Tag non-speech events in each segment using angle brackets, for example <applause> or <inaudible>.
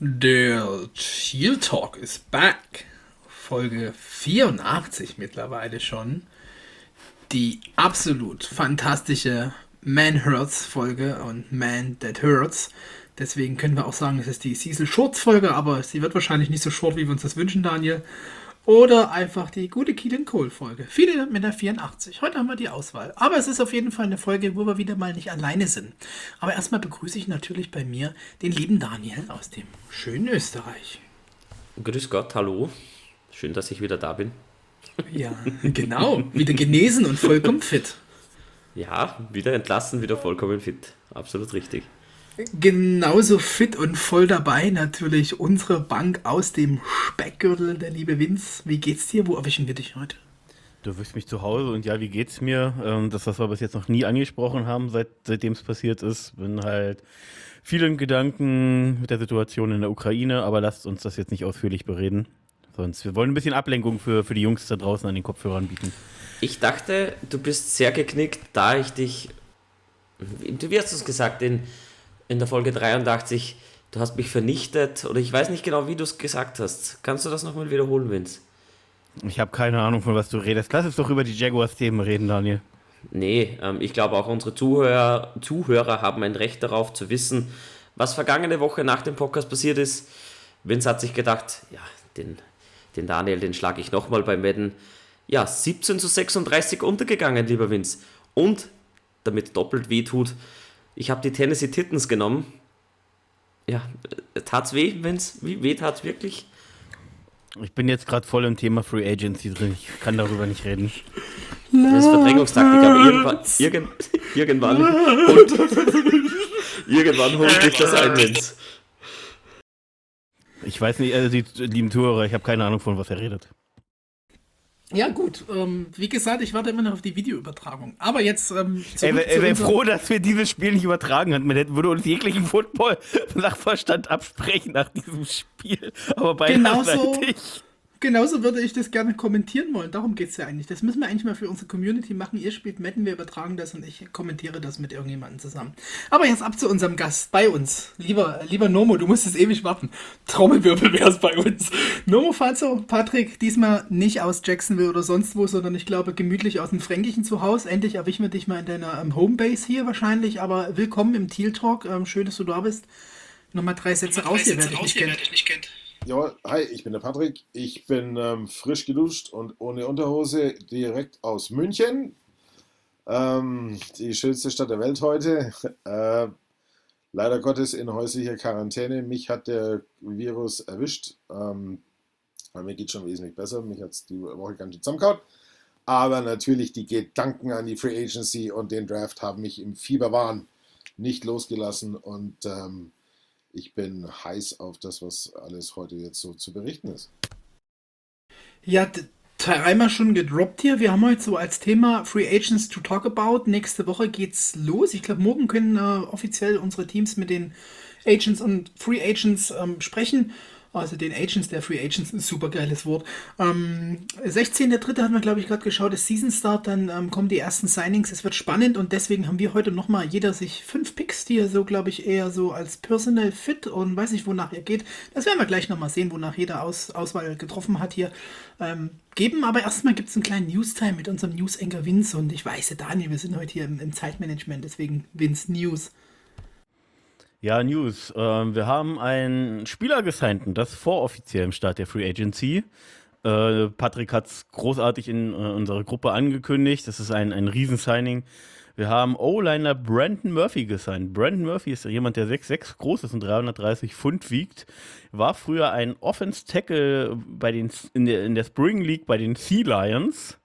Der Chill Talk ist back. Folge 84 mittlerweile schon. Die absolut fantastische Man Hurts Folge und Man That Hurts. Deswegen können wir auch sagen, es ist die Cecil Shorts Folge, aber sie wird wahrscheinlich nicht so short, wie wir uns das wünschen, Daniel. Oder einfach die gute Keelan Cole Folge. Viele mit der 84. Heute haben wir die Auswahl. Aber es ist auf jeden Fall eine Folge, wo wir wieder mal nicht alleine sind. Aber erstmal begrüße ich natürlich bei mir den lieben Daniel aus dem schönen Österreich. Grüß Gott, hallo. Schön, dass ich wieder da bin. Ja, genau. Wieder genesen und vollkommen fit. Ja, wieder entlassen, wieder vollkommen fit. Absolut richtig. Genauso fit und voll dabei natürlich unsere Bank aus dem Speckgürtel, der liebe Vince. Wie geht's dir? Wo erwischen wir dich heute? Du wirst mich zu Hause und ja, wie geht's mir? Ähm, das, was wir bis jetzt noch nie angesprochen haben, seit, seitdem es passiert ist, bin halt vielen Gedanken mit der Situation in der Ukraine, aber lasst uns das jetzt nicht ausführlich bereden. Sonst, wir wollen ein bisschen Ablenkung für, für die Jungs da draußen an den Kopfhörern bieten. Ich dachte, du bist sehr geknickt, da ich dich, wie hast du es gesagt, in in der Folge 83, du hast mich vernichtet oder ich weiß nicht genau, wie du es gesagt hast. Kannst du das nochmal wiederholen, Vince? Ich habe keine Ahnung, von was du redest. Lass uns doch über die Jaguars-Themen reden, Daniel. Nee, ähm, ich glaube auch unsere Zuhörer, Zuhörer haben ein Recht darauf zu wissen, was vergangene Woche nach dem Podcast passiert ist. Vince hat sich gedacht, ja, den, den Daniel, den schlage ich nochmal beim Wetten. Ja, 17 zu 36 untergegangen, lieber Vince. Und, damit doppelt weh tut, ich habe die Tennessee Titans genommen. Ja, tat's weh, wenn's wie weh tat's wirklich? Ich bin jetzt gerade voll im Thema Free Agency drin. Ich kann darüber nicht reden. Das ist Verdrängungstaktik, aber irgendwann, irgend, irgendwann, holt, irgendwann holt dich das ein, Vince. Ich weiß nicht, also die lieben Zuhörer, ich habe keine Ahnung, von was er redet. Ja, gut. Ähm, wie gesagt, ich warte immer noch auf die Videoübertragung. Aber jetzt. Ähm, ey, ey, wäre froh, dass wir dieses Spiel nicht übertragen hatten. Man hätte, würde uns jeglichen Football-Sachverstand absprechen nach diesem Spiel. Aber beiderseitig. Genauso, Genauso würde ich das gerne kommentieren wollen. Darum geht es ja eigentlich. Das müssen wir eigentlich mal für unsere Community machen. Ihr spielt Madden, wir übertragen das und ich kommentiere das mit irgendjemandem zusammen. Aber jetzt ab zu unserem Gast bei uns. Lieber, lieber Nomo, du musstest ewig warten. Trommelwirbel wäre es bei uns. Nomo Fazio, Patrick, diesmal nicht aus Jacksonville oder sonst wo, sondern ich glaube gemütlich aus dem Fränkischen zu Hause. Endlich erwischen wir dich mal in deiner ähm, Homebase hier wahrscheinlich. Aber willkommen im Teal Talk. Ähm, schön, dass du da bist. Nochmal drei Sätze raus, hier, wer dich nicht kennt. Ja, hi, ich bin der Patrick. Ich bin ähm, frisch geduscht und ohne Unterhose direkt aus München. Ähm, die schönste Stadt der Welt heute. <laughs> Äh, leider Gottes in häuslicher Quarantäne. Mich hat der Virus erwischt. Ähm, mir geht schon wesentlich besser. Mich hat es die Woche ganz schön zusammengehauen. Aber natürlich die Gedanken an die Free Agency und den Draft haben mich im Fieberwahn nicht losgelassen. Und ähm, ich bin heiß auf das, was alles heute jetzt so zu berichten ist. Ja, dreimal schon gedroppt hier. Wir haben heute so als Thema Free Agents to talk about. Nächste Woche geht's los. Ich glaube, morgen können äh, offiziell unsere Teams mit den Agents und Free Agents ähm, sprechen also den Agents der Free Agents, ein super geiles Wort. Ähm, 16.3. hatten wir, glaube ich, gerade geschaut, das Season Start, dann ähm, kommen die ersten Signings, es wird spannend und deswegen haben wir heute nochmal jeder sich fünf Picks, die er so, glaube ich, eher so als Personal Fit und weiß nicht, wonach er geht. Das werden wir gleich nochmal sehen, wonach jeder Aus Auswahl getroffen hat hier. Ähm, geben, aber erstmal gibt es einen kleinen News-Time mit unserem News-Anchor Vince und ich weiß, Daniel, wir sind heute hier im, im Zeitmanagement, deswegen Vince News. Ja, News. Ähm, wir haben einen Spieler gesigned, das vor offiziellem Start der Free Agency. Äh, Patrick hat es großartig in äh, unserer Gruppe angekündigt. Das ist ein, ein Riesensigning. Wir haben O-Liner Brandon Murphy gesigned. Brandon Murphy ist jemand, der 6'6 groß ist und 330 Pfund wiegt. War früher ein Offense-Tackle in, der, in der Spring League bei den Sea Lions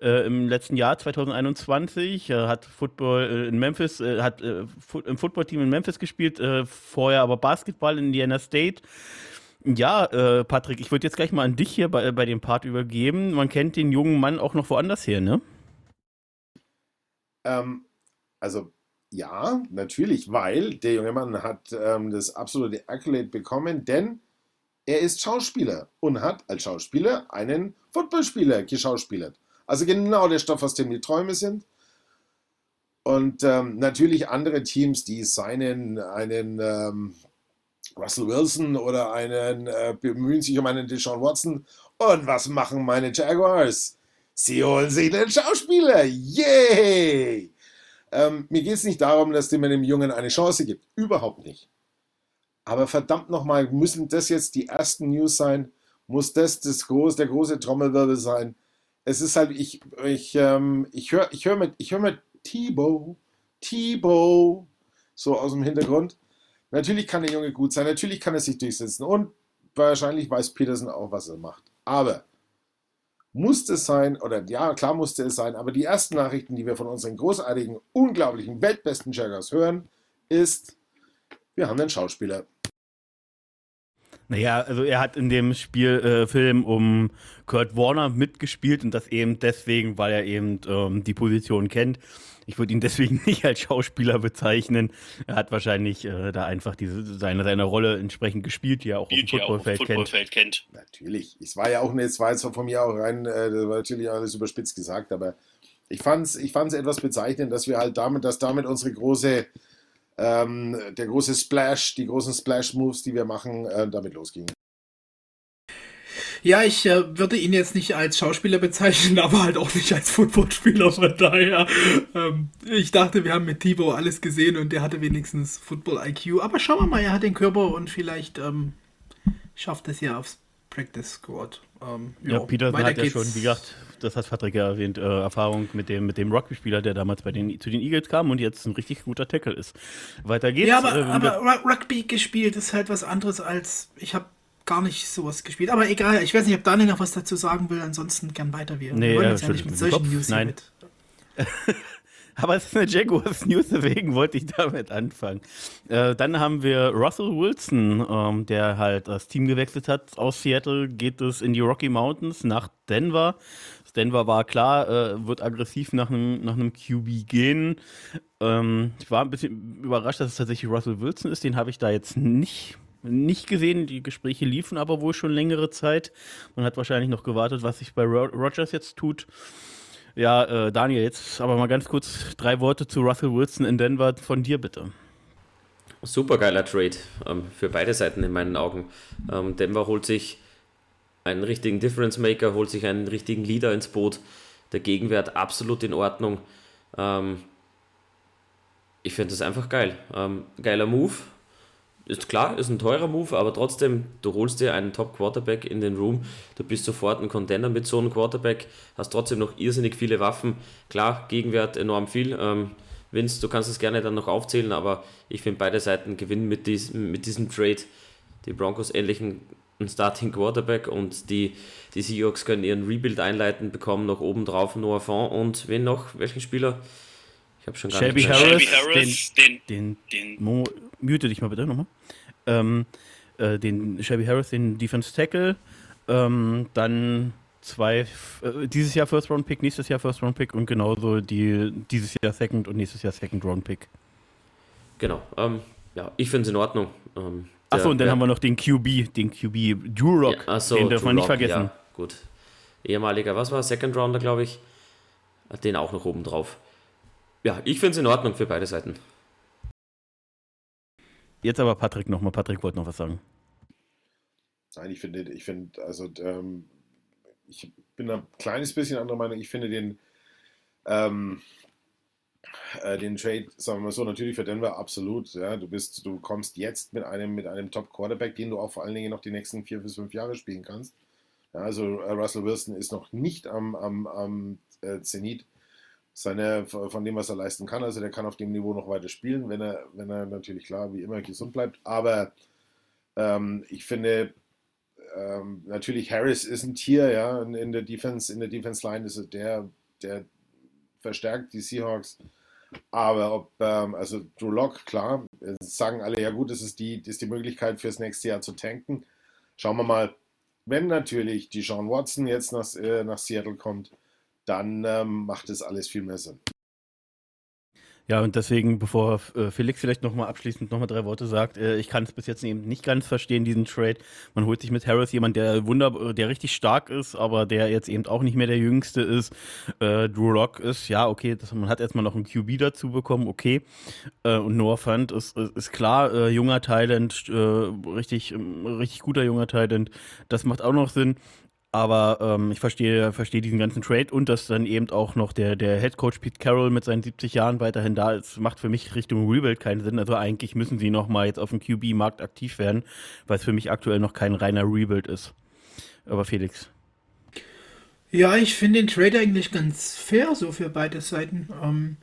äh, im letzten Jahr 2021, äh, hat Football äh, in Memphis, äh, hat äh, im Footballteam in Memphis gespielt, vorher aber Basketball in Indiana State. Ja, Patrick, ich würde jetzt gleich mal an dich hier bei, bei dem Part übergeben. Man kennt den jungen Mann auch noch woanders her, ne? Ähm, also ja, natürlich, weil der junge Mann hat ähm, das absolute Accolade bekommen, denn er ist Schauspieler und hat als Schauspieler einen Footballspieler geschauspielert. Also genau der Stoff, aus dem die Träume sind. Und ähm, natürlich andere Teams, die seinen einen ähm, Russell Wilson oder einen, äh, bemühen sich um einen Deshaun Watson. Und was machen meine Jaguars? Sie holen sich den Schauspieler. Yay! Ähm, mir geht es nicht darum, dass man dem Jungen eine Chance gibt. Überhaupt nicht. Aber verdammt nochmal, müssen das jetzt die ersten News sein? Muss das, das groß, der große Trommelwirbel sein? Es ist halt, ich, ich, ähm, ich höre ich hör mit, ich hör mit Tebow, Tebow, so aus dem Hintergrund. Natürlich kann der Junge gut sein, natürlich kann er sich durchsetzen und wahrscheinlich weiß Peterson auch, was er macht. Aber musste es sein, oder ja, klar musste es sein, aber die ersten Nachrichten, die wir von unseren großartigen, unglaublichen, weltbesten Jaggers hören, ist, wir haben einen Schauspieler. Naja, also er hat in dem Spielfilm äh, um Kurt Warner mitgespielt und das eben deswegen, weil er eben ähm, die Position kennt. Ich würde ihn <laughs> deswegen nicht als Schauspieler bezeichnen. Er hat wahrscheinlich äh, da einfach diese, seine, seine Rolle entsprechend gespielt, die er auch auf dem Footballfeld, Footballfeld kennt. kennt. Natürlich. Es war ja auch, es war jetzt von mir auch rein, äh, das war natürlich alles überspitzt gesagt, aber ich fand es ich fand's etwas bezeichnend, dass wir halt damit, dass damit unsere große ähm, der große Splash, die großen Splash-Moves, die wir machen, äh, damit losgingen. Ja, ich äh, würde ihn jetzt nicht als Schauspieler bezeichnen, <laughs> aber halt auch nicht als Footballspieler. Von daher, ähm, ich dachte, wir haben mit Tibo alles gesehen und der hatte wenigstens Football-IQ. Aber schauen wir mal, er hat den Körper und vielleicht ähm, schafft es ja aufs Practice Squad. Ähm, ja, Peterson hat ja schon, wie gesagt, das hat Patrick ja erwähnt, äh, Erfahrung mit dem, mit dem Rugby-Spieler, der damals bei den, zu den Eagles kam und jetzt ein richtig guter Tackle ist. Weiter geht's. Ja, aber, äh, aber Rugby gespielt ist halt was anderes als, ich habe gar nicht sowas gespielt. Aber egal, ich weiß nicht, ob Daniel noch was dazu sagen will, ansonsten gern weiter. Wir nee, wollen uns ja nicht mit solchen Kopf, News nein. mit. <laughs> Aber es ist eine Jaguars News, deswegen wollte ich damit anfangen. Äh, dann haben wir Russell Wilson, ähm, der halt das Team gewechselt hat. Aus Seattle geht es in die Rocky Mountains nach Denver. Denver war klar, äh, wird aggressiv nach einem nach QB gehen. Ähm, ich war ein bisschen überrascht, dass es tatsächlich Russell Wilson ist. Den habe ich da jetzt nicht nicht gesehen. Die Gespräche liefen aber wohl schon längere Zeit. Man hat wahrscheinlich noch gewartet, was sich bei Rogers jetzt tut. Ja, äh, Daniel, jetzt aber mal ganz kurz drei Worte zu Russell Wilson in Denver von dir bitte. Super geiler Trade ähm, für beide Seiten in meinen Augen. Ähm, Denver holt sich einen richtigen Difference Maker, holt sich einen richtigen Leader ins Boot. Der Gegenwert absolut in Ordnung. Ähm, ich finde das einfach geil. Ähm, geiler Move ist klar, ist ein teurer Move, aber trotzdem, du holst dir einen Top-Quarterback in den Room, du bist sofort ein Contender mit so einem Quarterback, hast trotzdem noch irrsinnig viele Waffen. Klar, Gegenwert enorm viel. Ähm, Vince, du kannst es gerne dann noch aufzählen, aber ich finde, beide Seiten gewinnen mit, dies, mit diesem Trade. Die Broncos ähnlichen einen Starting Quarterback und die, die Seahawks können ihren Rebuild einleiten, bekommen noch oben drauf Noah Font und wen noch? Welchen Spieler? Ich habe schon gar Shelby nicht Harris, Shelby Harris, den, den, den, den Mo, mute dich mal bitte nochmal. Ähm, äh, den Shelby Harris, den Defense Tackle, ähm, dann zwei, äh, dieses Jahr First Round Pick, nächstes Jahr First Round Pick und genauso die dieses Jahr Second und nächstes Jahr Second Round Pick. Genau, ähm, ja, ich finde es in Ordnung. Ähm, Achso, und dann ja, haben wir noch den QB, den QB Durock, ja, achso, den darf man nicht vergessen. Ja, gut. Ehemaliger, was war, Second Rounder, glaube ich. Hat den auch noch oben drauf. Ja, ich finde es in Ordnung für beide Seiten. Jetzt aber Patrick nochmal. Patrick wollte noch was sagen. Nein, ich finde, ich finde, also ähm, ich bin ein kleines bisschen anderer Meinung. Ich finde den, ähm, äh, den Trade, sagen wir mal so, natürlich für Denver absolut. Ja, du bist, du kommst jetzt mit einem, mit einem Top Quarterback, den du auch vor allen Dingen noch die nächsten vier bis fünf Jahre spielen kannst. Ja, also äh, Russell Wilson ist noch nicht am, am, am äh, Zenit seine, von dem, was er leisten kann. Also der kann auf dem Niveau noch weiter spielen, wenn er, wenn er natürlich klar wie immer gesund bleibt. Aber ähm, ich finde, ähm, natürlich Harris ist ein Tier, ja, in der Defense, in der Defense Line ist er der, der verstärkt die Seahawks. Aber ob, ähm, also Drew Lock, klar, sagen alle, ja gut, das ist die, das ist die Möglichkeit fürs nächste Jahr zu tanken. Schauen wir mal, wenn natürlich die Sean Watson jetzt nach, äh, nach Seattle kommt, dann ähm, macht es alles viel mehr Sinn. Ja, und deswegen, bevor äh, Felix vielleicht nochmal abschließend nochmal drei Worte sagt, äh, ich kann es bis jetzt eben nicht ganz verstehen, diesen Trade. Man holt sich mit Harris jemand, der wunderbar, der richtig stark ist, aber der jetzt eben auch nicht mehr der Jüngste ist. Äh, Drew Lock ist, ja, okay, das, man hat erstmal noch einen QB dazu bekommen, okay. Äh, und Noah Fund ist, ist klar, äh, junger Thailand, äh, richtig, richtig guter junger Thailand. Das macht auch noch Sinn. Aber ähm, ich verstehe, verstehe diesen ganzen Trade und dass dann eben auch noch der, der Head Coach Pete Carroll mit seinen 70 Jahren weiterhin da ist, macht für mich Richtung Rebuild keinen Sinn. Also eigentlich müssen sie nochmal jetzt auf dem QB-Markt aktiv werden, weil es für mich aktuell noch kein reiner Rebuild ist. Aber Felix. Ja, ich finde den Trade eigentlich ganz fair, so für beide Seiten. Ähm,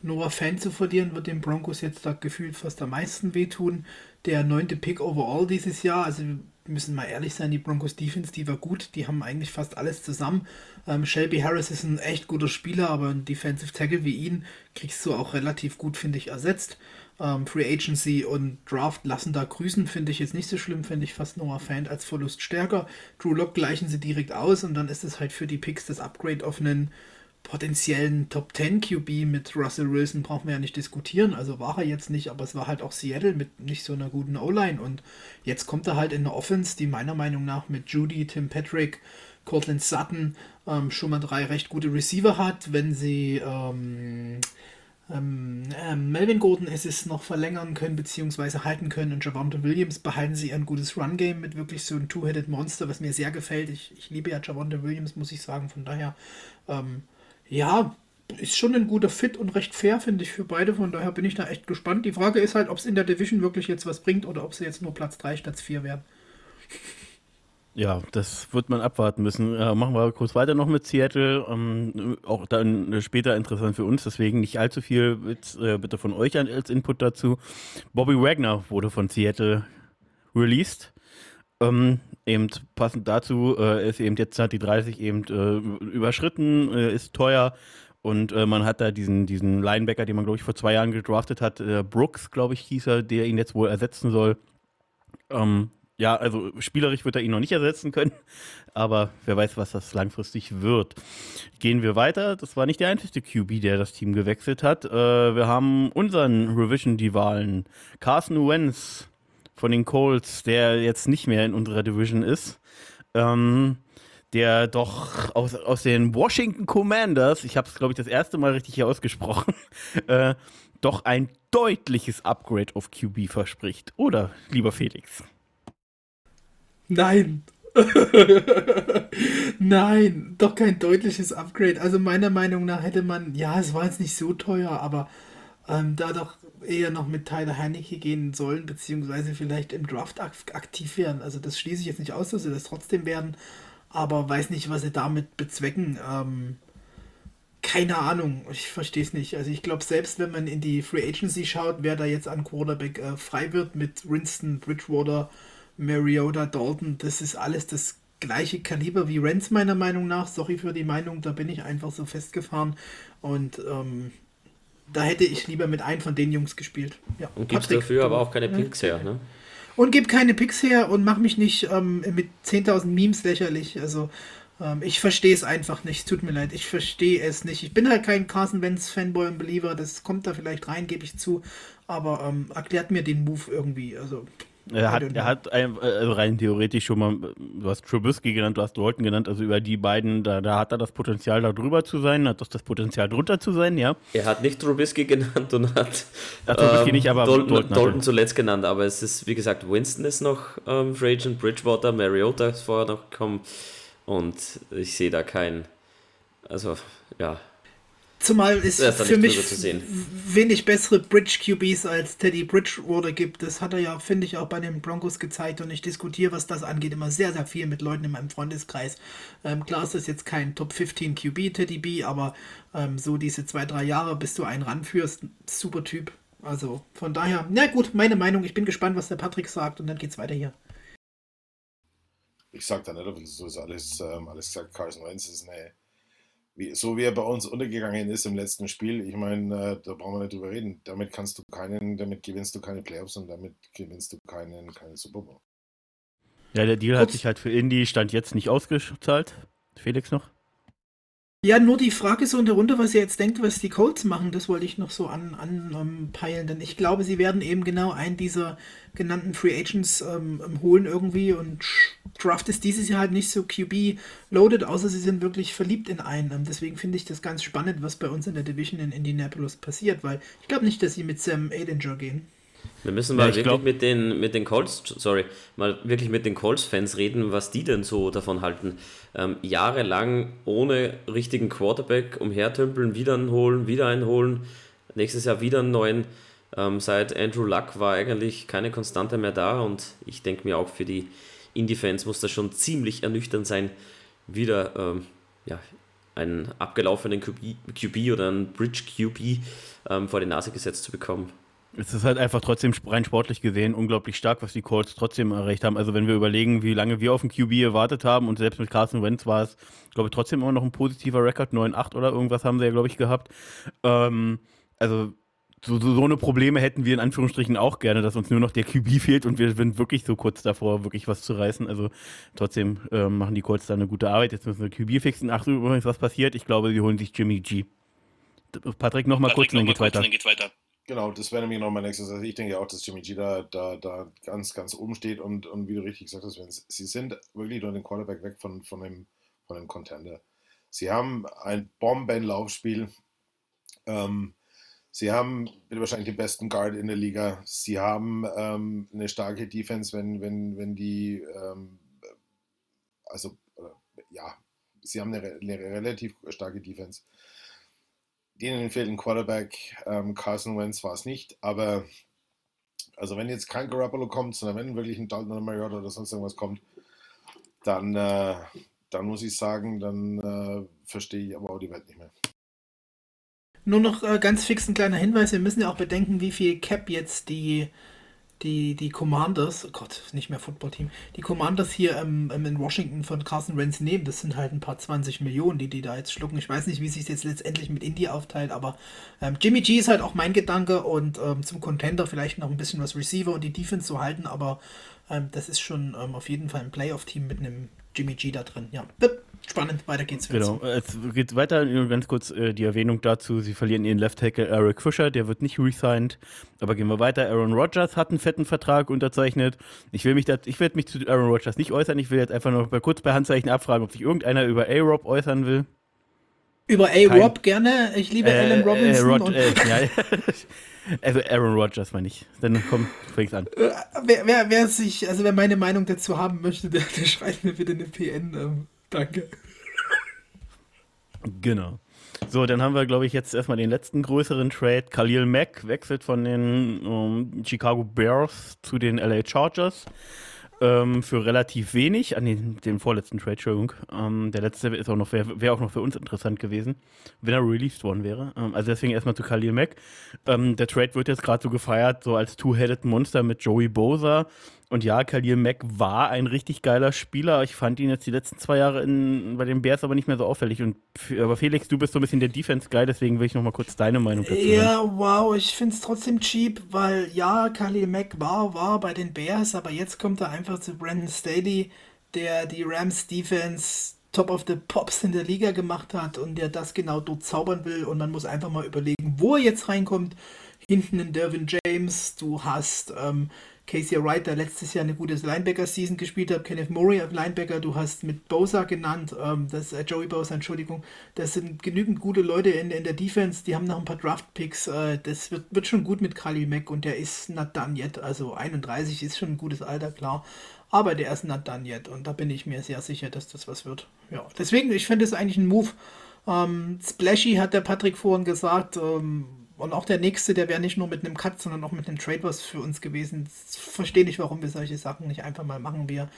Noah Fan zu verlieren, wird den Broncos jetzt da gefühlt fast am meisten wehtun. Der neunte Pick overall dieses Jahr, also müssen mal ehrlich sein, die Broncos Defense, die war gut, die haben eigentlich fast alles zusammen. Ähm, Shelby Harris ist ein echt guter Spieler, aber ein Defensive Tackle wie ihn kriegst du auch relativ gut, finde ich, ersetzt. Ähm, Free Agency und Draft lassen da grüßen, finde ich jetzt nicht so schlimm, finde ich fast Noah Fan als Verlust stärker. Drew Lock gleichen sie direkt aus und dann ist es halt für die Picks das Upgrade auf einen potenziellen Top 10 QB mit Russell Wilson brauchen wir ja nicht diskutieren. Also war er jetzt nicht, aber es war halt auch Seattle mit nicht so einer guten O-Line. Und jetzt kommt er halt in eine Offense, die meiner Meinung nach mit Judy, Tim Patrick, Cortland Sutton ähm, schon mal drei recht gute Receiver hat. Wenn sie ähm, ähm, äh, Melvin Gordon es ist noch verlängern können beziehungsweise halten können und Javante Williams behalten sie ein gutes Run-Game mit wirklich so einem Two-Headed Monster, was mir sehr gefällt. Ich, ich liebe ja Javante Williams, muss ich sagen. Von daher ähm, ja, ist schon ein guter Fit und recht fair, finde ich, für beide. Von daher bin ich da echt gespannt. Die Frage ist halt, ob es in der Division wirklich jetzt was bringt oder ob sie jetzt nur Platz 3 statt 4 werden. Ja, das wird man abwarten müssen. Äh, machen wir kurz weiter noch mit Seattle. Ähm, auch dann später interessant für uns, deswegen nicht allzu viel mit, äh, bitte von euch als Input dazu. Bobby Wagner wurde von Seattle released. Ähm, eben passend dazu äh, ist eben jetzt hat die 30 eben äh, überschritten, äh, ist teuer und äh, man hat da diesen, diesen Linebacker, den man glaube ich vor zwei Jahren gedraftet hat, äh, Brooks, glaube ich, hieß er, der ihn jetzt wohl ersetzen soll. Ähm, ja, also spielerisch wird er ihn noch nicht ersetzen können, <laughs> aber wer weiß, was das langfristig wird. Gehen wir weiter. Das war nicht der einzige QB, der das Team gewechselt hat. Äh, wir haben unseren Revision-Divalen Carson Wentz von den Colts, der jetzt nicht mehr in unserer Division ist. Ähm, der doch aus, aus den Washington Commanders, ich habe es, glaube ich, das erste Mal richtig hier ausgesprochen, <laughs> äh, doch ein deutliches Upgrade auf QB verspricht. Oder, lieber Felix? Nein. <laughs> Nein, doch kein deutliches Upgrade. Also meiner Meinung nach hätte man, ja, es war jetzt nicht so teuer, aber ähm, da doch eher noch mit Tyler Heinecke gehen sollen, beziehungsweise vielleicht im Draft aktiv werden. Also das schließe ich jetzt nicht aus, dass sie das trotzdem werden, aber weiß nicht, was sie damit bezwecken. Ähm, keine Ahnung, ich verstehe es nicht. Also ich glaube, selbst wenn man in die Free Agency schaut, wer da jetzt an Quarterback äh, frei wird mit Winston, Bridgewater, Mariota, Dalton, das ist alles das gleiche Kaliber wie Renz meiner Meinung nach. Sorry für die Meinung, da bin ich einfach so festgefahren. Und ähm, da hätte ich lieber mit einem von den Jungs gespielt. Ja, und gibst dafür aber auch keine Picks her, ne? Und gib keine Picks her und mach mich nicht ähm, mit 10.000 Memes lächerlich. Also ähm, ich verstehe es einfach nicht. Tut mir leid, ich verstehe es nicht. Ich bin halt kein Carson Wentz Fanboy und Believer. Das kommt da vielleicht rein, gebe ich zu. Aber ähm, erklärt mir den Move irgendwie. Also er hat, er hat also rein theoretisch schon mal, du hast Trubisky genannt, du hast Dalton genannt, also über die beiden, da, da hat er das Potenzial, da drüber zu sein, hat das, das Potenzial drunter zu sein, ja. Er hat nicht Trubisky <laughs> genannt und hat Trubisky ähm, nicht, aber Dalton, Dalton, Dalton, zuletzt genannt, aber es ist, wie gesagt, Winston ist noch ähm, Free Agent, Bridgewater, Mariota ist vorher noch gekommen und ich sehe da keinen, also ja, Zumal es für mich wenig bessere Bridge QBs als Teddy Bridgewater gibt. Das hat er ja, finde ich, auch bei den Broncos gezeigt. Und ich diskutiere, was das angeht, immer sehr, sehr viel mit Leuten in meinem Freundeskreis. Ähm, klar ist das jetzt kein Top 15 QB, Teddy B, aber ähm, so diese zwei, drei Jahre, bis du einen ranführst, super Typ. Also von daher, na gut, meine Meinung. Ich bin gespannt, was der Patrick sagt und dann geht's weiter hier. Ich sag da nicht, so ist alles, ähm, alles gesagt. Carson Wentz ist eine wie, so wie er bei uns untergegangen ist im letzten Spiel, ich meine, äh, da brauchen wir nicht drüber reden. Damit kannst du keinen, damit gewinnst du keine Playoffs und damit gewinnst du keinen, keinen Super Bowl. Ja, der Deal Kurz. hat sich halt für Indy Stand jetzt nicht ausgezahlt. Felix noch? Ja, nur die Frage so in der Runde, was ihr jetzt denkt, was die Colts machen, das wollte ich noch so anpeilen, an, um, denn ich glaube, sie werden eben genau einen dieser genannten Free Agents ähm, ähm holen irgendwie und Draft ist dieses Jahr halt nicht so QB-loaded, außer sie sind wirklich verliebt in einen. Ähm, deswegen finde ich das ganz spannend, was bei uns in der Division in Indianapolis passiert, weil ich glaube nicht, dass sie mit Sam Adinger gehen. Wir müssen mal ja, wirklich glaub... mit den, mit den Colts, sorry, mal wirklich mit den Colts-Fans reden, was die denn so davon halten. Ähm, jahrelang ohne richtigen Quarterback umhertümpeln, wieder einen holen, wieder einen holen, nächstes Jahr wieder einen neuen. Ähm, seit Andrew Luck war eigentlich keine Konstante mehr da und ich denke mir auch für die Indie-Fans muss das schon ziemlich ernüchternd sein, wieder ähm, ja, einen abgelaufenen QB, QB oder einen Bridge QB ähm, vor die Nase gesetzt zu bekommen. Es ist halt einfach trotzdem rein sportlich gesehen unglaublich stark, was die Colts trotzdem erreicht haben. Also wenn wir überlegen, wie lange wir auf den QB gewartet haben und selbst mit Carson Wentz war es, glaube ich, trotzdem immer noch ein positiver Rekord, 9-8 oder irgendwas haben sie ja, glaube ich, gehabt. Ähm, also so, so, so eine Probleme hätten wir in Anführungsstrichen auch gerne, dass uns nur noch der QB fehlt und wir sind wirklich so kurz davor, wirklich was zu reißen. Also trotzdem äh, machen die Colts da eine gute Arbeit. Jetzt müssen wir QB fixen. Ach so, übrigens, was passiert? Ich glaube, sie holen sich Jimmy G. Patrick, nochmal kurz, und dann geht's weiter. Dann geht's weiter. Genau, das wäre nämlich noch mein nächstes. Also ich denke auch, dass Jimmy G da, da, da ganz, ganz oben steht und, und wie du richtig gesagt hast, wenn sie sind wirklich nur den Quarterback weg von, von, dem, von dem Contender. Sie haben ein Bombenlaufspiel. Ähm, sie haben wahrscheinlich den besten Guard in der Liga. Sie haben ähm, eine starke Defense, wenn, wenn, wenn die, ähm, also äh, ja, sie haben eine, eine relativ starke Defense denen fehlt ein Quarterback. Ähm, Carson Wentz war es nicht, aber also wenn jetzt kein Garoppolo kommt, sondern wenn wirklich ein Dalton oder Mariota oder sonst irgendwas kommt, dann, äh, dann muss ich sagen, dann äh, verstehe ich aber auch die Welt nicht mehr. Nur noch äh, ganz fix ein kleiner Hinweis, wir müssen ja auch bedenken, wie viel Cap jetzt die die, die Commanders, oh Gott, nicht mehr Footballteam, die Commanders hier ähm, ähm, in Washington von Carson Wentz nehmen, das sind halt ein paar 20 Millionen, die die da jetzt schlucken. Ich weiß nicht, wie sich jetzt letztendlich mit Indy aufteilt, aber ähm, Jimmy G ist halt auch mein Gedanke und ähm, zum Contender vielleicht noch ein bisschen was Receiver und die Defense zu halten, aber ähm, das ist schon ähm, auf jeden Fall ein Playoff-Team mit einem Jimmy G da drin. Ja, spannend, weiter geht's. Genau, es geht weiter. Ganz kurz äh, die Erwähnung dazu: Sie verlieren ihren Left Tackle Eric Fischer, der wird nicht resigned. Aber gehen wir weiter. Aaron Rodgers hat einen fetten Vertrag unterzeichnet. Ich will mich da, ich werde mich zu Aaron Rodgers nicht äußern. Ich will jetzt einfach noch mal kurz bei Handzeichen abfragen, ob sich irgendeiner über A-Rob äußern will. Über A-Rob gerne. Ich liebe äh, Alan Robinson. Äh, Rod, äh, ja, <laughs> <laughs> Aaron Rodgers meine ich. Dann komm, fängst an. Äh, wer, wer, wer, sich, also wer meine Meinung dazu haben möchte, der, der schreibt mir bitte eine PN. Ähm, danke. Genau. So, dann haben wir, glaube ich, jetzt erstmal den letzten größeren Trade. Khalil Mack wechselt von den um, ähm, Chicago Bears zu den LA Chargers ähm, für relativ wenig, an den, den vorletzten Trade, Entschuldigung. Ähm, der letzte auch noch, wäre wär auch noch für uns interessant gewesen, wenn er released worden wäre. Ähm, also deswegen erstmal zu Khalil Mack. Ähm, der Trade wird jetzt gerade so gefeiert, so als Two-Headed Monster mit Joey Bosa und ja, Khalil Mack war ein richtig geiler Spieler. Ich fand ihn jetzt die letzten zwei Jahre in, bei den Bears aber nicht mehr so auffällig. Und, aber Felix, du bist so ein bisschen der Defense-Guy, deswegen will ich noch mal kurz deine Meinung dazu Ja, hören. wow, ich finde es trotzdem cheap, weil ja, Khalil Mack war, war bei den Bears, aber jetzt kommt er einfach zu Brandon Staley, der die Rams Defense Top of the Pops in der Liga gemacht hat und der das genau dort zaubern will. Und man muss einfach mal überlegen, wo er jetzt reinkommt. Hinten in Dervin James, du hast ähm, Casey Wright, der letztes Jahr eine gute Linebacker-Season gespielt hat, Kenneth Murray als Linebacker, du hast mit Bosa genannt, ähm, das äh, Joey Bosa, Entschuldigung, das sind genügend gute Leute in, in der Defense, die haben noch ein paar Draft-Picks, äh, das wird, wird schon gut mit Kali Mack und der ist not done yet, also 31 ist schon ein gutes Alter, klar, aber der ist not done yet und da bin ich mir sehr sicher, dass das was wird. Ja, deswegen, ich finde es eigentlich ein Move, ähm, Splashy hat der Patrick vorhin gesagt, ähm, und auch der nächste, der wäre nicht nur mit einem Cut, sondern auch mit einem Trade was für uns gewesen. Ich verstehe nicht, warum wir solche Sachen nicht einfach mal machen. Wir,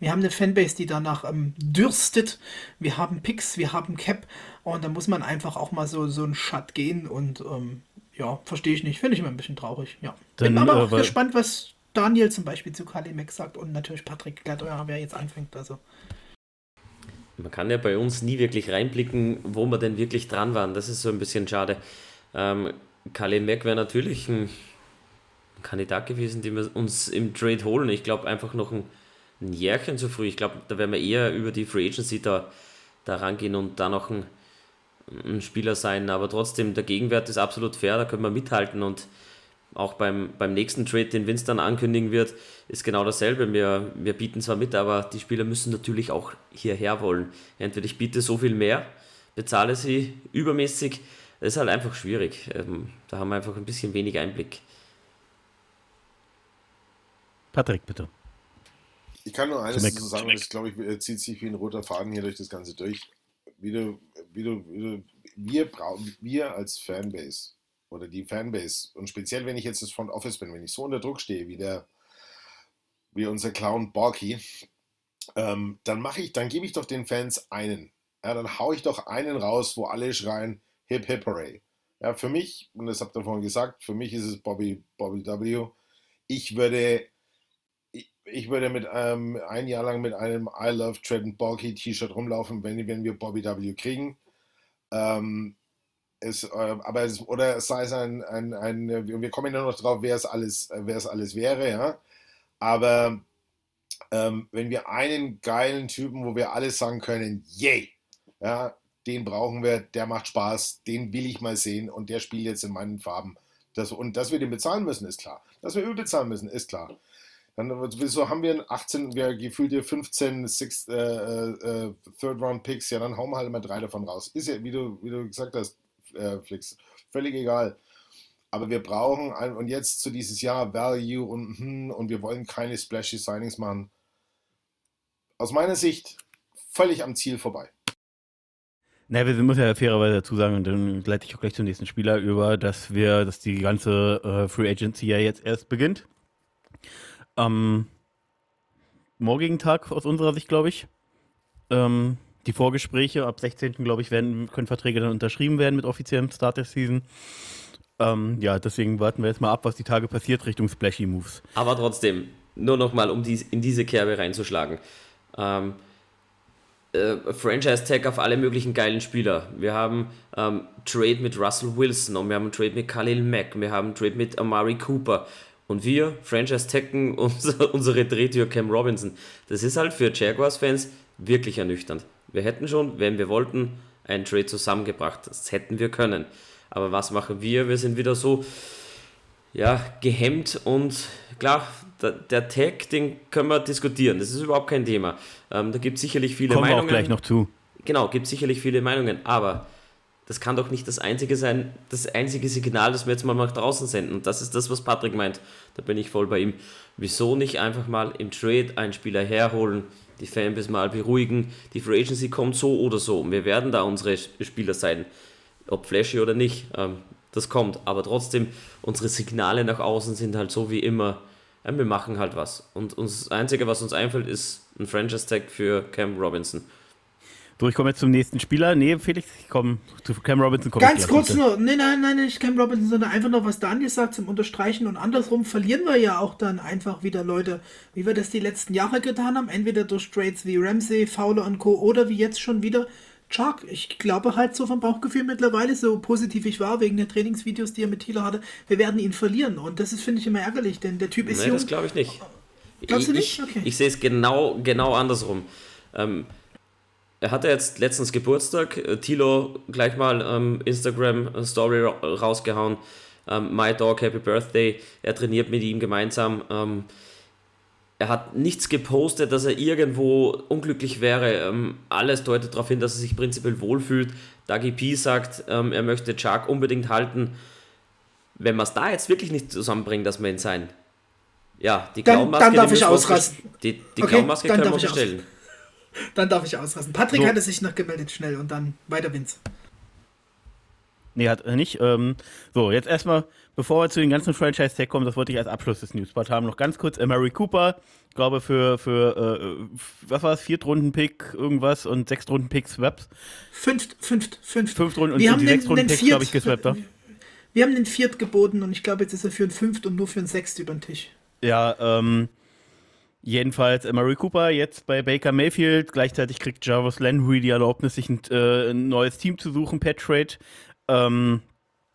wir haben eine Fanbase, die danach ähm, dürstet. Wir haben Picks, wir haben Cap. Und da muss man einfach auch mal so, so einen Shut gehen. Und ähm, ja, verstehe ich nicht. Finde ich immer ein bisschen traurig. Ja. Dann, Bin aber auch äh, gespannt, was Daniel zum Beispiel zu Kali Mack sagt. Und natürlich Patrick Gladeuer, wer jetzt anfängt. Also. Man kann ja bei uns nie wirklich reinblicken, wo wir denn wirklich dran waren. Das ist so ein bisschen schade. Ähm, Kali Mack wäre natürlich ein Kandidat gewesen, den wir uns im Trade holen. Ich glaube einfach noch ein, ein Jährchen zu früh. Ich glaube, da werden wir eher über die Free Agency da, da rangehen und da noch ein, ein Spieler sein, aber trotzdem, der Gegenwert ist absolut fair, da können wir mithalten und auch beim, beim nächsten Trade, den Vince dann ankündigen wird, ist genau dasselbe. Wir, wir bieten zwar mit, aber die Spieler müssen natürlich auch hierher wollen. Entweder ich biete so viel mehr, bezahle sie übermäßig, das ist halt einfach schwierig. Ähm, da haben wir einfach ein bisschen wenig Einblick. Patrick, bitte. Ich kann nur eines dazu sagen, das glaube ich zieht sich wie ein roter Faden hier durch das Ganze durch. Wie du, wie du, wie du, wir brauchen, wir als Fanbase oder die Fanbase und speziell wenn ich jetzt das Front Office bin, wenn ich so unter Druck stehe wie der, wie unser Clown Borky, ähm, dann mache ich, dann gebe ich doch den Fans einen. Ja, dann haue ich doch einen raus, wo alle schreien Hip Hip Hooray. Ja, für mich, und das habt ihr vorhin gesagt, für mich ist es Bobby, Bobby W. Ich würde ich würde mit ähm, ein Jahr lang mit einem I Love Trent Balky T-Shirt rumlaufen, wenn, wenn wir Bobby W kriegen. Ähm, es, äh, aber es, oder sei es ein, ein, ein, wir kommen ja noch drauf, wer es alles, wer es alles wäre, ja. Aber ähm, wenn wir einen geilen Typen, wo wir alles sagen können, yay, ja, den brauchen wir, der macht Spaß, den will ich mal sehen und der spielt jetzt in meinen Farben. Das, und dass wir den bezahlen müssen, ist klar. Dass wir überbezahlen müssen, ist klar. Dann so haben wir 18, wir gefühlt hier 15 Six, äh, äh, Third Round Picks, ja, dann hauen wir halt mal drei davon raus. Ist ja, wie du, wie du gesagt hast, äh, Flix, völlig egal. Aber wir brauchen, ein, und jetzt zu dieses Jahr Value und, hm, und wir wollen keine splashy Signings machen. Aus meiner Sicht völlig am Ziel vorbei. Na, wir müssen ja fairerweise dazu sagen, und dann leite ich auch gleich zum nächsten Spieler über, dass wir, dass die ganze äh, Free Agency ja jetzt erst beginnt am morgigen Tag aus unserer Sicht, glaube ich. Ähm, die Vorgespräche ab 16. glaube ich, werden, können Verträge dann unterschrieben werden mit offiziellem Start der Season. Ähm, ja, deswegen warten wir jetzt mal ab, was die Tage passiert Richtung Splashy Moves. Aber trotzdem, nur nochmal, um dies, in diese Kerbe reinzuschlagen. Ähm, äh, Franchise-Tag auf alle möglichen geilen Spieler. Wir haben ähm, Trade mit Russell Wilson und wir haben Trade mit Khalil Mack, wir haben Trade mit Amari Cooper. Und wir, Franchise Tekken, <laughs> unsere, unsere Drehtür Cam Robinson. Das ist halt für Jaguars-Fans wirklich ernüchternd. Wir hätten schon, wenn wir wollten, einen Trade zusammengebracht. Das hätten wir können. Aber was machen wir? Wir sind wieder so ja, gehemmt und klar, der, Tag, den können wir diskutieren. Das ist überhaupt kein Thema. Ähm, da gibt es sicherlich viele Kommen Meinungen. Wir auch gleich noch zu. Genau, gibt sicherlich viele Meinungen, aber das kann doch nicht das einzige sein, das einzige Signal, das wir jetzt mal nach draußen senden. Und das ist das, was Patrick meint. Da bin ich voll bei ihm. Wieso nicht einfach mal im Trade einen Spieler herholen, die Fanbase mal beruhigen. Die Free Agency kommt so oder so. Und wir werden da unsere Spieler sein. Ob flashy oder nicht, ähm, das kommt. Aber trotzdem, unsere Signale nach außen sind halt so wie immer. Ja, wir machen halt was. Und uns, das Einzige, was uns einfällt, ist ein Franchise-Tag für Cam Robinson. So, ich komme jetzt zum nächsten Spieler. Nee, Felix, ich komme zu Cam Robinson. Ganz kurz bitte. nur, nee, nein, nein, nicht Cam Robinson, sondern einfach noch was Daniel sagt zum Unterstreichen und andersrum verlieren wir ja auch dann einfach wieder Leute, wie wir das die letzten Jahre getan haben, entweder durch Trades wie Ramsey, Fowler und Co. oder wie jetzt schon wieder Chuck. Ich glaube halt so vom Bauchgefühl mittlerweile, so positiv ich war, wegen der Trainingsvideos, die er mit Thieler hatte, wir werden ihn verlieren und das ist, finde ich, immer ärgerlich, denn der Typ ist nee, jung. das glaube ich nicht. Glaubst du nicht? Okay. Ich, ich sehe es genau, genau andersrum. Ähm, er hatte jetzt letztens Geburtstag, äh, Tilo gleich mal ähm, Instagram Story rausgehauen. Ähm, My Dog Happy Birthday. Er trainiert mit ihm gemeinsam. Ähm, er hat nichts gepostet, dass er irgendwo unglücklich wäre. Ähm, alles deutet darauf hin, dass er sich prinzipiell wohlfühlt. Dagi P sagt, ähm, er möchte Chuck unbedingt halten. Wenn man es da jetzt wirklich nicht zusammenbringt, dass man ihn sein. Ja, die Clownmaske. Dann, dann darf ich ausrasten. Die, die okay, Clownmaske können wir bestellen. <laughs> Dann darf ich ausrasten. Patrick so. hatte sich noch gemeldet schnell und dann weiter Vince. Nee, hat er nicht. Ähm, so, jetzt erstmal, bevor wir zu den ganzen Franchise-Tag kommen, das wollte ich als Abschluss des Newspot haben, noch ganz kurz. Äh, Mary Cooper, ich glaube für, für äh, was war es, Viertrunden-Pick irgendwas und Sechstrunden-Pick Swaps. Fünft, fünft, fünft. Fünft Runden und die, Sechstrunden-Picks, glaube ich, geswappt. Wir haben den Viert geboten und ich glaube, jetzt ist er für ein Fünft und nur für ein Sechst über den Tisch. Ja, ähm, Jedenfalls äh, Murray Cooper jetzt bei Baker Mayfield. Gleichzeitig kriegt Jarvis Landry die Erlaubnis, sich ein, äh, ein neues Team zu suchen per Trade. Ähm,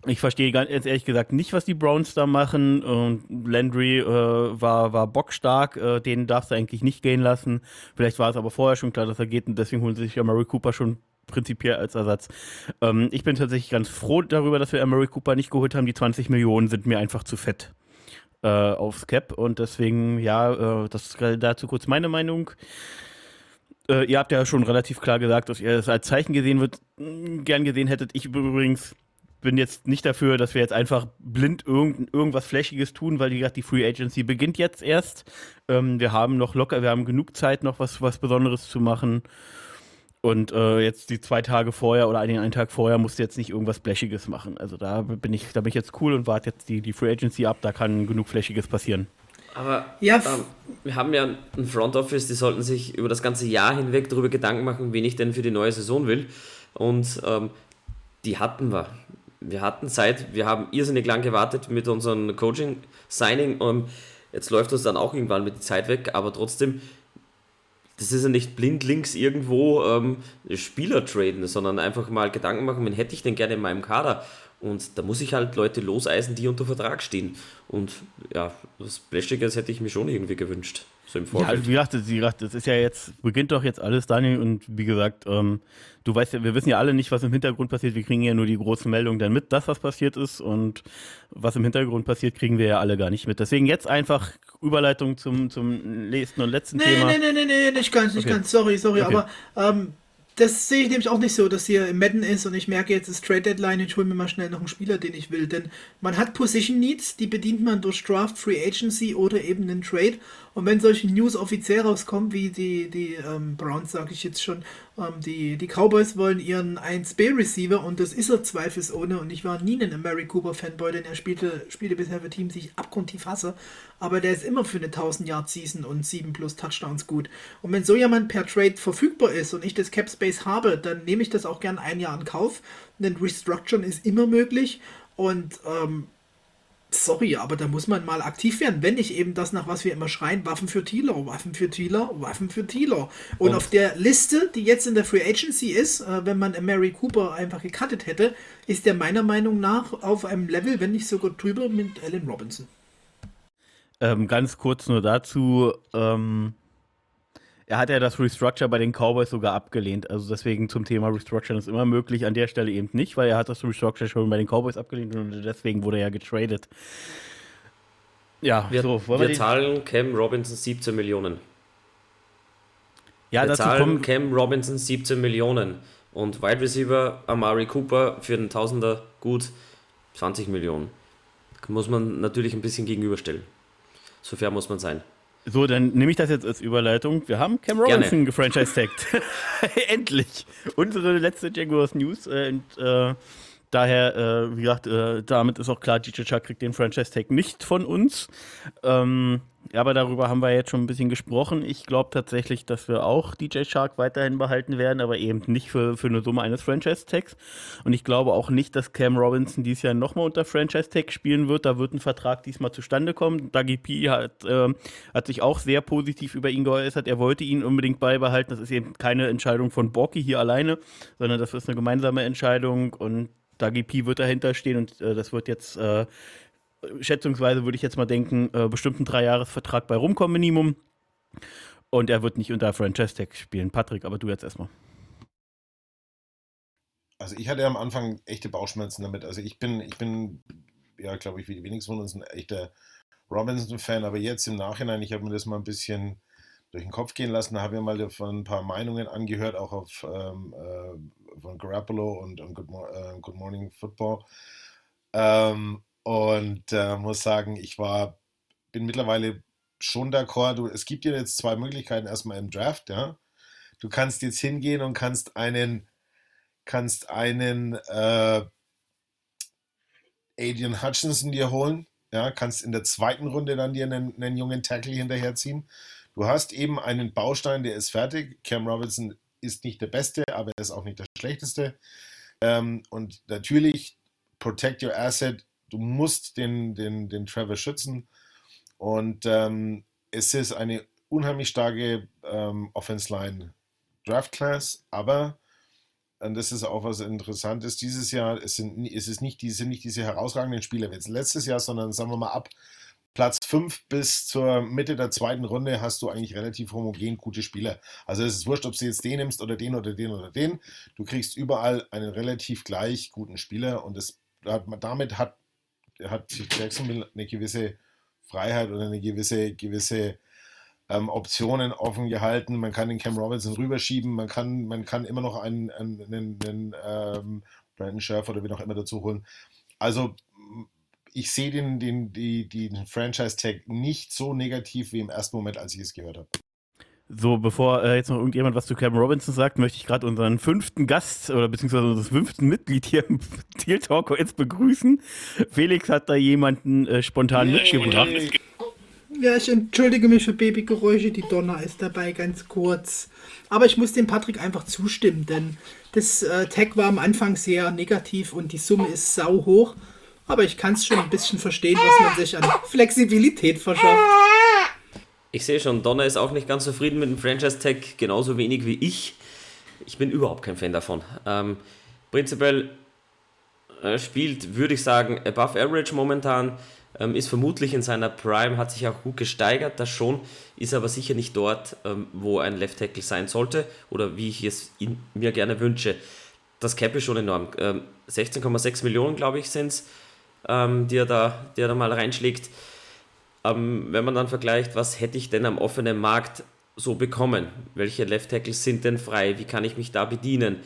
ich verstehe ganz ehrlich gesagt nicht, was die Browns da machen. Und Landry äh, war, war bockstark, äh, den darfst du eigentlich nicht gehen lassen. Vielleicht war es aber vorher schon klar, dass er geht und deswegen holen sie sich ja Murray Cooper schon prinzipiell als Ersatz. Ähm, ich bin tatsächlich ganz froh darüber, dass wir Emery Cooper nicht geholt haben. Die 20 Millionen sind mir einfach zu fett äh, aufs Cap und deswegen, ja, äh, das ist dazu kurz meine Meinung. Äh, ihr habt ja schon relativ klar gesagt, dass ihr es als Zeichen gesehen wird, gern gesehen hättet. Ich übrigens bin jetzt nicht dafür, dass wir jetzt einfach blind irgend, irgendwas Flächiges tun, weil wie gesagt, die Free Agency beginnt jetzt erst. Ähm, wir haben noch locker, wir haben genug Zeit, noch was, was Besonderes zu machen. Und äh, jetzt die zwei Tage vorher oder einen, einen Tag vorher musst du jetzt nicht irgendwas Flächiges machen. Also da bin ich, da bin ich jetzt cool und warte jetzt die, die Free Agency ab, da kann genug Flächiges passieren. Aber ja, ähm, wir haben ja ein Front Office, die sollten sich über das ganze Jahr hinweg darüber Gedanken machen, wen ich denn für die neue Saison will. Und ähm, die hatten wir. Wir hatten Zeit, wir haben irrsinnig lang gewartet mit unserem Coaching-Signing. und jetzt läuft uns dann auch irgendwann mit der Zeit weg, aber trotzdem, das ist ja nicht blind links irgendwo ähm, Spieler traden, sondern einfach mal Gedanken machen, wen hätte ich denn gerne in meinem Kader? Und da muss ich halt Leute loseisen, die unter Vertrag stehen. Und ja, was Bläschiges hätte ich mir schon irgendwie gewünscht. So im Vorfeld. Ja, wie gesagt, wie gesagt, das ist ja jetzt, beginnt doch jetzt alles, Daniel. Und wie gesagt, ähm, du weißt ja, wir wissen ja alle nicht, was im Hintergrund passiert. Wir kriegen ja nur die großen Meldungen dann mit, dass was passiert ist. Und was im Hintergrund passiert, kriegen wir ja alle gar nicht mit. Deswegen jetzt einfach Überleitung zum, zum nächsten und letzten nee, Thema. Nee, nee, nee, nee, nicht ganz, nicht okay. ganz. Sorry, sorry. Okay. Aber ähm, das sehe ich nämlich auch nicht so, dass hier Madden ist und ich merke jetzt, ist Trade Deadline, ich hole mir mal schnell noch einen Spieler, den ich will. Denn man hat Position Needs, die bedient man durch Draft, Free Agency oder eben einen Trade. Und wenn solche News offiziell rauskommen, wie die, die ähm, Browns, sage ich jetzt schon, ähm, die, die Cowboys wollen ihren 1B-Receiver und das ist er zweifelsohne. Und ich war nie ein Mary Cooper-Fanboy, denn er spielte, spielte bisher für Teams, die ich abgrundtief hasse. Aber der ist immer für eine 1000-Yard-Season und 7 plus Touchdowns gut. Und wenn so jemand per Trade verfügbar ist und ich das Cap Space habe, dann nehme ich das auch gern ein Jahr in Kauf. Denn Restructuren ist immer möglich. Und ähm, sorry, aber da muss man mal aktiv werden. Wenn nicht eben das, nach was wir immer schreien, Waffen für Thieler, Waffen für Thieler, Waffen für Thieler. Und, Und, auf der Liste, die jetzt in der Free Agency ist, äh, wenn man Mary Cooper einfach gecuttet hätte, ist der meiner Meinung nach auf einem Level, wenn nicht sogar drüber, mit Alan Robinson. Ähm, ganz kurz nur dazu, ähm, er hat ja das Restructure bei den Cowboys sogar abgelehnt. Also deswegen zum Thema Restructure ist immer möglich, an der Stelle eben nicht, weil er hat das Restructure schon bei den Cowboys abgelehnt und deswegen wurde er ja getradet. Ja, wir, so. Wir, wir zahlen Cam Robinson 17 Millionen. Ja, wir dazu zahlen kommen Cam Robinson 17 Millionen und Wide Receiver Amari Cooper für den Tausender gut 20 Millionen. Muss man natürlich ein bisschen gegenüberstellen. So fair muss man sein. So, dann nehme ich das jetzt als Überleitung. Wir haben Cam Robinson gefranchise-tagged. <laughs> Endlich. Unsere letzte Jaguars News. Äh, und, äh, daher, äh, wie gesagt, äh, damit ist auch klar, DJ Chuck kriegt den Franchise-Tag nicht von uns. Ähm, aber darüber haben wir jetzt schon ein bisschen gesprochen. Ich glaube tatsächlich, dass wir auch DJ Shark weiterhin behalten werden, aber eben nicht für, für eine Summe eines Franchise-Tags. Und ich glaube auch nicht, dass Cam Robinson dieses Jahr nochmal unter Franchise-Tag spielen wird. Da wird ein Vertrag diesmal zustande kommen. Dagi P hat, äh, hat sich auch sehr positiv über ihn geäußert. Er wollte ihn unbedingt beibehalten. Das ist eben keine Entscheidung von Borky hier alleine, sondern das ist eine gemeinsame Entscheidung und Dagi P wird dahinter stehen und äh, das wird jetzt äh, schätzungsweise würde ich jetzt mal denken, äh, bestimmt ein Dreijahresvertrag bei rumkommen, Minimum. Und er wird nicht unter Franchise Tag spielen. Patrick, aber du jetzt erstmal. Also ich hatte am Anfang echte Bauchschmerzen damit. Also ich bin, ich bin, ja, glaube ich, wie die wenigsten von uns ein echter Robinson-Fan, aber jetzt im Nachhinein, ich habe mir das mal ein bisschen durch den Kopf gehen lassen, habe mir mal von ein paar Meinungen angehört, auch auf ähm, äh, von Garoppolo und, und Good, Mo äh, Good, Morning Football. Ähm, und äh, muss sagen, ich war, bin mittlerweile schon d'accord. es gibt ja jetzt zwei Möglichkeiten erstmal im Draft, ja. Du kannst jetzt hingehen und kannst einen, kannst einen äh, Adrian Hutchinson dir holen, ja, kannst in der zweiten Runde dann dir einen, einen jungen Tackle hinterherziehen. Du hast eben einen Baustein, der ist fertig. Cam Robinson ist nicht der Beste, aber er ist auch nicht der schlechteste. Ähm, und natürlich, protect your asset du musst den, den, den Trevor schützen. Und ähm, es ist eine unheimlich starke ähm, Offense Line Draft Class, aber und das ist auch was Interessantes dieses Jahr. Es sind, es ist nicht, die nicht diese herausragenden Spieler wie letztes Jahr, sondern sagen wir mal ab Platz 5 bis zur Mitte der zweiten Runde hast du eigentlich relativ homogen gute Spieler. Also es ist wurscht, ob du jetzt den nimmst oder den oder den oder den. Du kriegst überall einen relativ gleich guten Spieler und das, damit hat, hat Jacksonville eine gewisse Freiheit oder eine gewisse, gewisse ähm, Optionen offen gehalten. Man kann den Cam Robinson rüberschieben, man kann, man kann immer noch einen, einen, einen, einen ähm, Brandon Scherf oder wie auch immer dazu holen. Also ich sehe den, den, den Franchise-Tag nicht so negativ wie im ersten Moment, als ich es gehört habe. So, bevor äh, jetzt noch irgendjemand was zu Cam Robinson sagt, möchte ich gerade unseren fünften Gast oder beziehungsweise unser fünften Mitglied hier im <laughs> Deal Talker jetzt begrüßen. Felix hat da jemanden äh, spontan mitgebracht. Ja, ich entschuldige mich für Babygeräusche, die Donner ist dabei ganz kurz. Aber ich muss dem Patrick einfach zustimmen, denn das äh, Tag war am Anfang sehr negativ und die Summe ist sau hoch. Aber ich kann es schon ein bisschen verstehen, was man sich an Flexibilität verschafft. Ich sehe schon, Donner ist auch nicht ganz zufrieden mit dem Franchise-Tag, genauso wenig wie ich. Ich bin überhaupt kein Fan davon. Ähm, prinzipiell äh, spielt, würde ich sagen, above average momentan ähm, ist vermutlich in seiner Prime, hat sich auch gut gesteigert, das schon, ist aber sicher nicht dort, ähm, wo ein Left Tackle sein sollte oder wie ich es ihn, mir gerne wünsche. Das Cap ist schon enorm. Ähm, 16,6 Millionen, glaube ich, sind es, ähm, die, die er da mal reinschlägt. Ähm, wenn man dann vergleicht, was hätte ich denn am offenen Markt so bekommen? Welche Left Tackles sind denn frei? Wie kann ich mich da bedienen?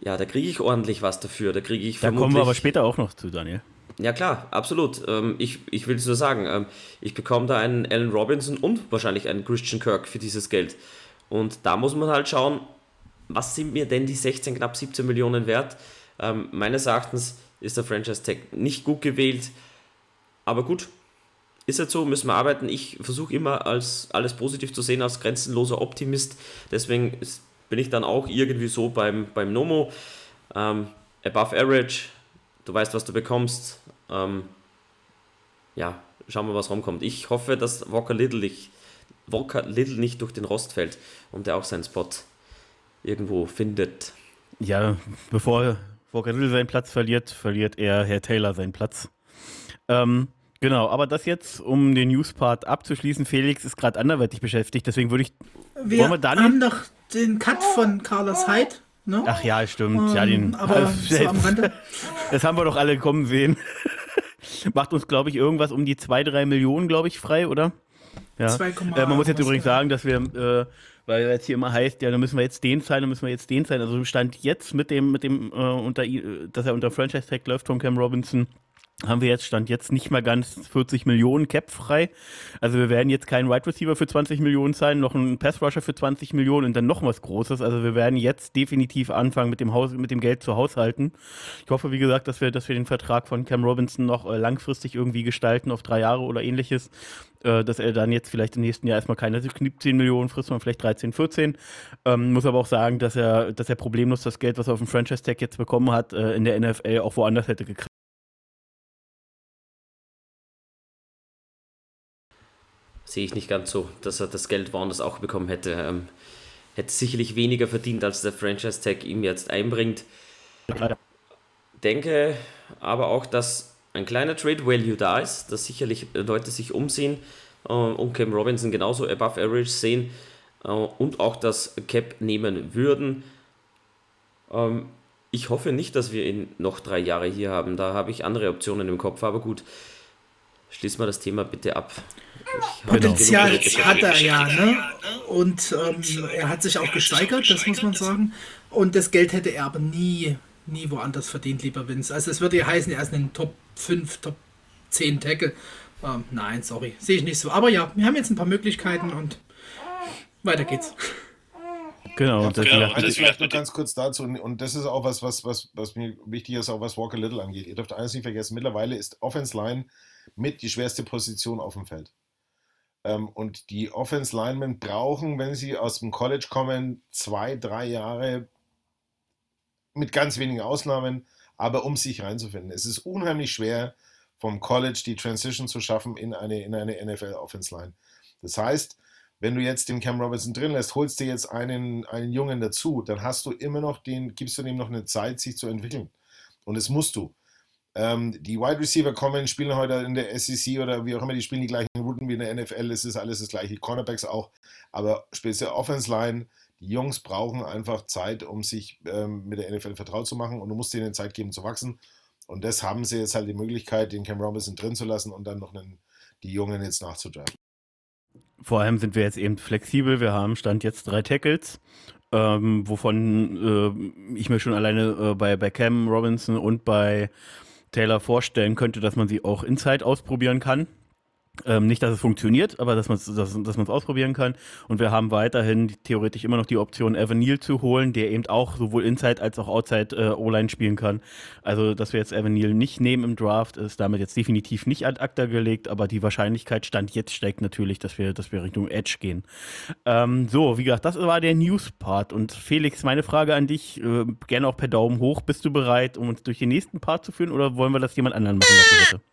Ja, da kriege ich ordentlich was dafür. Da kriege ich Da kommen wir aber später auch noch zu, Daniel. Ja klar, absolut. Ähm, ich, ich will es nur sagen, ähm, ich bekomme da einen Allen Robinson und wahrscheinlich einen Christian Kirk für dieses Geld. Und da muss man halt schauen, was sind mir denn die 16, knapp 17 Millionen wert? Ähm, meines Erachtens ist der Franchise Tag nicht gut gewählt. Aber gut, ist jetzt so, müssen wir arbeiten. Ich versuche immer als alles positiv zu sehen, als grenzenloser Optimist. Deswegen ist, bin ich dann auch irgendwie so beim, beim Nomo. Ähm, above average, du weißt, was du bekommst. Ähm, ja, schauen wir, was rumkommt. Ich hoffe, dass Walker Little, nicht, Walker Little nicht durch den Rost fällt und der auch seinen Spot irgendwo findet. Ja, bevor Walker Little seinen Platz verliert, verliert er Herr Taylor seinen Platz. Ähm, genau, aber das jetzt, um den News-Part abzuschließen, Felix ist gerade anderweitig beschäftigt, deswegen würde ich. Wir, wir haben noch den Cut von Carlos Hyde. Ne? Ach ja, stimmt. Ähm, ja, den, aber Rande. <laughs> Das haben wir doch alle kommen sehen. <laughs> Macht uns, glaube ich, irgendwas um die 2, 3 Millionen, glaube ich, frei, oder? Ja. 2, äh, man muss jetzt übrigens sagen, dass wir, äh, weil jetzt hier immer heißt, ja, da müssen wir jetzt den sein, da müssen wir jetzt den sein. Also Stand jetzt mit dem, mit dem, äh, unter, dass er unter Franchise-Tag läuft von Cam Robinson, haben wir jetzt Stand jetzt nicht mal ganz 40 Millionen Cap frei. Also wir werden jetzt keinen Wide Receiver für 20 Millionen sein, noch einen Pass Rusher für 20 Millionen und dann noch was Großes. Also wir werden jetzt definitiv anfangen mit dem Haus, mit dem Geld zu haushalten. Ich hoffe, wie gesagt, dass wir, dass wir den Vertrag von Cam Robinson noch äh, langfristig irgendwie gestalten auf drei Jahre oder ähnliches. Äh, dass er dann jetzt vielleicht im nächsten Jahr erstmal keine 10 Millionen frisst, sondern vielleicht 13, 14. Ähm, muss aber auch sagen, dass er, dass er problemlos das Geld, was er auf dem Franchise Tag jetzt bekommen hat, äh, in der NFL auch woanders hätte gekriegt. Sehe ich nicht ganz so, dass er das Geld woanders auch bekommen hätte. Ähm, hätte sicherlich weniger verdient, als der Franchise-Tag ihm jetzt einbringt. Ja, Denke aber auch, dass ein kleiner Trade-Value da ist, dass sicherlich Leute sich umsehen äh, und Cam Robinson genauso above average sehen äh, und auch das Cap nehmen würden. Ähm, ich hoffe nicht, dass wir ihn noch drei Jahre hier haben. Da habe ich andere Optionen im Kopf, aber gut. Schließen wir das Thema bitte ab. Potenzial hat er ja, ne? Und ähm, er hat sich auch gesteigert, das muss man sagen. Und das Geld hätte er aber nie, nie woanders verdient, lieber Vince. Also es würde ja heißen, er ist ein Top 5, Top 10 Tackle. Ähm, nein, sorry, sehe ich nicht so. Aber ja, wir haben jetzt ein paar Möglichkeiten und weiter geht's. Genau, und das, genau. das vielleicht noch ganz kurz dazu. Und das ist auch was, was, was, was mir wichtig ist, auch was Walker Little angeht. Ihr dürft eines nicht vergessen: mittlerweile ist Offense Line mit die schwerste Position auf dem Feld. Ähm, und die Offense Linemen brauchen, wenn sie aus dem College kommen, zwei, drei Jahre mit ganz wenigen Ausnahmen, aber um sich reinzufinden. Es ist unheimlich schwer, vom College die Transition zu schaffen in eine, in eine NFL Offense Line. Das heißt, wenn du jetzt den Cam Robinson drin lässt, holst dir jetzt einen, einen Jungen dazu, dann hast du immer noch den, gibst du dem noch eine Zeit, sich zu entwickeln. Und das musst du. Ähm, die Wide Receiver kommen, spielen heute in der SEC oder wie auch immer, die spielen die gleichen Routen wie in der NFL. Es ist alles das gleiche, Cornerbacks auch. Aber speziell Offense Line, die Jungs brauchen einfach Zeit, um sich ähm, mit der NFL vertraut zu machen und du musst ihnen Zeit geben zu wachsen. Und das haben sie jetzt halt die Möglichkeit, den Cam Robinson drin zu lassen und dann noch einen, die Jungen jetzt nachzudraften. Vor allem sind wir jetzt eben flexibel. Wir haben Stand jetzt drei Tackles, ähm, wovon äh, ich mir schon alleine äh, bei, bei Cam Robinson und bei Taylor vorstellen könnte, dass man sie auch inside ausprobieren kann. Ähm, nicht, dass es funktioniert, aber dass man es dass, dass ausprobieren kann. Und wir haben weiterhin theoretisch immer noch die Option, Evan Neal zu holen, der eben auch sowohl Inside als auch Outside äh, O-Line spielen kann. Also, dass wir jetzt Evan Neal nicht nehmen im Draft, ist damit jetzt definitiv nicht ad acta gelegt, aber die Wahrscheinlichkeit stand jetzt steigt natürlich, dass wir, dass wir Richtung Edge gehen. Ähm, so, wie gesagt, das war der News-Part. Und Felix, meine Frage an dich, äh, gerne auch per Daumen hoch. Bist du bereit, um uns durch den nächsten Part zu führen oder wollen wir das jemand anderen machen lassen, bitte?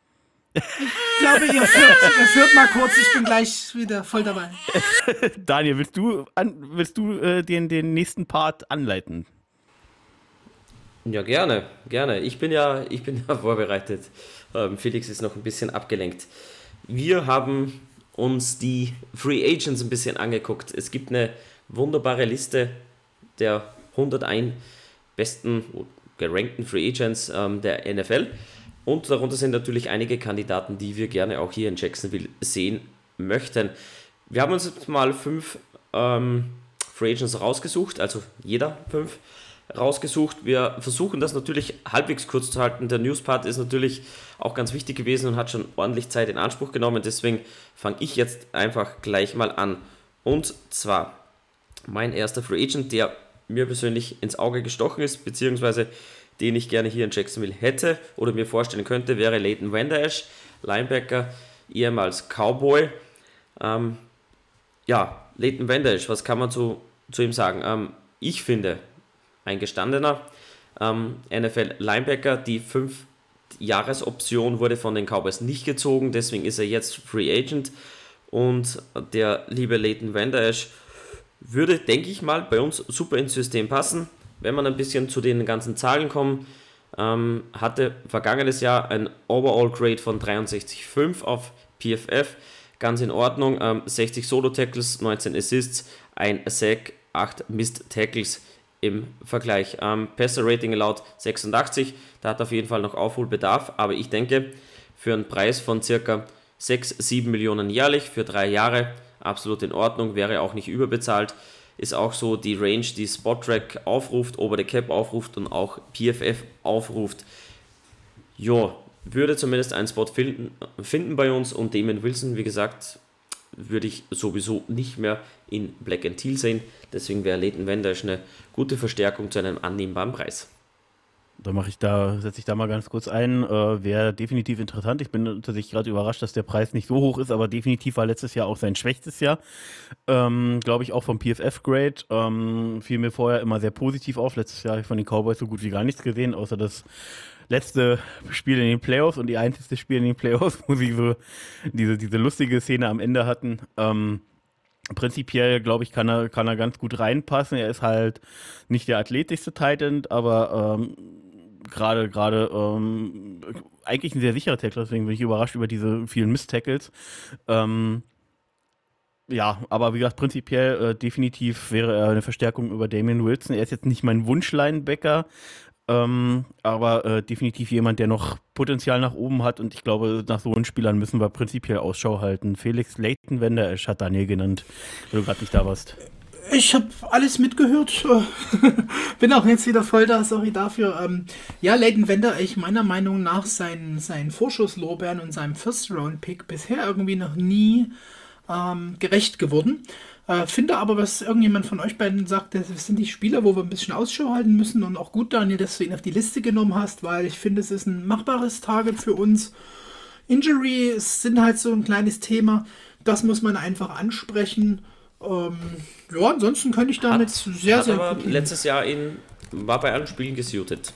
Ich glaube, ihr führt, ihr führt mal kurz, ich bin gleich wieder voll dabei. <laughs> Daniel, willst du, an, willst du äh, den, den nächsten Part anleiten? Ja, gerne, gerne. Ich bin ja, ich bin ja <laughs> vorbereitet. Ähm, Felix ist noch ein bisschen abgelenkt. Wir haben uns die Free Agents ein bisschen angeguckt. Es gibt eine wunderbare Liste der 101 besten gerankten Free Agents ähm, der NFL. Und darunter sind natürlich einige Kandidaten, die wir gerne auch hier in Jacksonville sehen möchten. Wir haben uns jetzt mal fünf ähm, Free Agents rausgesucht, also jeder fünf rausgesucht. Wir versuchen das natürlich halbwegs kurz zu halten. Der Newspart ist natürlich auch ganz wichtig gewesen und hat schon ordentlich Zeit in Anspruch genommen. Deswegen fange ich jetzt einfach gleich mal an. Und zwar mein erster Free Agent, der mir persönlich ins Auge gestochen ist, beziehungsweise den ich gerne hier in Jacksonville hätte oder mir vorstellen könnte, wäre Leighton Vander Linebacker, ehemals Cowboy. Ähm, ja, Leighton Vander was kann man zu, zu ihm sagen? Ähm, ich finde, ein gestandener ähm, NFL-Linebacker, die 5-Jahres-Option wurde von den Cowboys nicht gezogen, deswegen ist er jetzt Free Agent und der liebe Leighton Vander würde, denke ich mal, bei uns super ins System passen wenn man ein bisschen zu den ganzen Zahlen kommt, ähm, hatte vergangenes Jahr ein Overall Grade von 63,5 auf PFF. Ganz in Ordnung. Ähm, 60 Solo-Tackles, 19 Assists, ein Sack, 8 Mist-Tackles im Vergleich. Ähm, Passer-Rating laut 86, da hat auf jeden Fall noch Aufholbedarf, aber ich denke, für einen Preis von circa 6, 7 Millionen jährlich für drei Jahre absolut in Ordnung, wäre auch nicht überbezahlt ist auch so die Range, die Spot-Track aufruft, Over the Cap aufruft und auch PFF aufruft. Ja, würde zumindest einen Spot finden, finden bei uns und Damon Wilson, wie gesagt, würde ich sowieso nicht mehr in Black and Teal sehen. Deswegen wäre Leighton Wendasch eine gute Verstärkung zu einem annehmbaren Preis. Da mache ich da, setze ich da mal ganz kurz ein. Äh, Wäre definitiv interessant. Ich bin tatsächlich gerade überrascht, dass der Preis nicht so hoch ist, aber definitiv war letztes Jahr auch sein schwächstes Jahr. Ähm, Glaube ich auch vom PFF-Grade. Ähm, fiel mir vorher immer sehr positiv auf. Letztes Jahr habe ich von den Cowboys so gut wie gar nichts gesehen, außer das letzte Spiel in den Playoffs und die einzige Spiel in den Playoffs, <laughs> wo sie so diese, diese lustige Szene am Ende hatten. Ähm, prinzipiell, glaube ich, kann er, kann er ganz gut reinpassen. Er ist halt nicht der athletischste Titan, aber ähm, gerade gerade ähm, eigentlich ein sehr sicherer Tackler, deswegen bin ich überrascht über diese vielen Miss-Tackles. Ähm, ja, aber wie gesagt, prinzipiell äh, definitiv wäre er eine Verstärkung über Damien Wilson. Er ist jetzt nicht mein Wunsch-Linebacker, ähm, aber äh, definitiv jemand, der noch Potenzial nach oben hat und ich glaube, nach so einen Spielern müssen wir prinzipiell Ausschau halten. Felix Leighton Wender, hat Daniel genannt, weil du gerade nicht da warst. Ich habe alles mitgehört. <laughs> Bin auch jetzt wieder voll da, sorry dafür. Ähm, ja, Leighton Wender, ich meiner Meinung nach seinen, seinen Vorschusslorbeeren und seinem First-Round-Pick bisher irgendwie noch nie ähm, gerecht geworden. Äh, finde aber, was irgendjemand von euch beiden sagt, das sind die Spieler, wo wir ein bisschen Ausschau halten müssen und auch gut, Daniel, dass du ihn auf die Liste genommen hast, weil ich finde, es ist ein machbares Target für uns. Injuries sind halt so ein kleines Thema. Das muss man einfach ansprechen. Ähm, ja, ansonsten könnte ich damit hat, sehr, hat sehr aber gut letztes Jahr in, war bei allen Spielen gesuited.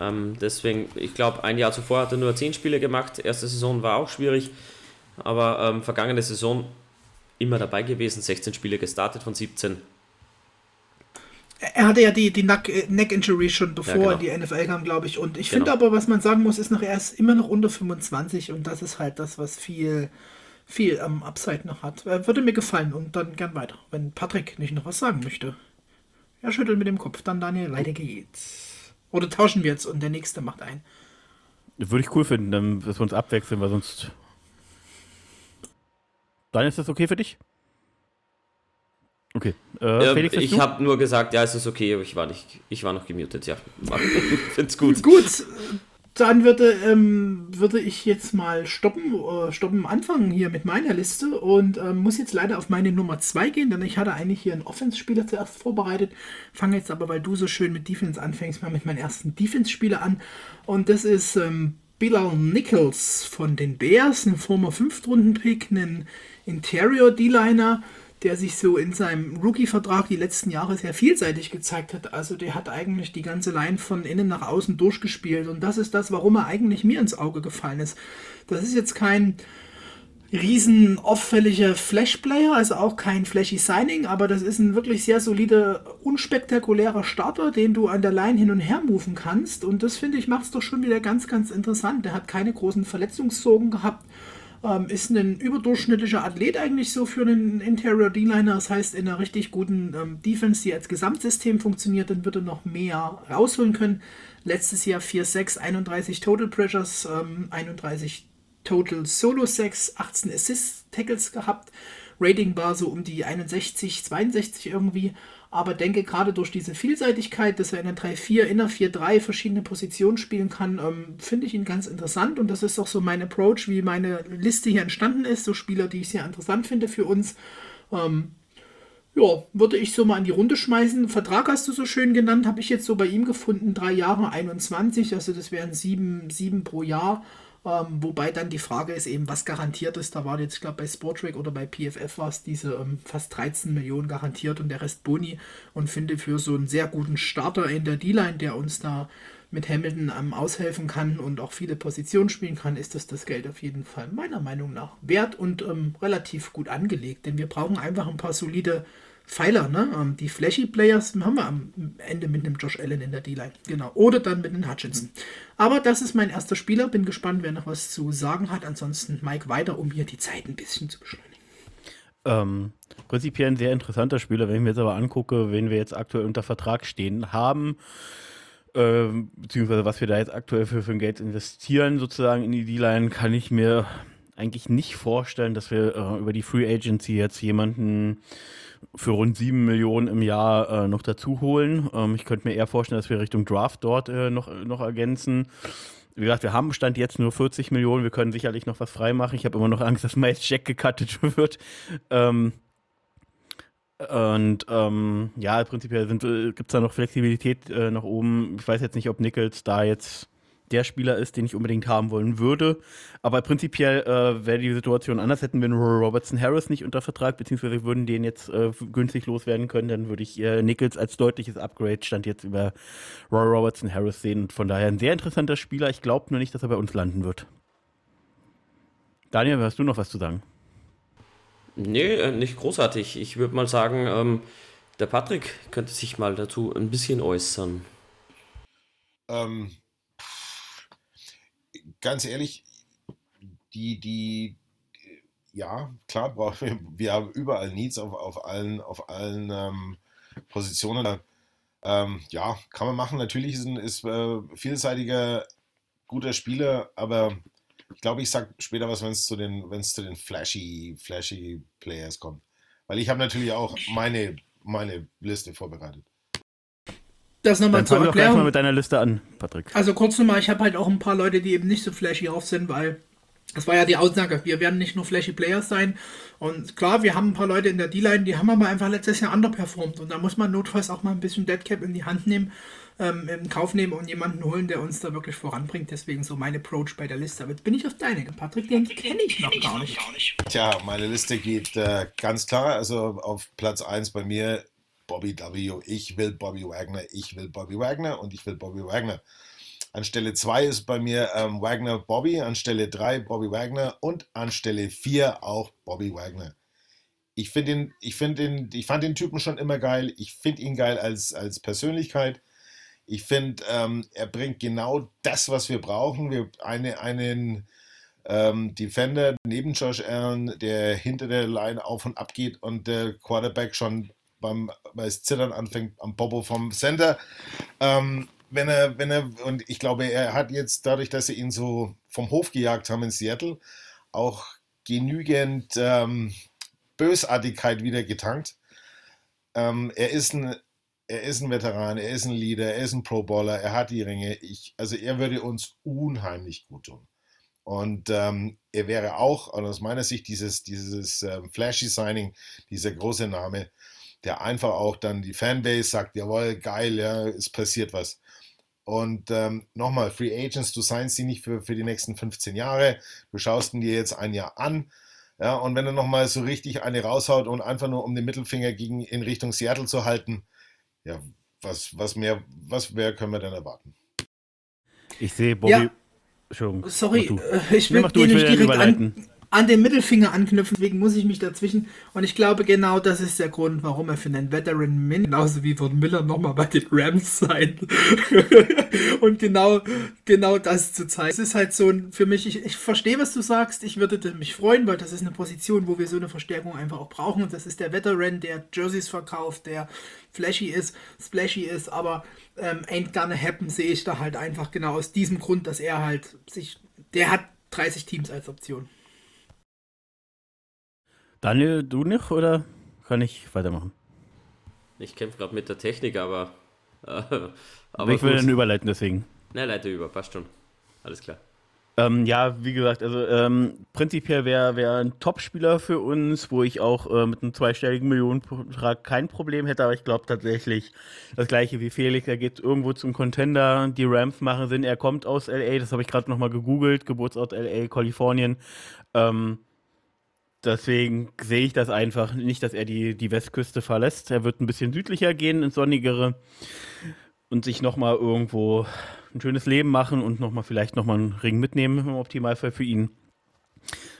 Ähm, deswegen, ich glaube, ein Jahr zuvor hat er nur 10 Spiele gemacht. Erste Saison war auch schwierig, aber ähm, vergangene Saison immer dabei gewesen, 16 Spiele gestartet von 17. Er hatte ja die, die Neck-Injury schon bevor ja, genau. die NFL kam, glaube ich. Und ich genau. finde aber, was man sagen muss, ist noch, er ist immer noch unter 25 und das ist halt das, was viel, viel am Upside noch hat. Würde mir gefallen und dann gern weiter, wenn Patrick nicht noch was sagen möchte. Er schüttelt mit dem Kopf, dann Daniel, weiter geht's. Oder tauschen wir jetzt und der nächste macht ein. Würde ich cool finden, dass wir uns abwechseln, weil sonst. Dann ist das okay für dich? Okay. Äh, Felix, ich habe nur gesagt, ja, es ist okay, aber ich war nicht, ich war noch gemutet, ja. <laughs> Find's <laughs> gut. Gut, dann würde, ähm, würde ich jetzt mal stoppen, äh, stoppen anfangen hier mit meiner Liste und ähm, muss jetzt leider auf meine Nummer 2 gehen, denn ich hatte eigentlich hier einen Offense-Spieler zuerst vorbereitet. Fange jetzt aber, weil du so schön mit Defense anfängst, mal mit meinem ersten Defense-Spieler an. Und das ist ähm, Bilal Nichols von den Bears, ein former Fünftrunden-Pick, ein Interior-D-Liner der sich so in seinem Rookie-Vertrag die letzten Jahre sehr vielseitig gezeigt hat. Also der hat eigentlich die ganze Line von innen nach außen durchgespielt. Und das ist das, warum er eigentlich mir ins Auge gefallen ist. Das ist jetzt kein riesen auffälliger Flash-Player, also auch kein flashy Signing, aber das ist ein wirklich sehr solider, unspektakulärer Starter, den du an der Line hin und her moven kannst. Und das finde ich macht es doch schon wieder ganz, ganz interessant. Der hat keine großen Verletzungssorgen gehabt ähm, ist ein überdurchschnittlicher Athlet eigentlich so für einen Interior D-Liner. Das heißt, in einer richtig guten ähm, Defense, die als Gesamtsystem funktioniert, dann wird er noch mehr rausholen können. Letztes Jahr 4-6, 31 Total Pressures, ähm, 31 Total Solo 6, 18 Assist Tackles gehabt. Rating war so um die 61, 62 irgendwie aber denke gerade durch diese Vielseitigkeit, dass er in der 3-4, in der 4-3 verschiedene Positionen spielen kann, ähm, finde ich ihn ganz interessant und das ist auch so mein Approach, wie meine Liste hier entstanden ist, so Spieler, die ich sehr interessant finde für uns. Ähm, ja, würde ich so mal in die Runde schmeißen. Vertrag hast du so schön genannt, habe ich jetzt so bei ihm gefunden, drei Jahre 21, also das wären sieben, sieben pro Jahr. Ähm, wobei dann die Frage ist eben, was garantiert ist. Da war jetzt, ich glaube, bei Sportrack oder bei PFF war es diese ähm, fast 13 Millionen garantiert und der Rest Boni. Und finde für so einen sehr guten Starter in der D-Line, der uns da mit Hamilton ähm, aushelfen kann und auch viele Positionen spielen kann, ist das das Geld auf jeden Fall meiner Meinung nach wert und ähm, relativ gut angelegt. Denn wir brauchen einfach ein paar solide Pfeiler, ne? Ähm, die Flashy Players haben wir am Ende mit einem Josh Allen in der D-Line. Genau. Oder dann mit einem Hutchinson. Aber das ist mein erster Spieler. Bin gespannt, wer noch was zu sagen hat. Ansonsten Mike weiter, um hier die Zeit ein bisschen zu beschleunigen. Ähm, prinzipiell ein sehr interessanter Spieler, wenn ich mir jetzt aber angucke, wen wir jetzt aktuell unter Vertrag stehen haben, äh, beziehungsweise was wir da jetzt aktuell für, für Geld investieren, sozusagen in die D-Line, kann ich mir eigentlich nicht vorstellen, dass wir äh, über die Free Agency jetzt jemanden für rund 7 Millionen im Jahr äh, noch dazu holen. Ähm, ich könnte mir eher vorstellen, dass wir Richtung Draft dort äh, noch, noch ergänzen. Wie gesagt, wir haben Stand jetzt nur 40 Millionen. Wir können sicherlich noch was freimachen. Ich habe immer noch Angst, dass Miles Jack gecuttet <laughs> wird. Ähm, und ähm, ja, prinzipiell äh, gibt es da noch Flexibilität äh, nach oben. Ich weiß jetzt nicht, ob Nichols da jetzt der Spieler ist, den ich unbedingt haben wollen würde. Aber prinzipiell äh, wäre die Situation anders. Hätten wir Robertson Harris nicht unter Vertrag, beziehungsweise würden den jetzt äh, günstig loswerden können, dann würde ich äh, Nichols als deutliches Upgrade stand jetzt über Roy Robertson Harris sehen. Und von daher ein sehr interessanter Spieler. Ich glaube nur nicht, dass er bei uns landen wird. Daniel, hast du noch was zu sagen? Nee, äh, nicht großartig. Ich würde mal sagen, ähm, der Patrick könnte sich mal dazu ein bisschen äußern. Ähm, ganz ehrlich, die, die, ja, klar brauchen wir, wir haben überall Needs auf, auf allen, auf allen ähm, Positionen. Ähm, ja, kann man machen. Natürlich ist ein ist, äh, vielseitiger, guter Spieler, aber ich glaube, ich sage später was, wenn es zu den, wenn es zu den flashy, flashy Players kommt. Weil ich habe natürlich auch meine, meine Liste vorbereitet. Das nochmal zur Erklärung. Gleich mal mit deiner Liste an, Patrick. Also kurz nochmal, ich habe halt auch ein paar Leute, die eben nicht so flashy auf sind, weil das war ja die Aussage, wir werden nicht nur flashy Players sein. Und klar, wir haben ein paar Leute in der D-Line, die haben aber einfach letztes Jahr underperformed. Und da muss man notfalls auch mal ein bisschen Deadcap in die Hand nehmen, ähm, in Kauf nehmen und jemanden holen, der uns da wirklich voranbringt. Deswegen so mein Approach bei der Liste. Aber jetzt bin ich auf deine, Patrick, den kenne ich noch gar nicht. Tja, meine Liste geht äh, ganz klar. Also auf Platz 1 bei mir Bobby W. Ich will Bobby Wagner, ich will Bobby Wagner und ich will Bobby Wagner. An Stelle 2 ist bei mir ähm, Wagner Bobby, an Stelle 3 Bobby Wagner und an Stelle 4 auch Bobby Wagner. ich finde ihn, ich finde ihn, ich fand den Typen schon immer geil. Ich finde ihn geil als, als Persönlichkeit. Ich finde, ähm, er bringt genau das, was wir brauchen. Wir eine, einen ähm, Defender neben Josh Allen, der hinter der Line auf und ab geht und der Quarterback schon beim, beim Zittern anfängt am Bobo vom Center. Ähm, wenn er, wenn er, und ich glaube, er hat jetzt dadurch, dass sie ihn so vom Hof gejagt haben in Seattle, auch genügend ähm, Bösartigkeit wieder getankt. Ähm, er ist ein er ist ein Veteran, er ist ein Leader, er ist ein Pro-Bowler, er hat die Ringe. Ich, also er würde uns unheimlich gut tun. Und ähm, er wäre auch, aus meiner Sicht, dieses, dieses ähm, flashy Signing, dieser große Name, der einfach auch dann die Fanbase sagt, jawohl, geil, ja, es passiert was. Und ähm, nochmal, Free Agents, du signst sie nicht für, für die nächsten 15 Jahre, du schaust ihn dir jetzt ein Jahr an. Ja, und wenn er nochmal so richtig eine raushaut und einfach nur um den Mittelfinger gegen, in Richtung Seattle zu halten, ja, was, was mehr, was mehr können wir denn erwarten? Ich sehe Bobby. Ja. Entschuldigung. Sorry, äh, ich will den nicht direkt an, an den Mittelfinger anknüpfen, deswegen muss ich mich dazwischen. Und ich glaube, genau das ist der Grund, warum er für einen Veteran Min, genauso wie Von Miller, nochmal bei den Rams sein. <laughs> und genau, genau das zu zeigen. Es ist halt so ein, für mich, ich, ich verstehe, was du sagst. Ich würde mich freuen, weil das ist eine Position, wo wir so eine Verstärkung einfach auch brauchen. Und das ist der Veteran, der Jerseys verkauft, der flashy ist, splashy ist, aber ähm, ain't gonna happen sehe ich da halt einfach genau aus diesem Grund, dass er halt sich, der hat 30 Teams als Option. Daniel, du nicht oder kann ich weitermachen? Ich kämpfe gerade mit der Technik, aber. Äh, <laughs> aber ich will dann überleiten, deswegen. Ne, leite über, passt schon. Alles klar. Ähm, ja, wie gesagt, also ähm, prinzipiell wäre wär ein Topspieler für uns, wo ich auch äh, mit einem zweistelligen Millionenbetrag kein Problem hätte, aber ich glaube tatsächlich das gleiche wie Felix, er geht irgendwo zum Contender, die Rams machen Sinn, er kommt aus LA, das habe ich gerade nochmal gegoogelt, Geburtsort LA, Kalifornien. Ähm, Deswegen sehe ich das einfach nicht, dass er die, die Westküste verlässt. Er wird ein bisschen südlicher gehen, ins Sonnigere und sich nochmal irgendwo ein schönes Leben machen und nochmal vielleicht nochmal einen Ring mitnehmen im Optimalfall für ihn.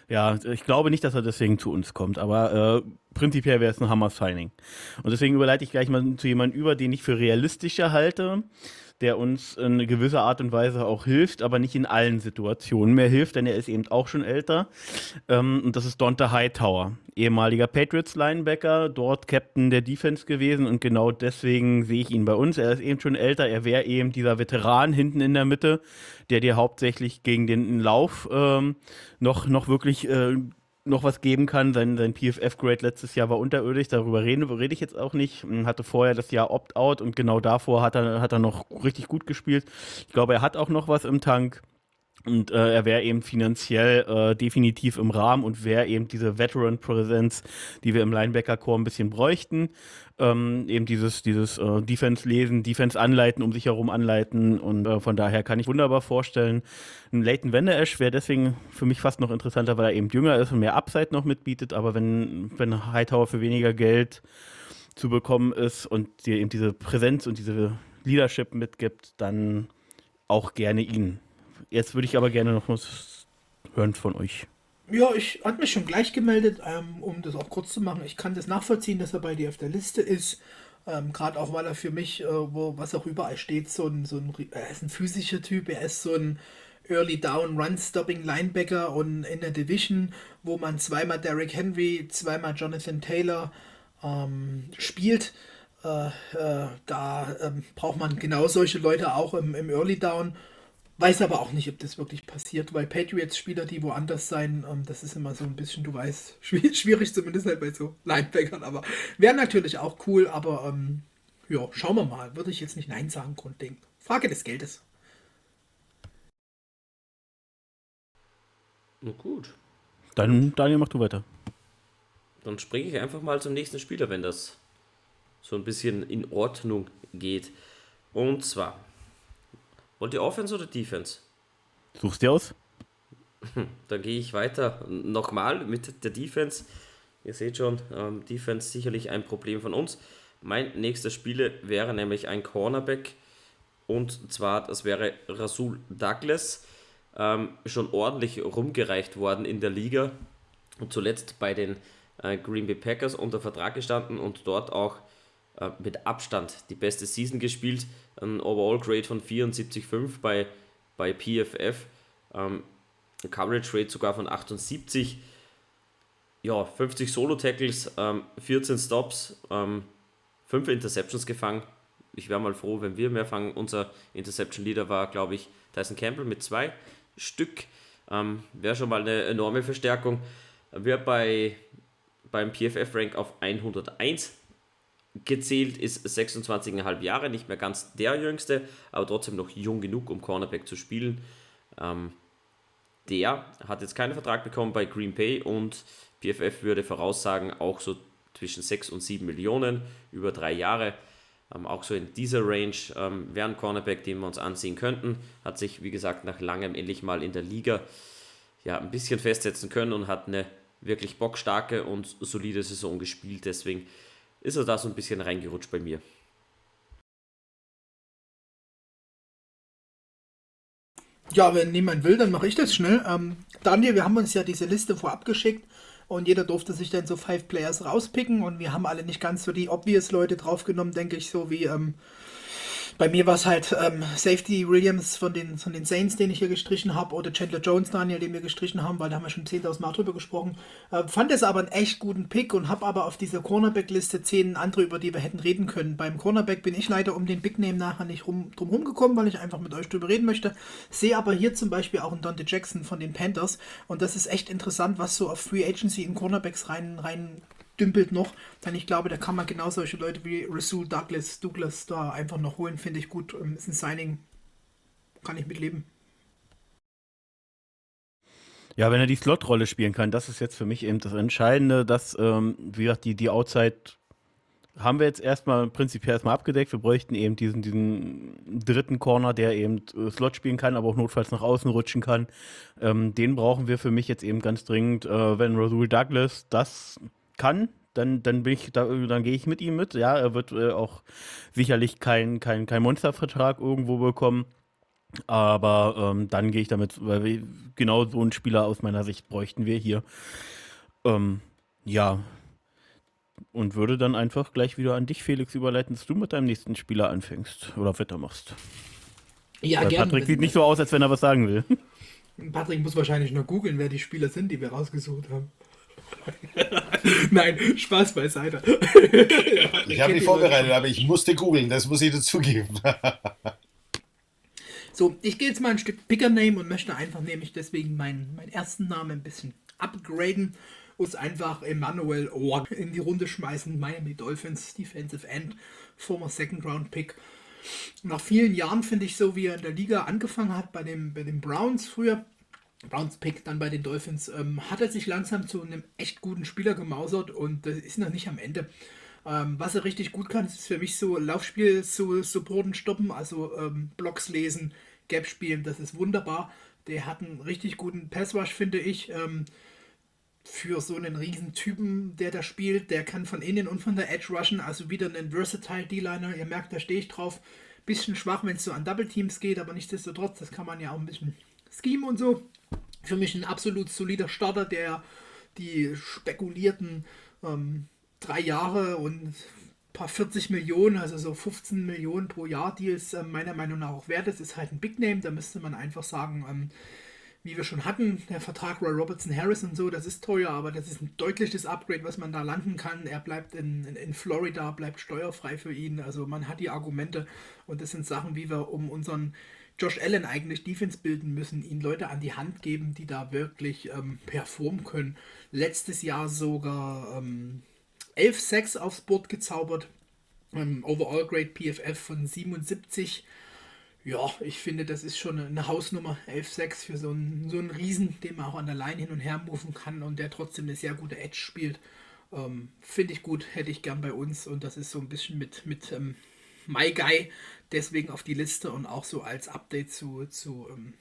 Ja, ich glaube nicht, dass er deswegen zu uns kommt, aber äh, prinzipiell wäre es ein Hammer-Signing. Und deswegen überleite ich gleich mal zu jemandem über, den ich für realistischer halte der uns in eine gewisse Art und Weise auch hilft, aber nicht in allen Situationen mehr hilft, denn er ist eben auch schon älter. Ähm, und das ist Donta Hightower, ehemaliger Patriots-Linebacker, dort Captain der Defense gewesen und genau deswegen sehe ich ihn bei uns. Er ist eben schon älter, er wäre eben dieser Veteran hinten in der Mitte, der dir hauptsächlich gegen den Lauf ähm, noch, noch wirklich äh, noch was geben kann. Sein, sein PFF-Grade letztes Jahr war unterirdisch, darüber rede, rede ich jetzt auch nicht. Hatte vorher das Jahr Opt-out und genau davor hat er, hat er noch richtig gut gespielt. Ich glaube, er hat auch noch was im Tank. Und äh, er wäre eben finanziell äh, definitiv im Rahmen und wäre eben diese Veteran-Präsenz, die wir im Linebacker-Core ein bisschen bräuchten. Ähm, eben dieses, dieses äh, Defense lesen, Defense anleiten, um sich herum anleiten. Und äh, von daher kann ich wunderbar vorstellen, ein Leighton Vander wäre deswegen für mich fast noch interessanter, weil er eben jünger ist und mehr Upside noch mitbietet. Aber wenn, wenn Hightower für weniger Geld zu bekommen ist und dir eben diese Präsenz und diese Leadership mitgibt, dann auch gerne ihn. Jetzt würde ich aber gerne noch was hören von euch. Ja, ich hatte mich schon gleich gemeldet, ähm, um das auch kurz zu machen. Ich kann das nachvollziehen, dass er bei dir auf der Liste ist. Ähm, Gerade auch, weil er für mich, äh, wo was auch überall steht, so ein, so ein, er ist ein physischer Typ, er ist so ein Early Down Run Stopping Linebacker und in der Division, wo man zweimal Derrick Henry, zweimal Jonathan Taylor ähm, spielt. Äh, äh, da ähm, braucht man genau solche Leute auch im, im Early Down. Weiß aber auch nicht, ob das wirklich passiert, weil Patriots-Spieler, die woanders sein, ähm, das ist immer so ein bisschen, du weißt, <laughs> schwierig, zumindest halt bei so Linebackern, aber wäre natürlich auch cool, aber ähm, ja, schauen wir mal. Würde ich jetzt nicht Nein sagen, Grundding. Frage des Geldes. Na gut. Dann, Daniel, mach du weiter. Dann springe ich einfach mal zum nächsten Spieler, wenn das so ein bisschen in Ordnung geht. Und zwar Wollt ihr Offense oder Defense? Suchst du aus? Dann gehe ich weiter. Nochmal mit der Defense. Ihr seht schon, ähm, Defense sicherlich ein Problem von uns. Mein nächster Spieler wäre nämlich ein Cornerback. Und zwar, das wäre Rasul Douglas. Ähm, schon ordentlich rumgereicht worden in der Liga. Und zuletzt bei den äh, Green Bay Packers unter Vertrag gestanden und dort auch äh, mit Abstand die beste Season gespielt. Ein Overall Grade von 74,5 bei, bei PFF. Ähm, Coverage Rate sogar von 78. Ja, 50 Solo-Tackles, ähm, 14 Stops, ähm, 5 Interceptions gefangen. Ich wäre mal froh, wenn wir mehr fangen. Unser Interception-Leader war, glaube ich, Tyson Campbell mit zwei Stück. Ähm, wäre schon mal eine enorme Verstärkung. Wer bei, beim PFF-Rank auf 101 gezählt, ist 26,5 Jahre, nicht mehr ganz der jüngste, aber trotzdem noch jung genug, um Cornerback zu spielen. Ähm, der hat jetzt keinen Vertrag bekommen bei Green Bay und PFF würde voraussagen, auch so zwischen 6 und 7 Millionen über drei Jahre. Ähm, auch so in dieser Range ähm, wäre ein Cornerback, den wir uns ansehen könnten. Hat sich, wie gesagt, nach langem endlich mal in der Liga ja, ein bisschen festsetzen können und hat eine wirklich bockstarke und solide Saison gespielt. Deswegen ist er da so ein bisschen reingerutscht bei mir. Ja, wenn niemand will, dann mache ich das schnell. Ähm, Daniel, wir haben uns ja diese Liste vorab geschickt und jeder durfte sich dann so Five Players rauspicken und wir haben alle nicht ganz so die obvious Leute draufgenommen, denke ich, so wie ähm, bei mir war es halt ähm, Safety Williams von den, von den Saints, den ich hier gestrichen habe, oder Chandler Jones, Daniel, den wir gestrichen haben, weil da haben wir schon 10.000 Mal drüber gesprochen. Äh, fand es aber einen echt guten Pick und habe aber auf dieser Cornerback-Liste 10 andere, über die wir hätten reden können. Beim Cornerback bin ich leider um den Big Name nachher nicht rum, drum rumgekommen, weil ich einfach mit euch drüber reden möchte. Sehe aber hier zum Beispiel auch einen Dante Jackson von den Panthers und das ist echt interessant, was so auf Free Agency in Cornerbacks rein, rein dümpelt noch. Denn ich glaube, da kann man genau solche Leute wie Rasul Douglas, Douglas da einfach noch holen. Finde ich gut. Ähm, ist ein Signing. Kann ich mitleben. Ja, wenn er die Slot-Rolle spielen kann, das ist jetzt für mich eben das Entscheidende, dass, ähm, wie gesagt, die, die Outside haben wir jetzt erstmal prinzipiell erstmal abgedeckt. Wir bräuchten eben diesen, diesen dritten Corner, der eben äh, Slot spielen kann, aber auch notfalls nach außen rutschen kann. Ähm, den brauchen wir für mich jetzt eben ganz dringend. Äh, wenn Rasul Douglas das kann, dann, dann bin ich, da, dann gehe ich mit ihm mit. Ja, er wird äh, auch sicherlich keinen kein, kein Monstervertrag irgendwo bekommen. Aber ähm, dann gehe ich damit, weil wir, genau so einen Spieler aus meiner Sicht bräuchten wir hier. Ähm, ja. Und würde dann einfach gleich wieder an dich, Felix, überleiten, dass du mit deinem nächsten Spieler anfängst oder weitermachst. Ja, gerne. Patrick sieht nicht so aus, als wenn er was sagen will. Patrick muss wahrscheinlich nur googeln, wer die Spieler sind, die wir rausgesucht haben. <laughs> Nein, Spaß beiseite. ich habe mich vorbereitet, aber ich musste googeln, das muss ich dazugeben. so, ich gehe jetzt mal ein Stück Picker Name und möchte einfach nämlich deswegen meinen, meinen ersten Namen ein bisschen upgraden und einfach Emmanuel Orr in die Runde schmeißen. Miami Dolphins, Defensive End, former Second Round Pick. Nach vielen Jahren finde ich so, wie er in der Liga angefangen hat bei, dem, bei den Browns früher, Browns Pick dann bei den Dolphins, ähm, hat er sich langsam zu einem echt guten Spieler gemausert und das ist noch nicht am Ende. Ähm, was er richtig gut kann, ist für mich so Laufspiel zu supporten, stoppen, also ähm, Blocks lesen, Gap spielen, das ist wunderbar. Der hat einen richtig guten Pass Rush, finde ich. Ähm, für so einen riesen Typen, der da spielt, der kann von innen und von der Edge rushen, also wieder ein Versatile D-Liner. Ihr merkt, da stehe ich drauf. Bisschen schwach, wenn es so an Double Teams geht, aber nichtsdestotrotz, das kann man ja auch ein bisschen Scheme und so. Für mich ein absolut solider Starter, der die spekulierten ähm, drei Jahre und paar 40 Millionen, also so 15 Millionen pro Jahr Deals äh, meiner Meinung nach auch wert ist, ist halt ein Big Name. Da müsste man einfach sagen, ähm, wie wir schon hatten, der Vertrag Roy Robertson Harris und so, das ist teuer, aber das ist ein deutliches Upgrade, was man da landen kann. Er bleibt in, in, in Florida, bleibt steuerfrei für ihn. Also man hat die Argumente und das sind Sachen, wie wir um unseren Josh Allen eigentlich Defense bilden müssen, ihn Leute an die Hand geben, die da wirklich ähm, performen können. Letztes Jahr sogar ähm, 11 Sacks aufs Board gezaubert. Ähm, Overall Grade PFF von 77. Ja, ich finde, das ist schon eine Hausnummer. 11-6 für so einen, so einen Riesen, den man auch an der Line hin und her moven kann und der trotzdem eine sehr gute Edge spielt. Ähm, finde ich gut, hätte ich gern bei uns und das ist so ein bisschen mit, mit ähm, My Guy deswegen auf die Liste und auch so als Update zu, zu ähm,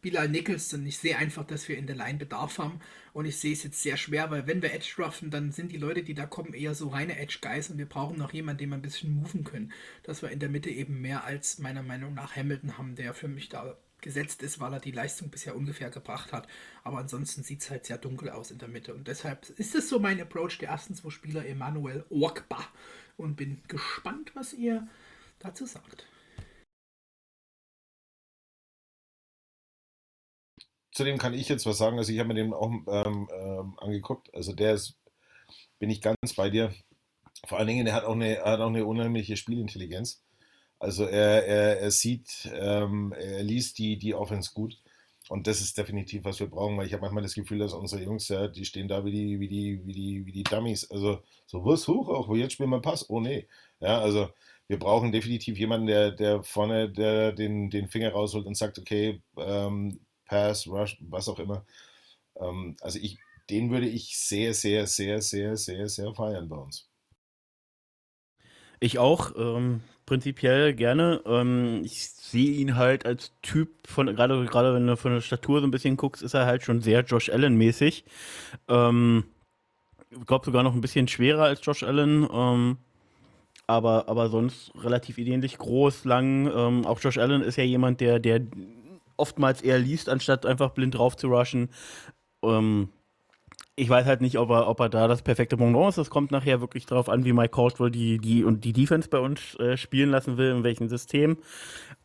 Bilal Nicholson. Ich sehe einfach, dass wir in der Line Bedarf haben und ich sehe es jetzt sehr schwer, weil wenn wir Edge ruffen, dann sind die Leute, die da kommen, eher so reine Edge Guys und wir brauchen noch jemanden, den wir ein bisschen moven können. Dass wir in der Mitte eben mehr als meiner Meinung nach Hamilton haben, der für mich da gesetzt ist, weil er die Leistung bisher ungefähr gebracht hat. Aber ansonsten sieht es halt sehr dunkel aus in der Mitte. Und deshalb ist es so mein Approach der ersten zwei Spieler, Emanuel Ogba. Und bin gespannt, was ihr dazu sagt. Zudem kann ich jetzt was sagen. Also ich habe mir den auch ähm, ähm, angeguckt. Also der ist, bin ich ganz bei dir. Vor allen Dingen, er hat auch eine, hat auch eine unheimliche Spielintelligenz. Also er, er, er sieht, ähm, er liest die, die Offense gut. Und das ist definitiv, was wir brauchen, weil ich habe manchmal das Gefühl, dass unsere Jungs, ja, die stehen da wie die, wie die, wie die, wie die Dummies. Also so, was hoch auch, wo jetzt spielen wir Pass? Oh nee. Ja, also wir brauchen definitiv jemanden, der, der vorne der den, den Finger rausholt und sagt, okay, ähm, Pass, Rush, was auch immer. Ähm, also ich, den würde ich sehr, sehr, sehr, sehr, sehr, sehr feiern bei uns. Ich auch, ähm, prinzipiell gerne. Ähm, ich sehe ihn halt als Typ von, gerade gerade wenn du von der Statur so ein bisschen guckst, ist er halt schon sehr Josh Allen-mäßig. Ähm, ich glaube sogar noch ein bisschen schwerer als Josh Allen. Ähm, aber, aber sonst relativ ähnlich groß, lang. Ähm, auch Josh Allen ist ja jemand, der, der oftmals eher liest, anstatt einfach blind drauf zu rushen. Ähm, ich weiß halt nicht, ob er, ob er da das perfekte Pendant ist. Das kommt nachher wirklich darauf an, wie Mike Caldwell die, die und die Defense bei uns äh, spielen lassen will, in welchem System.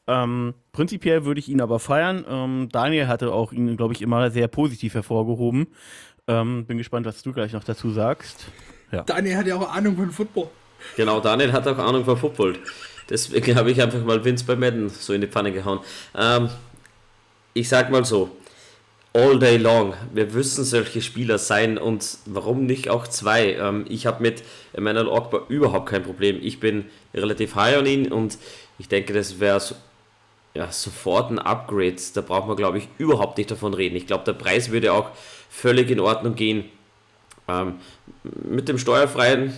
Ähm, prinzipiell würde ich ihn aber feiern. Ähm, Daniel hatte auch ihn, glaube ich, immer sehr positiv hervorgehoben. Ähm, bin gespannt, was du gleich noch dazu sagst. Ja. Daniel hat ja auch Ahnung von Football. Genau, Daniel hat auch Ahnung von Football. Deswegen habe ich einfach mal Vince bei Madden so in die Pfanne gehauen. Ähm, ich sag mal so, all day long. Wir müssen solche Spieler sein und warum nicht auch zwei? Ähm, ich habe mit Emmanuel Ogba überhaupt kein Problem. Ich bin relativ high on ihn und ich denke, das wäre so, ja, sofort ein Upgrade. Da braucht man, glaube ich, überhaupt nicht davon reden. Ich glaube, der Preis würde auch völlig in Ordnung gehen. Ähm, mit dem steuerfreien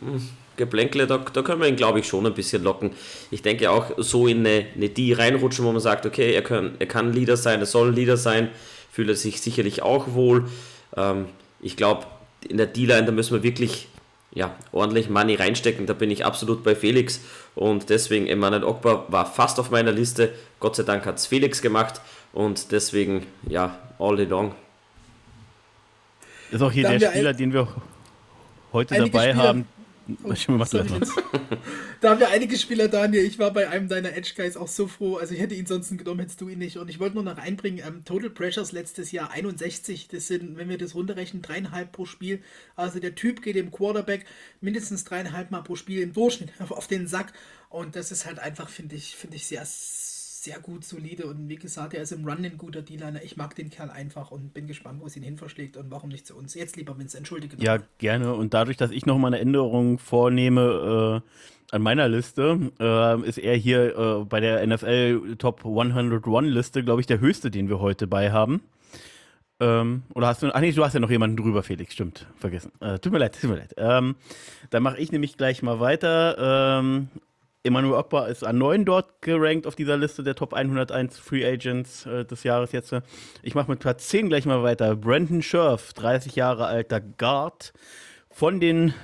hm, Geblänkle, da, da können wir ihn, glaube ich, schon ein bisschen locken. Ich denke auch so in eine, eine D reinrutschen, wo man sagt, okay, er kann, er kann Leader sein, er soll Leader sein fühlt er sich sicherlich auch wohl. Ähm, ich glaube, in der D-Line, da müssen wir wirklich ja, ordentlich Money reinstecken. Da bin ich absolut bei Felix. Und deswegen, Emanuel Ogba war fast auf meiner Liste. Gott sei Dank hat es Felix gemacht. Und deswegen, ja, all day long. Ist auch hier der Spieler, den wir heute dabei Spieler, haben, <laughs> Oh, da haben wir einige Spieler, Daniel. Ich war bei einem deiner Edge Guys auch so froh. Also ich hätte ihn sonst genommen, hättest du ihn nicht. Und ich wollte nur noch einbringen, ähm, Total Pressures letztes Jahr 61. Das sind, wenn wir das runterrechnen, dreieinhalb pro Spiel. Also der Typ geht dem Quarterback mindestens dreieinhalb Mal pro Spiel im Durchschnitt <laughs> auf den Sack. Und das ist halt einfach, finde ich, finde ich sehr gut, solide und wie gesagt, er ist im Run ein guter D-Liner. Ich mag den Kerl einfach und bin gespannt, wo es ihn hin verschlägt und warum nicht zu uns. Jetzt lieber Vince, entschuldige. Ja, gerne. Und dadurch, dass ich nochmal eine Änderung vornehme äh, an meiner Liste, äh, ist er hier äh, bei der NFL Top 101 Liste, glaube ich, der höchste, den wir heute bei haben. Ähm, oder hast du, ach nee, du hast ja noch jemanden drüber, Felix, stimmt, vergessen. Äh, tut mir leid, tut mir leid. Ähm, dann mache ich nämlich gleich mal weiter. Ähm, Emmanuel Ogba ist an 9 dort gerankt auf dieser Liste der Top 101 Free Agents äh, des Jahres jetzt. Ich mache mit Platz 10 gleich mal weiter. Brandon Scherf, 30 Jahre alter Guard von den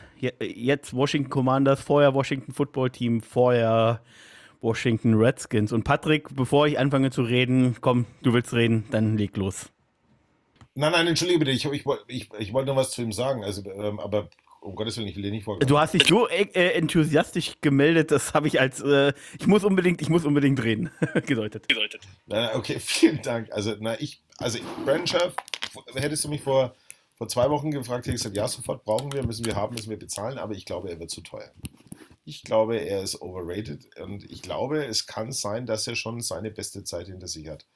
jetzt Washington Commanders, vorher Washington Football Team, vorher Washington Redskins. Und Patrick, bevor ich anfange zu reden, komm, du willst reden, dann leg los. Nein, nein, entschuldige bitte, ich, ich, ich, ich wollte noch was zu ihm sagen, also, ähm, aber um Gottes Willen, ich will dir nicht vorgreifen. Du hast dich so äh, äh, enthusiastisch gemeldet, das habe ich als äh, ich muss unbedingt, ich muss unbedingt reden <laughs> gedeutet. gedeutet. Na, okay, <laughs> vielen Dank. Also, na, ich, also Brandon Scherf, hättest du mich vor, vor zwei Wochen gefragt, hätte ich gesagt, ja, sofort brauchen wir, müssen wir haben, müssen wir bezahlen, aber ich glaube, er wird zu teuer. Ich glaube, er ist overrated und ich glaube, es kann sein, dass er schon seine beste Zeit hinter sich hat.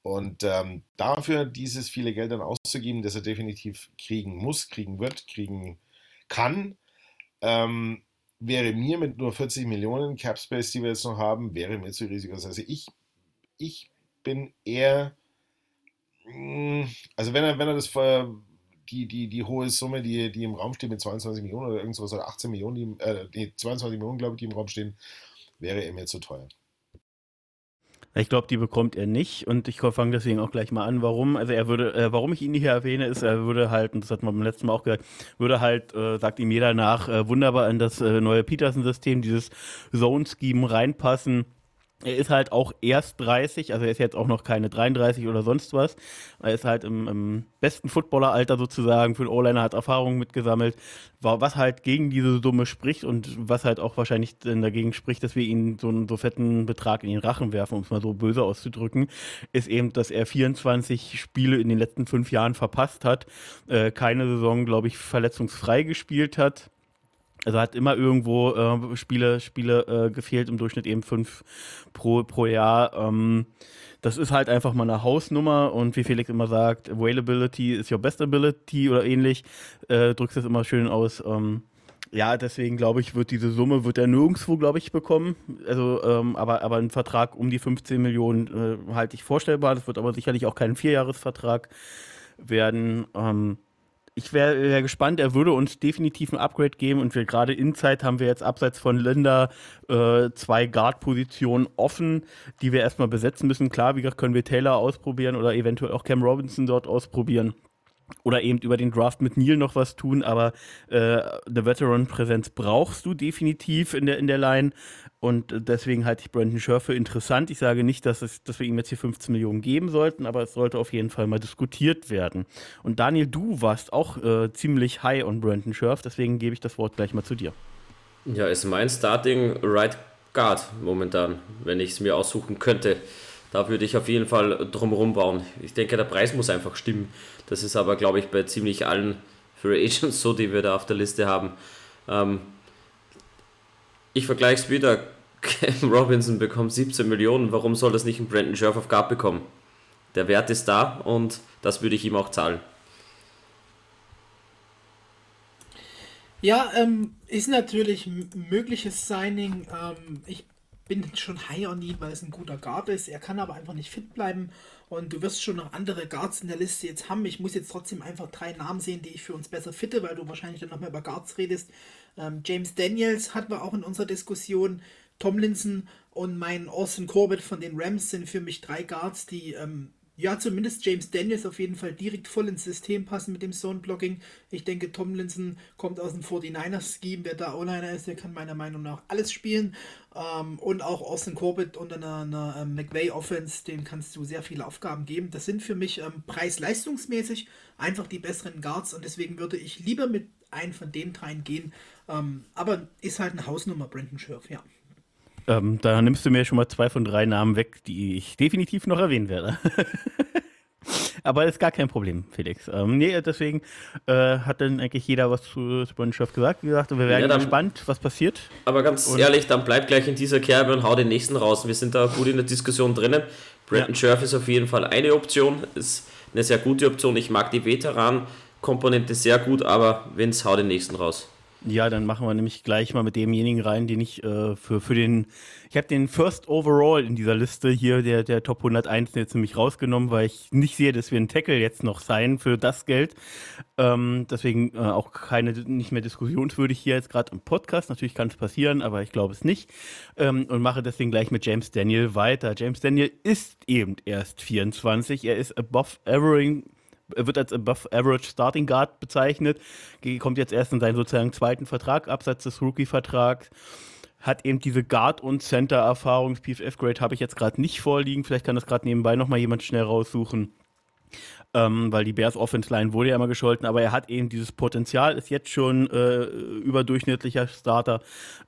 Und ähm, dafür dieses viele Geld dann auszugeben, das er definitiv kriegen muss, kriegen wird, kriegen kann. Ähm, wäre mir mit nur 40 Millionen Cap Space, die wir jetzt noch haben, wäre mir zu risikoreich. Also ich, ich bin eher, mm, also wenn er, wenn er das die, die, die hohe Summe, die, die im Raum steht mit 22 Millionen oder irgendwas oder 18 Millionen, die, äh, die 22 Millionen, glaube ich, die im Raum stehen, wäre er mir zu teuer. Ich glaube, die bekommt er nicht und ich fange deswegen auch gleich mal an, warum. Also er würde, äh, warum ich ihn hier erwähne, ist, er würde halt, und das hat man beim letzten Mal auch gesagt, würde halt, äh, sagt ihm jeder nach, äh, wunderbar in das äh, neue Peterson-System, dieses Zone-Scheme reinpassen. Er ist halt auch erst 30, also er ist jetzt auch noch keine 33 oder sonst was. Er ist halt im, im besten Footballeralter sozusagen, für den O-Liner hat Erfahrungen mitgesammelt, was halt gegen diese Summe spricht und was halt auch wahrscheinlich dagegen spricht, dass wir ihn so einen so fetten Betrag in den Rachen werfen, um es mal so böse auszudrücken, ist eben, dass er 24 Spiele in den letzten fünf Jahren verpasst hat, äh, keine Saison, glaube ich, verletzungsfrei gespielt hat also hat immer irgendwo äh, Spiele, Spiele äh, gefehlt, im Durchschnitt eben fünf pro, pro Jahr. Ähm, das ist halt einfach mal eine Hausnummer und wie Felix immer sagt, Availability is your best ability oder ähnlich, äh, drückst das immer schön aus. Ähm, ja, deswegen glaube ich, wird diese Summe, wird er nirgendwo, glaube ich, bekommen. Also, ähm, aber, aber ein Vertrag um die 15 Millionen äh, halte ich vorstellbar. Das wird aber sicherlich auch kein Vierjahresvertrag werden. Ähm, ich wäre wär gespannt, er würde uns definitiv ein Upgrade geben und wir gerade Inside haben wir jetzt abseits von Linda äh, zwei Guard-Positionen offen, die wir erstmal besetzen müssen. Klar, wie gesagt, können wir Taylor ausprobieren oder eventuell auch Cam Robinson dort ausprobieren oder eben über den Draft mit Neil noch was tun, aber äh, Veteran-Präsenz brauchst du definitiv in der, in der Line und deswegen halte ich Brandon Scherf für interessant. Ich sage nicht, dass, es, dass wir ihm jetzt hier 15 Millionen geben sollten, aber es sollte auf jeden Fall mal diskutiert werden. Und Daniel, du warst auch äh, ziemlich high on Brandon Scherf, deswegen gebe ich das Wort gleich mal zu dir. Ja, ist mein Starting Right Guard momentan, wenn ich es mir aussuchen könnte. Da würde ich auf jeden Fall drumherum bauen. Ich denke, der Preis muss einfach stimmen. Das ist aber, glaube ich, bei ziemlich allen Free Agents so, die wir da auf der Liste haben. Ähm, ich vergleiche es wieder. Cam <laughs> Robinson bekommt 17 Millionen. Warum soll das nicht ein Brandon Scherf auf Guard bekommen? Der Wert ist da und das würde ich ihm auch zahlen. Ja, ähm, ist natürlich ein mögliches Signing. Ähm, ich bin schon high on ihn, weil es ein guter Guard ist. Er kann aber einfach nicht fit bleiben. Und du wirst schon noch andere Guards in der Liste jetzt haben. Ich muss jetzt trotzdem einfach drei Namen sehen, die ich für uns besser fitte, weil du wahrscheinlich dann nochmal über Guards redest. Ähm, James Daniels hatten wir auch in unserer Diskussion. Tomlinson und mein Austin Corbett von den Rams sind für mich drei Guards, die ähm, ja, zumindest James Daniels auf jeden Fall direkt voll ins System passen mit dem Zone-Blocking. Ich denke, Tomlinson kommt aus dem 49ers-Scheme. Wer da O-Liner ist, der kann meiner Meinung nach alles spielen. Ähm, und auch Austin Corbett unter einer, einer ähm, McVay-Offense, dem kannst du sehr viele Aufgaben geben. Das sind für mich ähm, preis-leistungsmäßig einfach die besseren Guards und deswegen würde ich lieber mit einem von den dreien gehen. Aber ist halt eine Hausnummer, Brandon Scherf, ja. Ähm, da nimmst du mir schon mal zwei von drei Namen weg, die ich definitiv noch erwähnen werde. <laughs> Aber ist gar kein Problem, Felix. Ähm, nee, deswegen äh, hat dann eigentlich jeder was zu Spongebob gesagt. Wie gesagt, wir werden ja, dann, gespannt, was passiert. Aber ganz und ehrlich, dann bleib gleich in dieser Kerbe und hau den nächsten raus. Wir sind da gut in der Diskussion drinnen. Brandon ja. Scherf ist auf jeden Fall eine Option, ist eine sehr gute Option. Ich mag die Veteran-Komponente sehr gut, aber Vince, hau den nächsten raus. Ja, dann machen wir nämlich gleich mal mit demjenigen rein, den ich äh, für, für den, ich habe den First Overall in dieser Liste hier, der, der Top 101 jetzt nämlich rausgenommen, weil ich nicht sehe, dass wir einen Tackle jetzt noch sein für das Geld. Ähm, deswegen äh, auch keine, nicht mehr diskussionswürdig hier jetzt gerade im Podcast. Natürlich kann es passieren, aber ich glaube es nicht. Ähm, und mache deswegen gleich mit James Daniel weiter. James Daniel ist eben erst 24. Er ist above average wird als Above Average Starting Guard bezeichnet, kommt jetzt erst in seinen sozusagen zweiten Vertrag, abseits des Rookie-Vertrags, hat eben diese Guard- und Center-Erfahrung. PFF-Grade habe ich jetzt gerade nicht vorliegen, vielleicht kann das gerade nebenbei nochmal jemand schnell raussuchen. Ähm, weil die Bears Offense Line wurde ja immer gescholten, aber er hat eben dieses Potenzial, ist jetzt schon äh, überdurchschnittlicher Starter,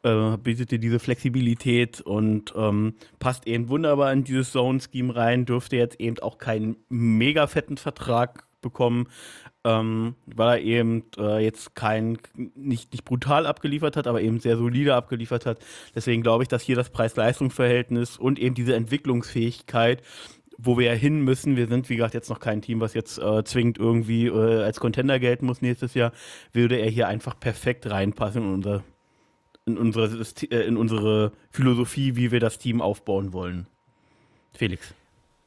äh, bietet dir diese Flexibilität und ähm, passt eben wunderbar in dieses Zone-Scheme rein, dürfte jetzt eben auch keinen mega fetten Vertrag bekommen, ähm, weil er eben äh, jetzt kein, nicht, nicht brutal abgeliefert hat, aber eben sehr solide abgeliefert hat. Deswegen glaube ich, dass hier das Preis-Leistungs-Verhältnis und eben diese Entwicklungsfähigkeit, wo wir ja hin müssen, wir sind wie gesagt jetzt noch kein Team, was jetzt äh, zwingend irgendwie äh, als Contender gelten muss nächstes Jahr, würde er hier einfach perfekt reinpassen in unser in unsere, äh, in unsere Philosophie, wie wir das Team aufbauen wollen. Felix.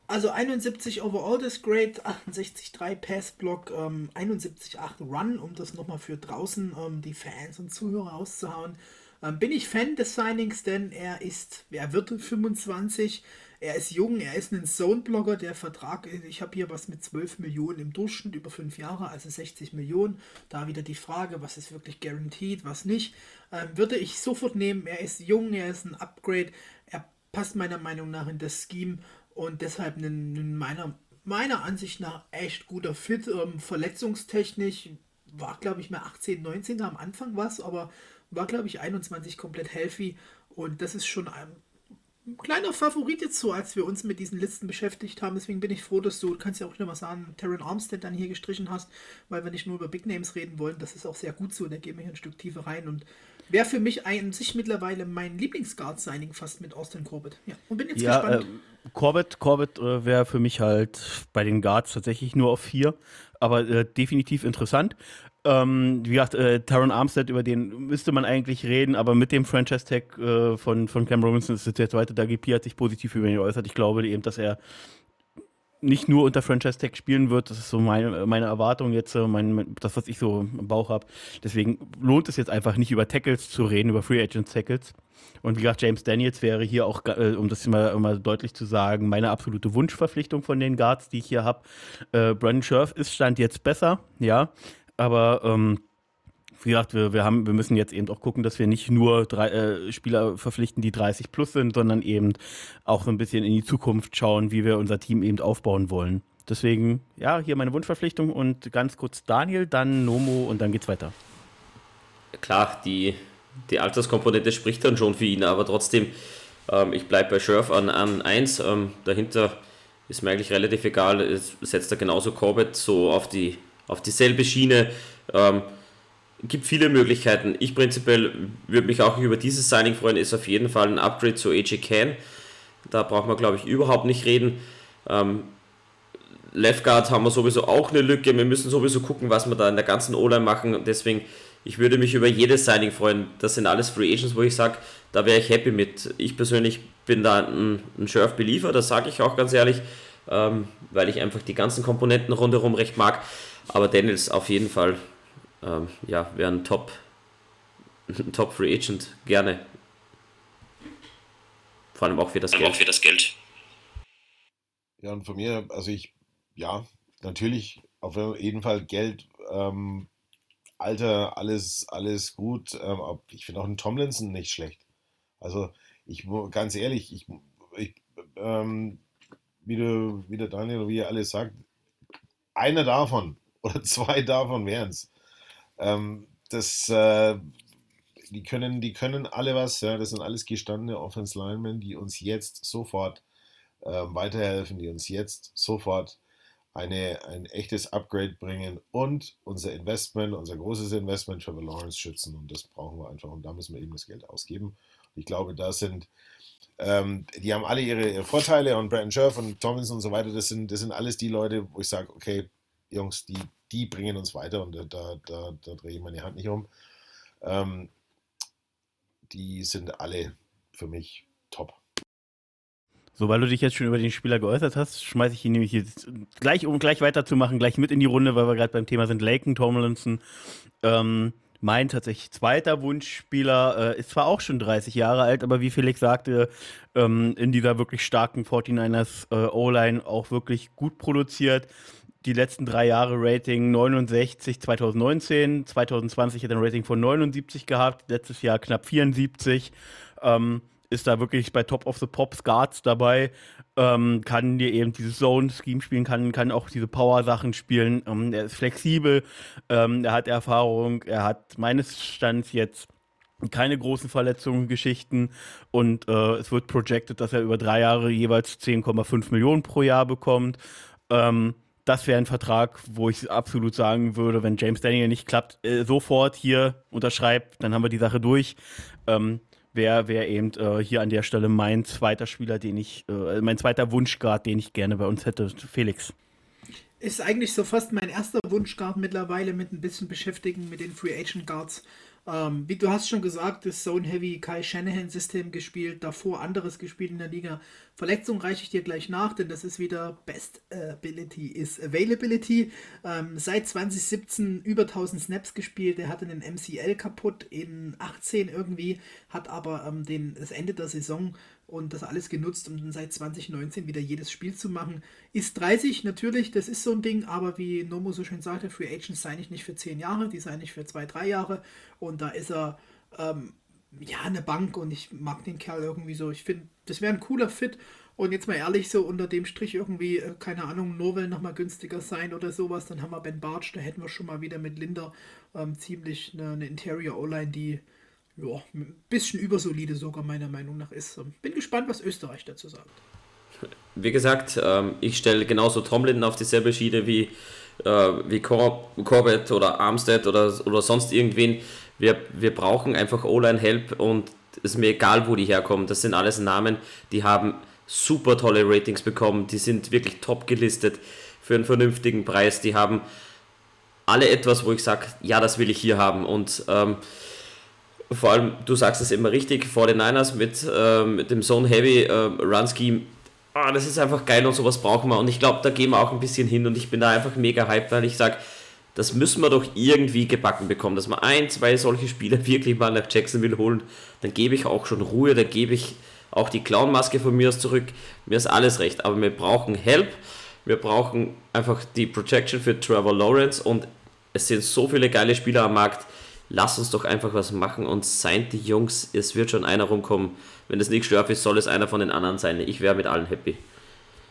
Also 71 Overall das Grade, 68,3 Passblock, ähm, 71,8 Run, um das nochmal für draußen ähm, die Fans und Zuhörer auszuhauen. Ähm, bin ich Fan des Signings, denn er ist, er wird 25, er ist jung, er ist ein Zone-Blogger, der Vertrag, ich habe hier was mit 12 Millionen im Durchschnitt über 5 Jahre, also 60 Millionen. Da wieder die Frage, was ist wirklich guaranteed, was nicht. Ähm, würde ich sofort nehmen, er ist jung, er ist ein Upgrade, er passt meiner Meinung nach in das Scheme und deshalb ein, meiner, meiner Ansicht nach echt guter Fit. Ähm, verletzungstechnisch war, glaube ich, mehr 18, 19 am Anfang was, aber war, glaube ich, 21 komplett healthy und das ist schon ein kleiner Favorit jetzt so, als wir uns mit diesen Listen beschäftigt haben. Deswegen bin ich froh, dass du, du kannst ja auch nochmal sagen, Terran Armstead dann hier gestrichen hast, weil wir nicht nur über Big Names reden wollen. Das ist auch sehr gut so. Da gehen wir hier ein Stück tiefer rein und wäre für mich ein, sich mittlerweile mein Lieblingsguard-Signing fast mit Austin Corbett. Ja, und bin jetzt ja, gespannt. Äh, Corbett, Corbett äh, wäre für mich halt bei den Guards tatsächlich nur auf vier, aber äh, definitiv interessant. Ähm, wie gesagt, äh, Taron Armstead, über den müsste man eigentlich reden, aber mit dem Franchise-Tag äh, von, von Cam Robinson ist es der zweite. Dagi hat sich positiv über ihn geäußert. Ich glaube eben, dass er nicht nur unter Franchise-Tag spielen wird. Das ist so meine, meine Erwartung jetzt, äh, mein, das, was ich so im Bauch habe. Deswegen lohnt es jetzt einfach nicht über Tackles zu reden, über Free Agent Tackles. Und wie gesagt, James Daniels wäre hier auch, äh, um das mal, mal deutlich zu sagen, meine absolute Wunschverpflichtung von den Guards, die ich hier habe. Äh, Brandon Scherf ist Stand jetzt besser, ja. Aber ähm, wie gesagt, wir, wir, haben, wir müssen jetzt eben auch gucken, dass wir nicht nur drei, äh, Spieler verpflichten, die 30 plus sind, sondern eben auch so ein bisschen in die Zukunft schauen, wie wir unser Team eben aufbauen wollen. Deswegen, ja, hier meine Wunschverpflichtung und ganz kurz Daniel, dann Nomo und dann geht's weiter. Klar, die, die Alterskomponente spricht dann schon für ihn, aber trotzdem, ähm, ich bleibe bei Scherf an, an 1. Ähm, dahinter ist mir eigentlich relativ egal, es setzt er genauso Corbett so auf die auf dieselbe Schiene. Ähm, gibt viele Möglichkeiten. Ich prinzipiell würde mich auch über dieses Signing freuen, ist auf jeden Fall ein Upgrade zu AJ Can. Da braucht man, glaube ich, überhaupt nicht reden. Ähm, Left Guard haben wir sowieso auch eine Lücke. Wir müssen sowieso gucken, was wir da in der ganzen O-Line machen. Deswegen, ich würde mich über jedes Signing freuen. Das sind alles Free Agents, wo ich sage, da wäre ich happy mit. Ich persönlich bin da ein, ein Sheriff-Believer, das sage ich auch ganz ehrlich, ähm, weil ich einfach die ganzen Komponenten rundherum recht mag. Aber Daniels auf jeden Fall, ähm, ja, wäre ein Top, ein <laughs> Top Free Agent, gerne. Vor allem auch für das, Geld. Auch für das Geld. Ja, und von mir, also ich, ja, natürlich auf jeden Fall Geld, ähm, Alter, alles, alles gut. Ähm, ich finde auch einen Tomlinson nicht schlecht. Also ich, ganz ehrlich, ich, ich ähm, wie, du, wie der Daniel, wie ihr alles sagt, einer davon <laughs> oder zwei davon wären es. Ähm, das, äh, die, können, die können alle was, ja, das sind alles gestandene Offense Linemen, die uns jetzt sofort äh, weiterhelfen, die uns jetzt sofort eine, ein echtes Upgrade bringen und unser Investment, unser großes Investment Trevor Lawrence schützen. Und das brauchen wir einfach und da müssen wir eben das Geld ausgeben. Ich glaube, da sind, ähm, die haben alle ihre, ihre, Vorteile und Brandon Scherf und Tomlinson und so weiter, das sind, das sind alles die Leute, wo ich sage, okay, Jungs, die, die bringen uns weiter und da, da, da drehe ich meine Hand nicht um. Ähm, die sind alle für mich top. So, weil du dich jetzt schon über den Spieler geäußert hast, schmeiße ich ihn nämlich jetzt gleich, um gleich weiterzumachen, gleich mit in die Runde, weil wir gerade beim Thema sind. Laken Tomlinson, ähm, mein tatsächlich zweiter Wunschspieler, äh, ist zwar auch schon 30 Jahre alt, aber wie Felix sagte, ähm, in dieser wirklich starken 49ers äh, O-Line auch wirklich gut produziert die letzten drei Jahre Rating 69 2019, 2020 hat er ein Rating von 79 gehabt, letztes Jahr knapp 74. Ähm, ist da wirklich bei Top of the Pops Guards dabei, ähm, kann dir eben dieses Zone-Scheme spielen, kann, kann auch diese Power-Sachen spielen. Ähm, er ist flexibel, ähm, er hat Erfahrung, er hat meines Stands jetzt keine großen Verletzungen, Geschichten und äh, es wird projected, dass er über drei Jahre jeweils 10,5 Millionen pro Jahr bekommt. Ähm, das wäre ein Vertrag, wo ich absolut sagen würde, wenn James Daniel nicht klappt, äh, sofort hier unterschreibt, dann haben wir die Sache durch. Ähm, Wäre wär eben äh, hier an der Stelle mein zweiter Spieler, den ich, äh, mein zweiter Wunschguard, den ich gerne bei uns hätte, Felix. Ist eigentlich so fast mein erster Wunschguard mittlerweile mit ein bisschen beschäftigen mit den Free Agent Guards. Ähm, wie du hast schon gesagt, das Zone Heavy Kai Shanahan System gespielt, davor anderes gespielt in der Liga. Verletzung reiche ich dir gleich nach, denn das ist wieder Best Ability is Availability. Ähm, seit 2017 über 1000 Snaps gespielt. Er hatte einen MCL kaputt in 18 irgendwie, hat aber ähm, den, das Ende der Saison und das alles genutzt, um dann seit 2019 wieder jedes Spiel zu machen. Ist 30 natürlich, das ist so ein Ding, aber wie Nomo so schön sagte, Free Agents sei nicht für 10 Jahre, die sei nicht für 2, 3 Jahre und da ist er ähm, ja, eine Bank und ich mag den Kerl irgendwie so. Ich finde, das wäre ein cooler Fit. Und jetzt mal ehrlich, so unter dem Strich irgendwie, äh, keine Ahnung, Novel nochmal günstiger sein oder sowas, dann haben wir Ben Bartsch, da hätten wir schon mal wieder mit Linder ähm, ziemlich eine, eine Interior O-Line, die ja, ein bisschen übersolide sogar meiner Meinung nach ist. Bin gespannt, was Österreich dazu sagt. Wie gesagt, ähm, ich stelle genauso Tomlin auf dieselbe Schiene wie, äh, wie Cor Corbett oder Armstead oder, oder sonst irgendwen. Wir, wir brauchen einfach O-Line-Help und es ist mir egal, wo die herkommen. Das sind alles Namen, die haben super tolle Ratings bekommen. Die sind wirklich top gelistet für einen vernünftigen Preis. Die haben alle etwas, wo ich sage, ja, das will ich hier haben. Und ähm, vor allem, du sagst es immer richtig, vor den Niners mit, ähm, mit dem Zone Heavy äh, Run Scheme, ah, das ist einfach geil und sowas brauchen wir. Und ich glaube, da gehen wir auch ein bisschen hin und ich bin da einfach mega hyped, weil ich sage, das müssen wir doch irgendwie gebacken bekommen, dass wir ein, zwei solche Spieler <laughs> wirklich mal nach Jacksonville holen. Dann gebe ich auch schon Ruhe, dann gebe ich auch die Clownmaske von mir aus zurück. Mir ist alles recht, aber wir brauchen Help. Wir brauchen einfach die Protection für Trevor Lawrence und es sind so viele geile Spieler am Markt. Lass uns doch einfach was machen und seid die Jungs, es wird schon einer rumkommen. Wenn es nicht stört ist, soll es einer von den anderen sein. Ich wäre mit allen happy.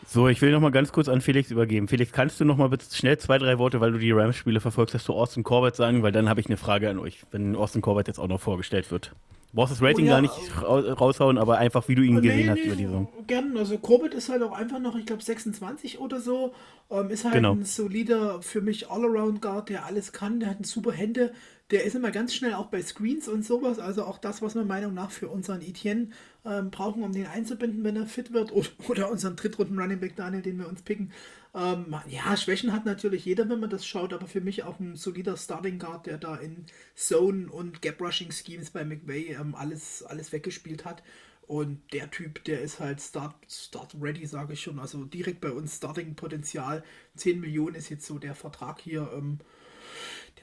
So, ich will noch mal ganz kurz an Felix übergeben. Felix, kannst du noch mal bitte schnell zwei, drei Worte, weil du die Rams-Spiele verfolgst, dass du Austin Corbett sagen, weil dann habe ich eine Frage an euch, wenn Austin Corbett jetzt auch noch vorgestellt wird. Du brauchst das Rating oh, ja, gar nicht raushauen, aber einfach, wie du ihn nee, gesehen nee, hast über die Saison. Gern, also Corbett ist halt auch einfach noch, ich glaube, 26 oder so. Ähm, ist halt genau. ein solider, für mich All-Around-Guard, der alles kann, der hat super Hände, der ist immer ganz schnell auch bei Screens und sowas. Also auch das, was wir Meinung nach für unseren Etienne ähm, brauchen, um den einzubinden, wenn er fit wird. <laughs> Oder, oder unseren Drittrunden Running Back Daniel, den wir uns picken. Ähm, ja, Schwächen hat natürlich jeder, wenn man das schaut, aber für mich auch ein solider Starting Guard, der da in Zone und Gap Rushing Schemes bei McVay ähm, alles, alles weggespielt hat. Und der Typ, der ist halt Start, Start ready, sage ich schon. Also direkt bei uns Starting-Potenzial. 10 Millionen ist jetzt so der Vertrag hier, ähm,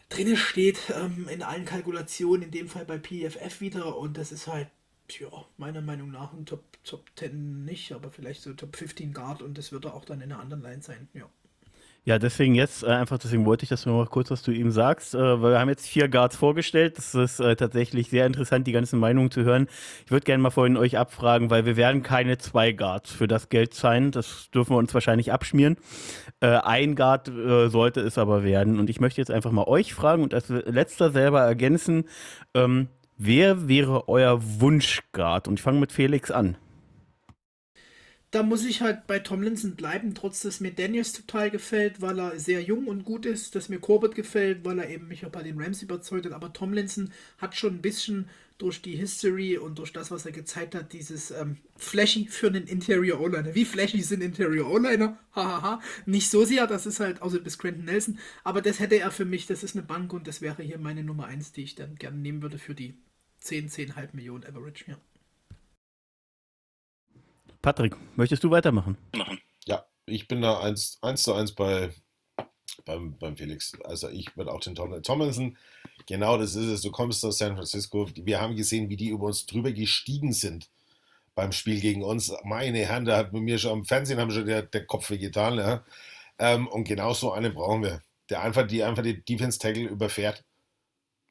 drinne steht ähm, in allen Kalkulationen, in dem Fall bei PFF wieder. Und das ist halt ja, meiner Meinung nach ein Top, Top 10 nicht, aber vielleicht so Top 15 Guard und das wird er auch dann in einer anderen Line sein, ja. Ja, deswegen jetzt, äh, einfach deswegen wollte ich, dass du noch kurz was zu ihm sagst, äh, weil wir haben jetzt vier Guards vorgestellt. Das ist äh, tatsächlich sehr interessant, die ganzen Meinungen zu hören. Ich würde gerne mal vorhin euch abfragen, weil wir werden keine zwei Guards für das Geld sein. Das dürfen wir uns wahrscheinlich abschmieren. Äh, ein Guard äh, sollte es aber werden. Und ich möchte jetzt einfach mal euch fragen und als letzter selber ergänzen, ähm, Wer wäre euer Wunschguard? Und ich fange mit Felix an. Da muss ich halt bei Tomlinson bleiben, trotz dass mir Daniels total gefällt, weil er sehr jung und gut ist, dass mir Corbett gefällt, weil er eben mich auch bei den Rams überzeugt hat. Aber Tomlinson hat schon ein bisschen durch die History und durch das, was er gezeigt hat, dieses ähm, Flashy für einen Interior O-Liner. Wie flashy sind Interior O-Liner? Hahaha. Nicht so sehr, das ist halt, außer bis Quentin Nelson. Aber das hätte er für mich, das ist eine Bank und das wäre hier meine Nummer 1, die ich dann gerne nehmen würde für die 10, 10,5 Millionen Average, ja. Patrick, möchtest du weitermachen? Ja, ich bin da 1, 1 zu 1 bei, beim, beim Felix. Also ich würde auch den Tom, Tomlinson, genau das ist es. Du kommst aus San Francisco. Wir haben gesehen, wie die über uns drüber gestiegen sind beim Spiel gegen uns. Meine Herren, da hat mir schon am Fernsehen haben schon der, der Kopf wehgetan. Ja. Ähm, und genau so einen brauchen wir. Der einfach die, einfach die Defense Tackle überfährt.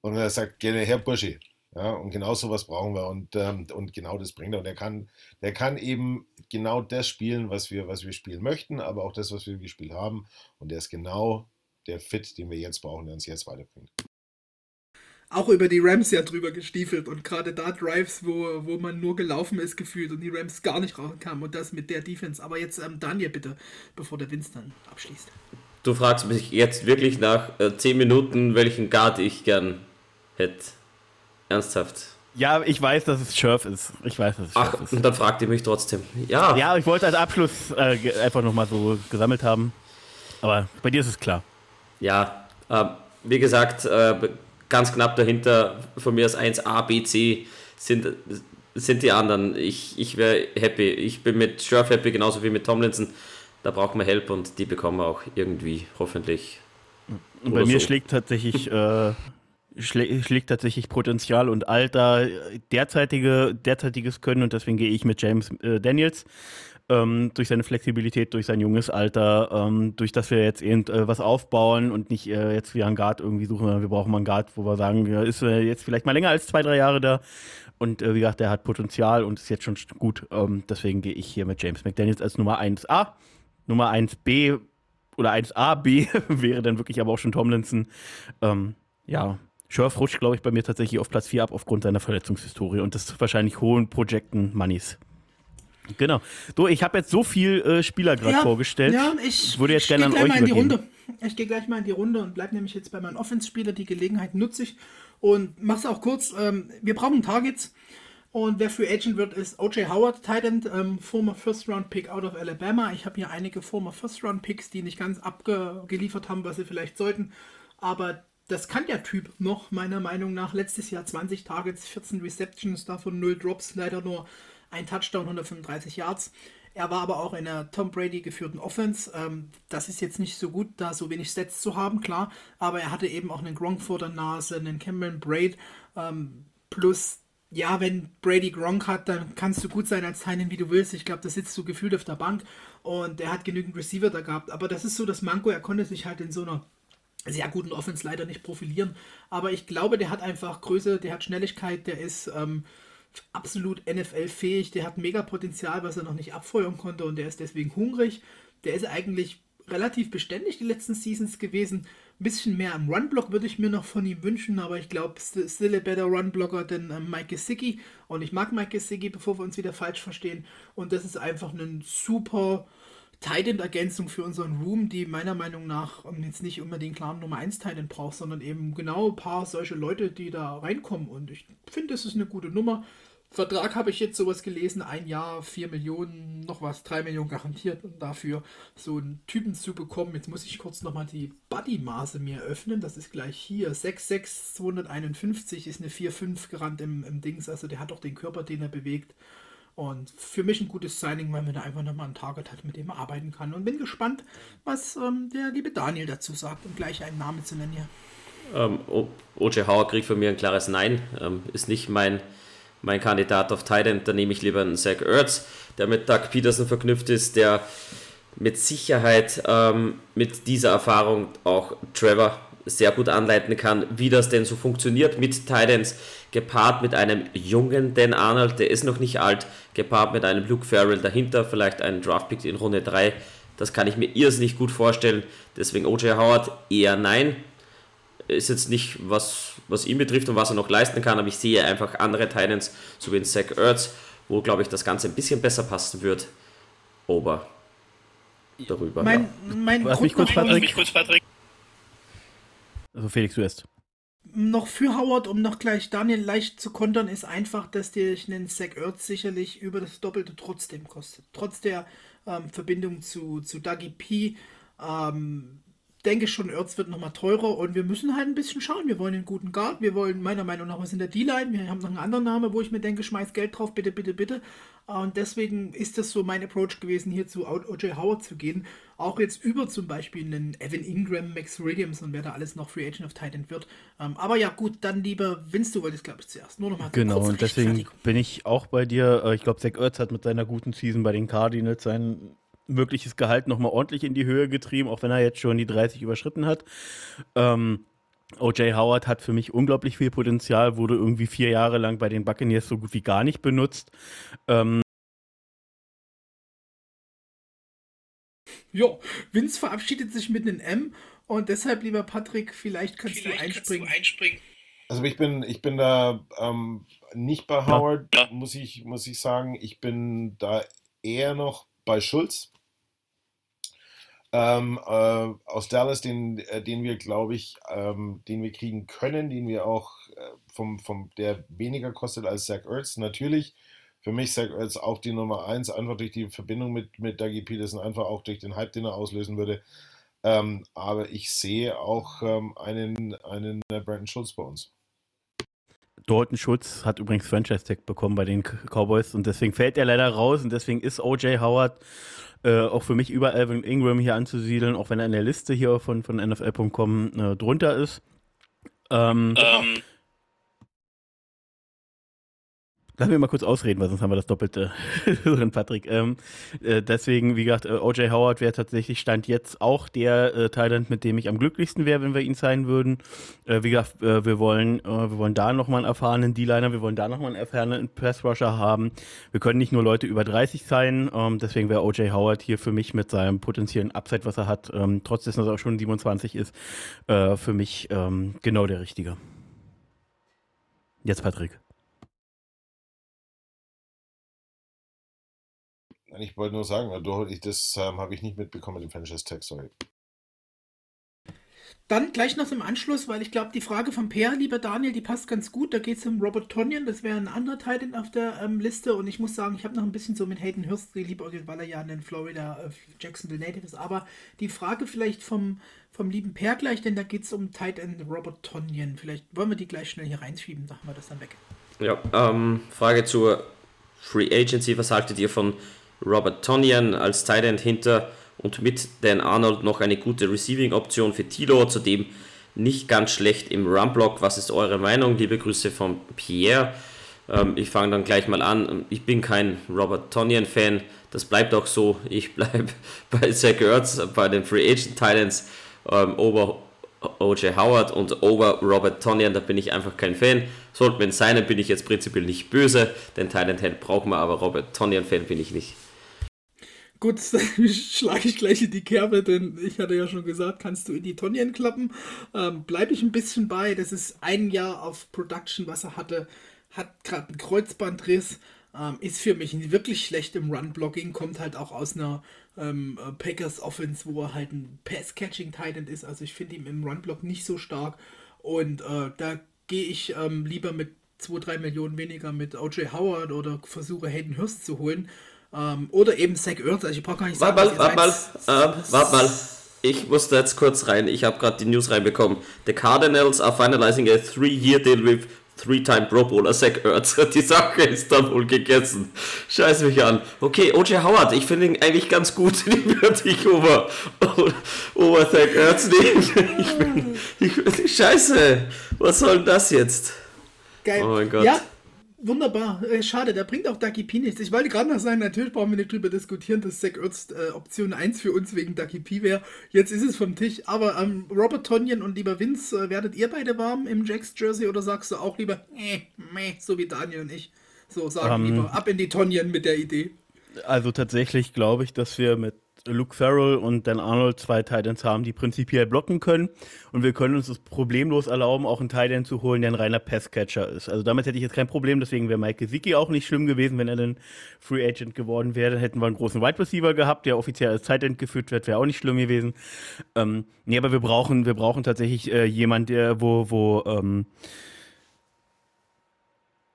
Und er sagt, gerne her, Bursche. Ja, und genau sowas brauchen wir und, ähm, und genau das bringt er. Und er kann, der kann eben genau das spielen, was wir, was wir spielen möchten, aber auch das, was wir gespielt haben. Und der ist genau der Fit, den wir jetzt brauchen, der uns jetzt weiterbringt. Auch über die Rams ja drüber gestiefelt und gerade da Drives, wo, wo man nur gelaufen ist gefühlt und die Rams gar nicht rauskamen und das mit der Defense. Aber jetzt ähm, Daniel bitte, bevor der Vince dann abschließt. Du fragst mich jetzt wirklich nach äh, 10 Minuten, welchen Guard ich gern hätte. Ernsthaft. Ja, ich weiß, dass es Schurf ist. Ich weiß, dass es Ach, ist. und dann fragt ihr mich trotzdem. Ja. Ja, ich wollte als Abschluss äh, einfach nochmal so gesammelt haben. Aber bei dir ist es klar. Ja, äh, wie gesagt, äh, ganz knapp dahinter, von mir aus 1A, B, C sind, sind die anderen. Ich, ich wäre happy. Ich bin mit Schurf happy, genauso wie mit Tomlinson. Da brauchen wir Help und die bekommen wir auch irgendwie, hoffentlich. Und bei mir so. schlägt tatsächlich äh, schlägt tatsächlich Potenzial und Alter, derzeitige, derzeitiges Können und deswegen gehe ich mit James äh, Daniels. Ähm, durch seine Flexibilität, durch sein junges Alter, ähm, durch das wir jetzt eben äh, aufbauen und nicht äh, jetzt wie einen Guard irgendwie suchen, wir brauchen mal einen Guard, wo wir sagen, ja, ist äh, jetzt vielleicht mal länger als zwei, drei Jahre da. Und äh, wie gesagt, der hat Potenzial und ist jetzt schon gut. Ähm, deswegen gehe ich hier mit James McDaniels als Nummer 1a. Nummer 1b oder 1a, B <laughs> wäre dann wirklich aber auch schon Tomlinson. Ähm, ja, Scherf rutscht, glaube ich, bei mir tatsächlich auf Platz 4 ab aufgrund seiner Verletzungshistorie und des wahrscheinlich hohen Projecten Moneys. Genau. So, ich habe jetzt so viel äh, Spieler gerade ja, vorgestellt. Ja, ich würde jetzt gerne an euch mal in die Runde. Ich gehe gleich mal in die Runde und bleibe nämlich jetzt bei meinen Offense-Spieler. Die Gelegenheit nutze ich und mache es auch kurz. Ähm, wir brauchen Targets. Und wer Free Agent wird, ist O.J. Howard, Titan, ähm, former First-Round-Pick out of Alabama. Ich habe hier einige former First-Round-Picks, die nicht ganz abgeliefert haben, was sie vielleicht sollten. Aber das kann der Typ noch, meiner Meinung nach. Letztes Jahr 20 Targets, 14 Receptions, davon 0 Drops, leider nur ein Touchdown, 135 Yards. Er war aber auch in der Tom Brady geführten Offense. Ähm, das ist jetzt nicht so gut, da so wenig Sets zu haben, klar. Aber er hatte eben auch einen Gronk vor der Nase, einen Cameron Braid. Ähm, plus, ja, wenn Brady Gronk hat, dann kannst du gut sein als Teilen, wie du willst. Ich glaube, da sitzt du gefühlt auf der Bank und er hat genügend Receiver da gehabt. Aber das ist so das Manko. Er konnte sich halt in so einer sehr guten Offense leider nicht profilieren. Aber ich glaube, der hat einfach Größe, der hat Schnelligkeit, der ist. Ähm, absolut NFL-fähig, der hat mega Potenzial, was er noch nicht abfeuern konnte und der ist deswegen hungrig. Der ist eigentlich relativ beständig die letzten Seasons gewesen. Ein bisschen mehr am Run-Block würde ich mir noch von ihm wünschen, aber ich glaube, still a better Run-Blocker denn ähm, Mike Gesicki. Und ich mag Mike Gesicki, bevor wir uns wieder falsch verstehen. Und das ist einfach ein super Titan-Ergänzung für unseren Room, die meiner Meinung nach ähm, jetzt nicht unbedingt klar Nummer 1 Titan braucht, sondern eben genau ein paar solche Leute, die da reinkommen. Und ich finde, das ist eine gute Nummer. Vertrag habe ich jetzt sowas gelesen, ein Jahr, 4 Millionen, noch was, 3 Millionen garantiert und dafür so einen Typen zu bekommen. Jetzt muss ich kurz nochmal die Buddy-Maße mir öffnen. Das ist gleich hier. 66251 ist eine 4,5 gerannt im, im Dings. Also der hat doch den Körper, den er bewegt. Und für mich ein gutes Signing, weil man da einfach nochmal ein Target hat, mit dem er arbeiten kann. Und bin gespannt, was ähm, der liebe Daniel dazu sagt, um gleich einen Namen zu nennen hier. Ähm, O.J. Hauer kriegt von mir ein klares Nein. Ähm, ist nicht mein mein Kandidat auf Titan, da nehme ich lieber einen Zach Ertz, der mit Doug Peterson verknüpft ist, der mit Sicherheit ähm, mit dieser Erfahrung auch Trevor sehr gut anleiten kann, wie das denn so funktioniert mit Titans, gepaart mit einem jungen Dan Arnold, der ist noch nicht alt, gepaart mit einem Luke Farrell dahinter, vielleicht einen Draftpick in Runde 3. Das kann ich mir irrsinnig gut vorstellen. Deswegen OJ Howard eher nein ist jetzt nicht, was, was ihn betrifft und was er noch leisten kann, aber ich sehe einfach andere Titans, so wie in Zach Ertz, wo, glaube ich, das Ganze ein bisschen besser passen wird. Ober darüber. Mein, ja. mein Lass mich kurz, Patrick. Mich kurz, Patrick. Also Felix, du erst. Noch für Howard, um noch gleich Daniel leicht zu kontern, ist einfach, dass dir einen Zach Ertz sicherlich über das Doppelte trotzdem kostet. Trotz der ähm, Verbindung zu, zu Dougie P. Ähm, denke schon, Erz wird nochmal teurer und wir müssen halt ein bisschen schauen. Wir wollen einen guten Guard, wir wollen meiner Meinung nach was in der D-Line. Wir haben noch einen anderen Namen, wo ich mir denke, schmeiß Geld drauf, bitte, bitte, bitte. Und deswegen ist das so mein Approach gewesen, hier zu O.J. Howard zu gehen. Auch jetzt über zum Beispiel einen Evan Ingram, Max Williams und wer da alles noch Free Agent of Titan wird. Ähm, aber ja, gut, dann lieber Vince, du wolltest, glaube ich, zuerst. Nur nochmal Genau, und deswegen bin ich auch bei dir. Äh, ich glaube, Zach Ertz hat mit seiner guten Season bei den Cardinals seinen mögliches Gehalt nochmal ordentlich in die Höhe getrieben, auch wenn er jetzt schon die 30 überschritten hat. Ähm, OJ Howard hat für mich unglaublich viel Potenzial, wurde irgendwie vier Jahre lang bei den Buccaneers so gut wie gar nicht benutzt. Ähm, Jo, Vince verabschiedet sich mit einem M und deshalb, lieber Patrick, vielleicht kannst vielleicht du einspringen. Kannst du einspringen. Also ich bin, ich bin da ähm, nicht bei Howard, ja. muss, ich, muss ich sagen. Ich bin da eher noch bei Schulz ähm, äh, aus Dallas, den, äh, den wir, glaube ich, ähm, den wir kriegen können, den wir auch äh, vom, vom, der weniger kostet als Zach Ertz. Natürlich, für mich Zach Ertz auch die Nummer 1, einfach durch die Verbindung mit, mit Dougie Peterson, einfach auch durch den Hype, den er auslösen würde. Ähm, aber ich sehe auch ähm, einen, einen äh, Brandon Schulz bei uns. Dalton Schulz hat übrigens Franchise-Tag bekommen bei den Cowboys und deswegen fällt er leider raus und deswegen ist OJ Howard äh, auch für mich über Alvin Ingram hier anzusiedeln, auch wenn er in der Liste hier von, von NFL.com äh, drunter ist. Ähm, ähm. Lass mich mal kurz ausreden, weil sonst haben wir das Doppelte <laughs> drin, Patrick. Ähm, äh, deswegen, wie gesagt, äh, O.J. Howard wäre tatsächlich Stand jetzt auch der äh, Thailand, mit dem ich am glücklichsten wäre, wenn wir ihn sein würden. Äh, wie gesagt, äh, wir, wollen, äh, wir wollen da nochmal einen erfahrenen D-Liner, wir wollen da nochmal einen erfahrenen Pass-Rusher haben. Wir können nicht nur Leute über 30 sein, ähm, deswegen wäre O.J. Howard hier für mich mit seinem potenziellen Upside, was er hat, ähm, trotz dessen, dass er auch schon 27 ist, äh, für mich ähm, genau der Richtige. Jetzt Patrick. Ich wollte nur sagen, ich, das ähm, habe ich nicht mitbekommen mit dem Franchise Tag, sorry. Dann gleich noch im Anschluss, weil ich glaube, die Frage von Per, lieber Daniel, die passt ganz gut. Da geht es um Robert Tonyan, das wäre ein anderer Teil auf der ähm, Liste. Und ich muss sagen, ich habe noch ein bisschen so mit Hayden Hurst geliebäugelt, weil er ja in Florida äh, Jacksonville Native ist. Aber die Frage vielleicht vom, vom lieben Per gleich, denn da geht es um Tight End Robert Tonyan. Vielleicht wollen wir die gleich schnell hier reinschieben, machen wir das dann weg. Ja, ähm, Frage zur Free Agency. Was haltet ihr von Robert Tonyan als Tight End hinter und mit Dan Arnold noch eine gute Receiving-Option für Tilo, zudem nicht ganz schlecht im Run-Block. Was ist eure Meinung? Liebe Grüße von Pierre. Ähm, ich fange dann gleich mal an. Ich bin kein Robert Tonyan-Fan. Das bleibt auch so. Ich bleibe <laughs> bei Zach Ertz, bei den Free Agent Titans, ähm, over O.J. Howard und over Robert Tonyan. Da bin ich einfach kein Fan. Sollten wir sein, bin ich jetzt prinzipiell nicht böse. Den Titan Head brauchen wir, aber Robert Tonyan-Fan bin ich nicht. Gut, <laughs> dann schlage ich gleich in die Kerbe, denn ich hatte ja schon gesagt, kannst du in die Tonien klappen. Ähm, Bleibe ich ein bisschen bei. Das ist ein Jahr auf Production, was er hatte. Hat gerade einen Kreuzbandriss. Ähm, ist für mich wirklich schlecht im Run-Blocking. Kommt halt auch aus einer ähm, äh, Packers Offense, wo er halt ein Pass-Catching-Titan ist. Also ich finde ihn im Run-Block nicht so stark. Und äh, da gehe ich ähm, lieber mit 2, 3 Millionen weniger mit O.J. Howard oder versuche Hayden Hurst zu holen ähm, oder eben Zach Ertz. Also ich brauche gar nicht sagen, Warte mal, warte mal, äh, warte mal. Ich musste jetzt kurz rein. Ich habe gerade die News reinbekommen. The Cardinals are finalizing a three-year deal with Three-Time Pro Bowler Zach Ertz. <laughs> Die Sache ist dann wohl gegessen. Scheiß mich an. Okay, O.J. Howard, ich finde ihn eigentlich ganz gut. Den <laughs> würde ich over, over Zach Ertz nehmen. <laughs> Ich bin, ich, scheiße. Was soll denn das jetzt? Geil. Oh mein Gott. Ja, wunderbar. Äh, schade, da bringt auch Ducky P nichts. Ich wollte gerade noch sagen, natürlich brauchen wir nicht drüber diskutieren, dass Zach Ertz äh, Option 1 für uns wegen Ducky P wäre. Jetzt ist es vom Tisch. Aber ähm, Robert Tonyan und lieber Vince, äh, werdet ihr beide warm im Jacks Jersey oder sagst du auch lieber, äh, meh, so wie Daniel und ich? So, sagen um, ähm, lieber, ab in die Tonyan mit der Idee. Also tatsächlich glaube ich, dass wir mit Luke Farrell und Dan Arnold zwei Titans haben, die prinzipiell blocken können. Und wir können uns das problemlos erlauben, auch einen Titan zu holen, der ein reiner Passcatcher ist. Also damit hätte ich jetzt kein Problem. Deswegen wäre Mike Gesicki auch nicht schlimm gewesen, wenn er dann Free Agent geworden wäre. Dann hätten wir einen großen Wide Receiver gehabt, der offiziell als Titan geführt wird, wäre auch nicht schlimm gewesen. Ähm, nee, aber wir brauchen, wir brauchen tatsächlich äh, jemanden, der, wo, wo, ähm,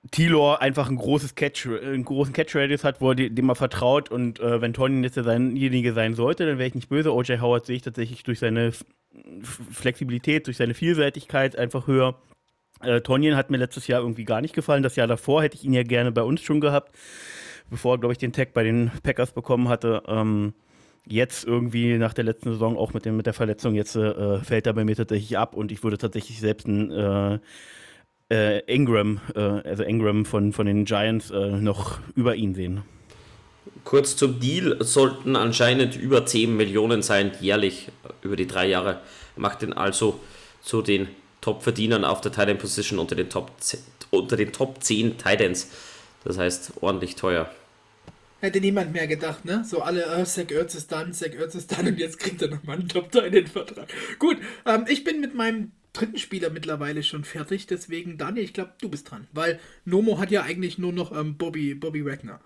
Tilor einfach ein großes Catch, einen großen Catch-Radius hat, wo er dem er vertraut und äh, wenn Tony jetzt derjenige sein sollte, dann wäre ich nicht böse. O.J. Howard sehe ich tatsächlich durch seine Flexibilität, durch seine Vielseitigkeit einfach höher. Äh, Tonjen hat mir letztes Jahr irgendwie gar nicht gefallen. Das Jahr davor hätte ich ihn ja gerne bei uns schon gehabt, bevor er, glaube ich, den Tag bei den Packers bekommen hatte. Ähm, jetzt irgendwie nach der letzten Saison, auch mit, dem, mit der Verletzung, jetzt äh, fällt er bei mir tatsächlich ab und ich würde tatsächlich selbst ein äh, äh, Ingram, äh, also Ingram von, von den Giants, äh, noch über ihn sehen. Kurz zum Deal sollten anscheinend über 10 Millionen sein, jährlich über die drei Jahre. Macht ihn also zu den Top-Verdienern auf der Titan Position unter den Top, unter den Top 10 Titans. Das heißt, ordentlich teuer. Hätte niemand mehr gedacht, ne? So alle, äh, Zach Ertz ist dann, Zach Ertz ist dann und jetzt kriegt er nochmal einen top titan vertrag Gut, ähm, ich bin mit meinem dritten Spieler mittlerweile schon fertig. Deswegen, Daniel, ich glaube, du bist dran. Weil Nomo hat ja eigentlich nur noch ähm, Bobby, Bobby Wagner.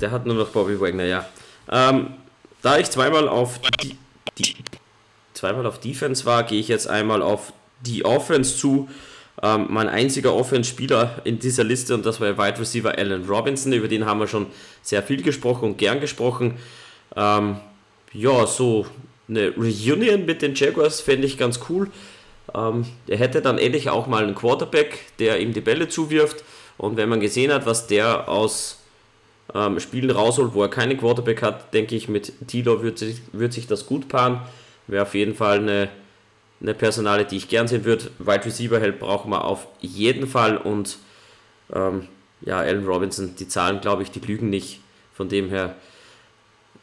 Der hat nur noch Bobby Wagner, ja. Ähm, da ich zweimal auf die, die, zweimal auf Defense war, gehe ich jetzt einmal auf die Offense zu. Ähm, mein einziger Offense-Spieler in dieser Liste und das war Wide Receiver Allen Robinson, über den haben wir schon sehr viel gesprochen und gern gesprochen. Ähm, ja, so eine Reunion mit den Jaguars fände ich ganz cool. Ähm, er hätte dann endlich auch mal einen Quarterback, der ihm die Bälle zuwirft. Und wenn man gesehen hat, was der aus ähm, Spielen rausholt, wo er keinen Quarterback hat, denke ich, mit Tilo wird sich, wird sich das gut paaren. Wäre auf jeden Fall eine, eine Personale, die ich gern sehen würde. Wide Receiver Help brauchen wir auf jeden Fall und ähm, ja, Allen Robinson, die Zahlen, glaube ich, die lügen nicht. Von dem her,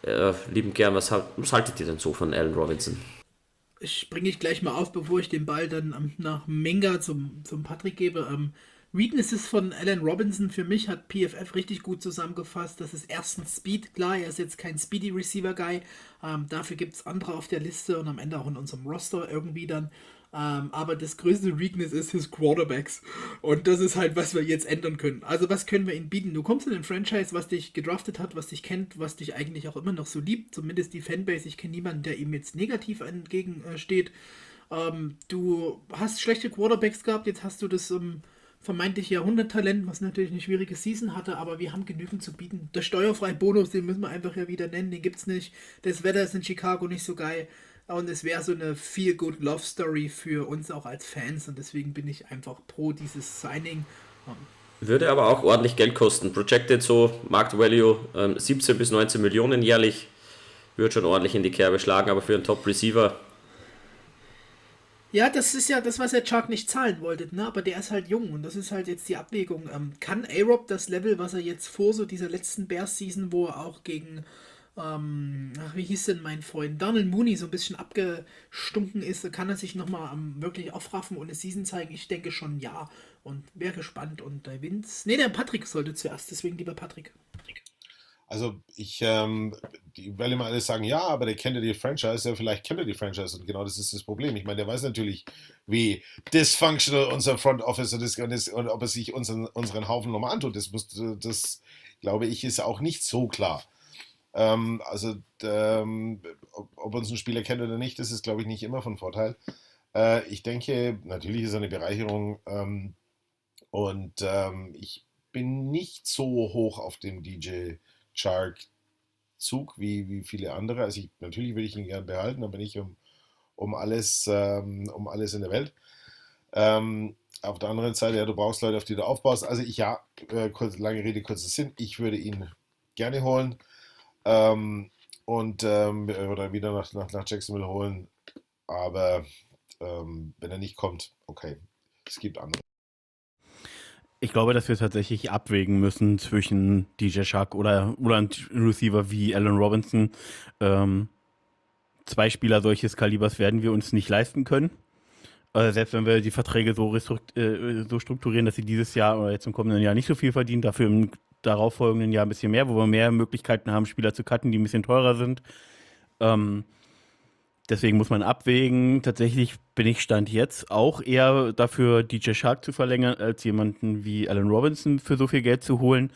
äh, lieben gern, was, was haltet ihr denn so von Allen Robinson? Ich bringe ich gleich mal auf, bevor ich den Ball dann nach Menga zum, zum Patrick gebe. Ähm, Weaknesses von Alan Robinson für mich hat PFF richtig gut zusammengefasst. Das ist erstens Speed, klar, er ist jetzt kein Speedy Receiver Guy. Ähm, dafür gibt es andere auf der Liste und am Ende auch in unserem Roster irgendwie dann. Ähm, aber das größte Weakness ist his Quarterbacks. Und das ist halt, was wir jetzt ändern können. Also, was können wir ihnen bieten? Du kommst in ein Franchise, was dich gedraftet hat, was dich kennt, was dich eigentlich auch immer noch so liebt. Zumindest die Fanbase. Ich kenne niemanden, der ihm jetzt negativ entgegensteht. Ähm, du hast schlechte Quarterbacks gehabt, jetzt hast du das. Ähm, vermeintlich Jahrhunderttalent, was natürlich eine schwierige Season hatte, aber wir haben genügend zu bieten. Der steuerfreie Bonus, den müssen wir einfach ja wieder nennen, den gibt es nicht. Das Wetter ist in Chicago nicht so geil. Und es wäre so eine feel good Love Story für uns auch als Fans und deswegen bin ich einfach pro dieses Signing. Würde aber auch ordentlich Geld kosten. Projected so, Markt Value ähm, 17 bis 19 Millionen jährlich. Würde schon ordentlich in die Kerbe schlagen, aber für einen Top Receiver ja, das ist ja das, was der Chuck nicht zahlen wollte, ne? Aber der ist halt jung und das ist halt jetzt die Abwägung. Ähm, kann A-Rob das Level, was er jetzt vor so dieser letzten Bears-Season, wo er auch gegen, ähm, wie hieß denn mein Freund, Donald Mooney so ein bisschen abgestunken ist, kann er sich nochmal ähm, wirklich aufraffen und eine Season zeigen? Ich denke schon ja und wäre gespannt und der Vince, ne, der Patrick sollte zuerst, deswegen lieber Patrick. Also ich, ähm, die werden immer alles sagen, ja, aber der kennt ja die Franchise, ja, vielleicht kennt er die Franchise und genau das ist das Problem. Ich meine, der weiß natürlich, wie dysfunctional unser Front Office ist und, ist, und ob er sich unseren, unseren Haufen nochmal antut. Das, muss, das, glaube ich, ist auch nicht so klar. Ähm, also, ähm, ob, ob, uns ein Spieler kennt oder nicht, das ist, glaube ich, nicht immer von Vorteil. Äh, ich denke, natürlich ist er eine Bereicherung ähm, und ähm, ich bin nicht so hoch auf dem DJ Shark Zug wie, wie viele andere. Also ich, natürlich will ich ihn gern behalten, aber nicht um, um, alles, ähm, um alles in der Welt. Ähm, auf der anderen Seite, ja, du brauchst Leute, auf die du aufbaust. Also ich, ja, äh, kurz, lange Rede, kurzer Sinn, ich würde ihn gerne holen ähm, und ähm, oder wieder nach, nach, nach Jacksonville holen. Aber ähm, wenn er nicht kommt, okay, es gibt andere. Ich glaube, dass wir tatsächlich abwägen müssen zwischen DJ Shark oder, oder ein Receiver wie Allen Robinson. Ähm, zwei Spieler solches Kalibers werden wir uns nicht leisten können. Also selbst wenn wir die Verträge so, äh, so, strukturieren, dass sie dieses Jahr oder jetzt im kommenden Jahr nicht so viel verdienen, dafür im darauffolgenden Jahr ein bisschen mehr, wo wir mehr Möglichkeiten haben, Spieler zu cutten, die ein bisschen teurer sind. Ähm, Deswegen muss man abwägen. Tatsächlich bin ich Stand jetzt auch eher dafür, DJ Shark zu verlängern, als jemanden wie Alan Robinson für so viel Geld zu holen.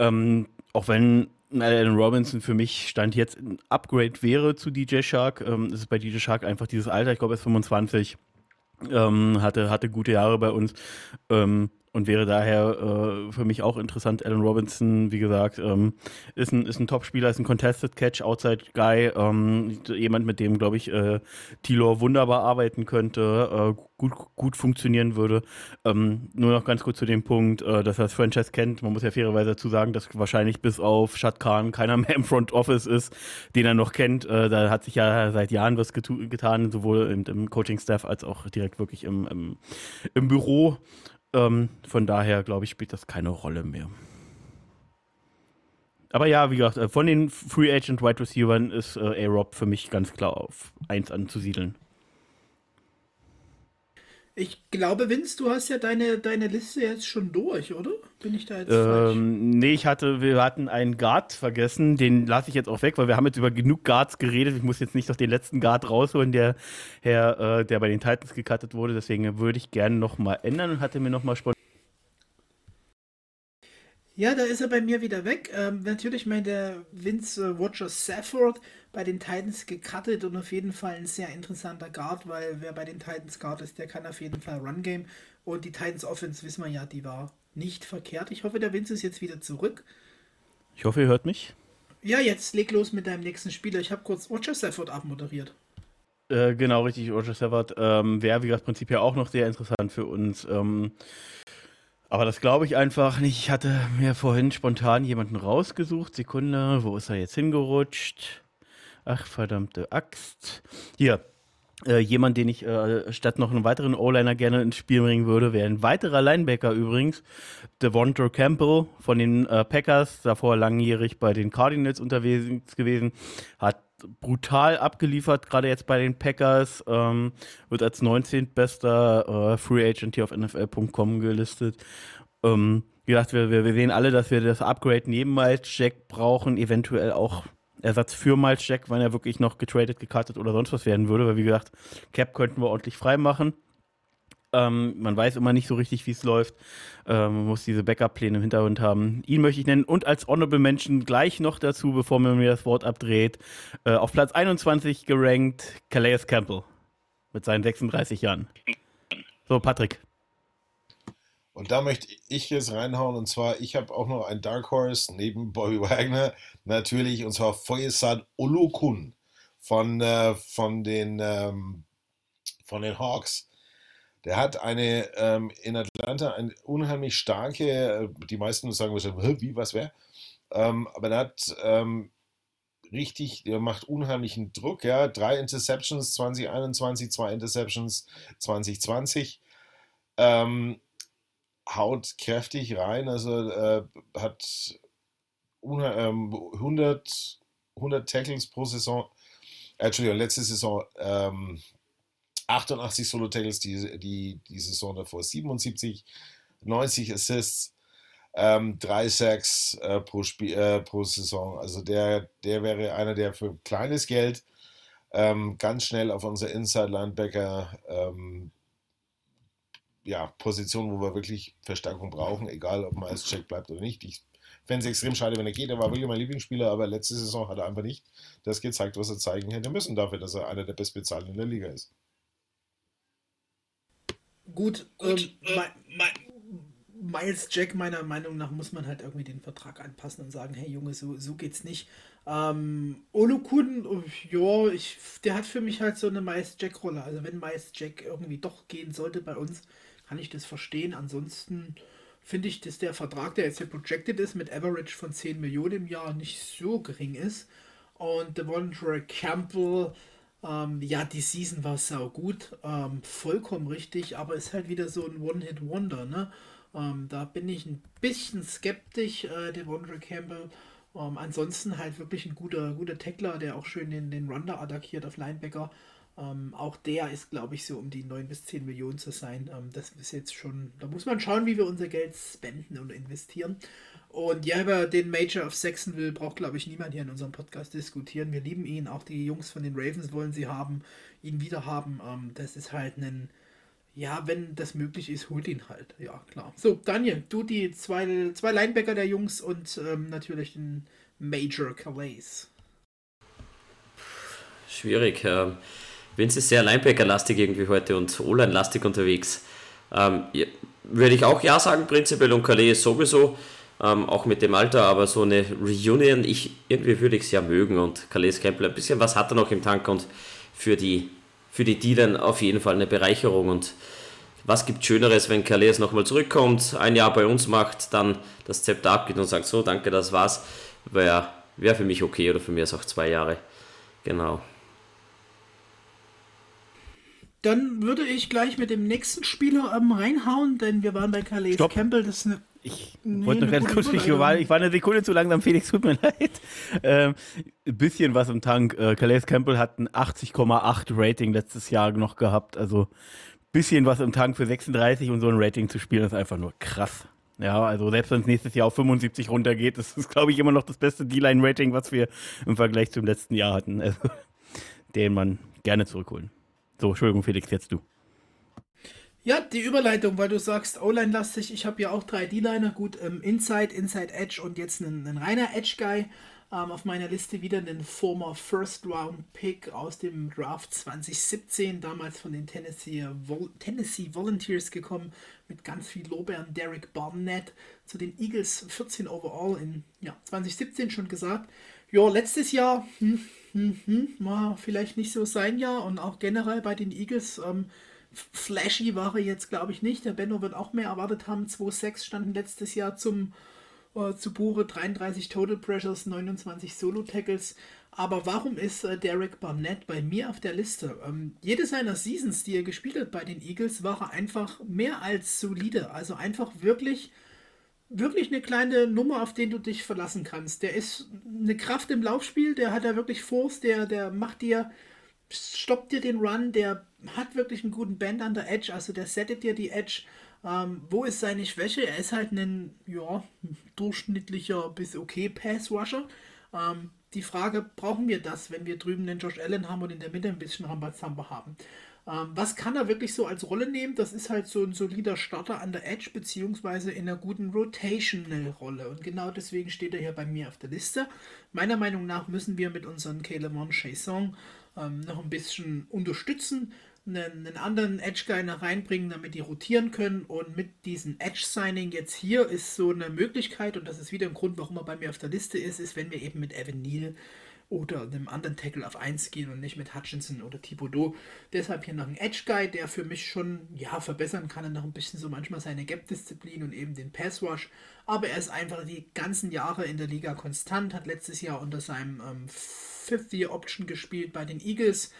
Ähm, auch wenn Alan Robinson für mich Stand jetzt ein Upgrade wäre zu DJ Shark. Ähm, ist bei DJ Shark einfach dieses Alter, ich glaube, er ist 25, ähm, hatte, hatte gute Jahre bei uns. Ähm, und wäre daher äh, für mich auch interessant. Alan Robinson, wie gesagt, ähm, ist ein, ist ein Top-Spieler, ist ein Contested Catch, Outside Guy, ähm, jemand, mit dem, glaube ich, äh, Tilor wunderbar arbeiten könnte, äh, gut, gut funktionieren würde. Ähm, nur noch ganz kurz zu dem Punkt, äh, dass er das Franchise kennt. Man muss ja fairerweise dazu sagen, dass wahrscheinlich bis auf Shad Khan keiner mehr im Front Office ist, den er noch kennt. Äh, da hat sich ja seit Jahren was getan, sowohl im, im Coaching-Staff als auch direkt wirklich im, im, im Büro. Ähm, von daher, glaube ich, spielt das keine Rolle mehr. Aber ja, wie gesagt, äh, von den Free Agent Wide Receivers ist äh, A-Rob für mich ganz klar auf 1 anzusiedeln. Ich glaube, Vince, du hast ja deine, deine Liste jetzt schon durch, oder? Bin ich da jetzt ähm, Nee, ich hatte, wir hatten einen Guard vergessen, den lasse ich jetzt auch weg, weil wir haben jetzt über genug Guards geredet. Ich muss jetzt nicht noch den letzten Guard rausholen, der, der, äh, der bei den Titans gecuttet wurde. Deswegen würde ich gerne nochmal ändern und hatte mir nochmal spontan ja, da ist er bei mir wieder weg. Ähm, natürlich meint der Vince äh, Roger Safford bei den Titans gecuttet und auf jeden Fall ein sehr interessanter Guard, weil wer bei den Titans Guard ist, der kann auf jeden Fall Run Game. Und die Titans Offense, wissen wir ja, die war nicht verkehrt. Ich hoffe, der Vince ist jetzt wieder zurück. Ich hoffe, ihr hört mich. Ja, jetzt leg los mit deinem nächsten Spieler. Ich habe kurz Roger Safford abmoderiert. Äh, genau, richtig, Roger Safford. Ähm, Wäre, wie gesagt, prinzipiell auch noch sehr interessant für uns. Ähm, aber das glaube ich einfach nicht. Ich hatte mir vorhin spontan jemanden rausgesucht. Sekunde, wo ist er jetzt hingerutscht? Ach, verdammte Axt. Hier. Äh, jemand, den ich äh, statt noch einen weiteren O-Liner gerne ins Spiel bringen würde, wäre ein weiterer Linebacker übrigens, Devonta Campbell von den äh, Packers, davor langjährig bei den Cardinals unterwegs gewesen, hat brutal abgeliefert, gerade jetzt bei den Packers, ähm, wird als 19. bester äh, Free Agent hier auf NFL.com gelistet. Ähm, wie gesagt, wir, wir, sehen alle, dass wir das Upgrade neben Miles Jack brauchen, eventuell auch Ersatz für Miles Jack, wenn er wirklich noch getradet, gekartet oder sonst was werden würde, weil wie gesagt, Cap könnten wir ordentlich freimachen. Ähm, man weiß immer nicht so richtig, wie es läuft. Ähm, man muss diese Backup-Pläne im Hintergrund haben. Ihn möchte ich nennen und als Honorable Mention gleich noch dazu, bevor man mir das Wort abdreht, äh, auf Platz 21 gerankt Calais Campbell mit seinen 36 Jahren. So, Patrick. Und da möchte ich jetzt reinhauen, und zwar, ich habe auch noch ein Dark Horse neben Bobby Wagner, natürlich, und zwar Foyesan Olokun von, äh, von, den, ähm, von den Hawks. Der hat eine ähm, in Atlanta eine unheimlich starke, äh, die meisten sagen wahrscheinlich, wie, was wäre? Ähm, aber der hat ähm, richtig, der macht unheimlichen Druck, ja. Drei Interceptions 2021, zwei Interceptions 2020. Ähm, haut kräftig rein, also äh, hat 100, 100 ähm, Tackles pro Saison. Äh, Entschuldigung, letzte Saison ähm, 88 Solo-Tackles, die, die, die Saison davor 77, 90 Assists, ähm, 3 Sacks äh, pro, Spiel, äh, pro Saison. Also der, der wäre einer, der für kleines Geld ähm, ganz schnell auf unser Inside-Linebacker ähm, ja, Position, wo wir wirklich Verstärkung brauchen, egal ob als Check bleibt oder nicht. Ich fände es extrem schade, wenn er geht. Er war wirklich mein Lieblingsspieler, aber letzte Saison hat er einfach nicht das gezeigt, was er zeigen hätte müssen dafür, dass er einer der bestbezahlten in der Liga ist. Gut, Gut ähm, ähm, Miles Jack, meiner Meinung nach, muss man halt irgendwie den Vertrag anpassen und sagen, hey Junge, so, so geht's nicht. Ähm, Olukun, ja, ich, der hat für mich halt so eine Miles Jack-Rolle. Also wenn Miles Jack irgendwie doch gehen sollte bei uns, kann ich das verstehen. Ansonsten finde ich, dass der Vertrag, der jetzt hier projected ist, mit Average von 10 Millionen im Jahr nicht so gering ist. Und Devondre Campbell, ähm, ja, die Season war sau gut, ähm, vollkommen richtig, aber ist halt wieder so ein One-Hit-Wonder, ne? Ähm, da bin ich ein bisschen skeptisch, äh, Devondre Campbell. Ähm, ansonsten halt wirklich ein guter, guter Tackler, der auch schön den, den Runner attackiert auf Linebacker. Ähm, auch der ist, glaube ich, so um die 9 bis 10 Millionen zu sein. Ähm, das ist jetzt schon, da muss man schauen, wie wir unser Geld spenden und investieren. Und ja, über den Major of Saxonville braucht, glaube ich, niemand hier in unserem Podcast diskutieren. Wir lieben ihn, auch die Jungs von den Ravens wollen sie haben, ihn wieder haben. Ähm, das ist halt ein, ja, wenn das möglich ist, holt ihn halt. Ja, klar. So, Daniel, du die zwei, zwei Linebacker der Jungs und ähm, natürlich den Major Calais. Schwierig. Ähm, Vince ist sehr Linebacker-lastig irgendwie heute und O-Line-lastig unterwegs. Ähm, würde ich auch ja sagen, prinzipiell und Calais sowieso, ähm, auch mit dem Alter, aber so eine Reunion, ich, irgendwie würde ich es ja mögen und Calais Campbell, ein bisschen was hat er noch im Tank und für die, für die D auf jeden Fall eine Bereicherung und was gibt Schöneres, wenn Calais nochmal zurückkommt, ein Jahr bei uns macht, dann das Zepter abgibt und sagt, so, danke, das war's, wäre wär für mich okay oder für mich ist auch zwei Jahre. Genau. Dann würde ich gleich mit dem nächsten Spieler ähm, reinhauen, denn wir waren bei Calais Stopp. Campbell. Das ist eine ich nee, wollte noch ganz kurz, ich war, ich war eine Sekunde zu langsam, <laughs> Felix, tut mir leid. Ähm, ein bisschen was im Tank. Äh, Calais Campbell hat ein 80,8 Rating letztes Jahr noch gehabt. Also ein bisschen was im Tank für 36 und so ein Rating zu spielen, ist einfach nur krass. Ja, also selbst wenn es nächstes Jahr auf 75 runtergeht, ist, glaube ich, immer noch das beste D-Line-Rating, was wir im Vergleich zum letzten Jahr hatten. Also, <laughs> den man gerne zurückholen. So, Entschuldigung, Felix, jetzt du. Ja, die Überleitung, weil du sagst, O-Line-lastig. Ich habe ja auch drei D-Liner. Gut, ähm, Inside, Inside Edge und jetzt einen, einen reiner Edge-Guy. Ähm, auf meiner Liste wieder einen former First-Round-Pick aus dem Draft 2017, damals von den Tennessee, Vol Tennessee Volunteers gekommen, mit ganz viel Lobern. Derek Barnett zu den Eagles 14 overall in ja, 2017 schon gesagt. Ja, letztes Jahr, hm, Mhm, war vielleicht nicht so sein Jahr und auch generell bei den Eagles. Ähm, flashy war er jetzt, glaube ich, nicht. Der Benno wird auch mehr erwartet haben. 2-6 standen letztes Jahr zum äh, zu Buche. 33 Total Pressures, 29 Solo Tackles. Aber warum ist äh, Derek Barnett bei mir auf der Liste? Ähm, jede seiner Seasons, die er gespielt hat bei den Eagles, war er einfach mehr als solide. Also einfach wirklich, wirklich eine kleine Nummer, auf den du dich verlassen kannst. Der ist eine Kraft im Laufspiel, der hat da wirklich Force, der, der macht dir, stoppt dir den Run, der hat wirklich einen guten Band an der Edge, also der settet dir die Edge. Ähm, wo ist seine Schwäche? Er ist halt ein ja, durchschnittlicher bis okay Pass-Rusher. Ähm, die Frage, brauchen wir das, wenn wir drüben den Josh Allen haben und in der Mitte ein bisschen Rambazamba haben? Ähm, was kann er wirklich so als Rolle nehmen? Das ist halt so ein solider Starter an der Edge, beziehungsweise in einer guten Rotational-Rolle. Und genau deswegen steht er hier bei mir auf der Liste. Meiner Meinung nach müssen wir mit unserem Calemon Chasson ähm, noch ein bisschen unterstützen einen, einen anderen Edge-Guy reinbringen, damit die rotieren können. Und mit diesem Edge-Signing jetzt hier ist so eine Möglichkeit, und das ist wieder ein Grund, warum er bei mir auf der Liste ist, ist, wenn wir eben mit Evan Neal oder einem anderen Tackle auf 1 gehen und nicht mit Hutchinson oder Thibodeau. Deshalb hier noch ein Edge-Guy, der für mich schon ja, verbessern kann und noch ein bisschen so manchmal seine Gap-Disziplin und eben den Pass-Rush. Aber er ist einfach die ganzen Jahre in der Liga konstant, hat letztes Jahr unter seinem ähm, Fifth-Year-Option gespielt bei den Eagles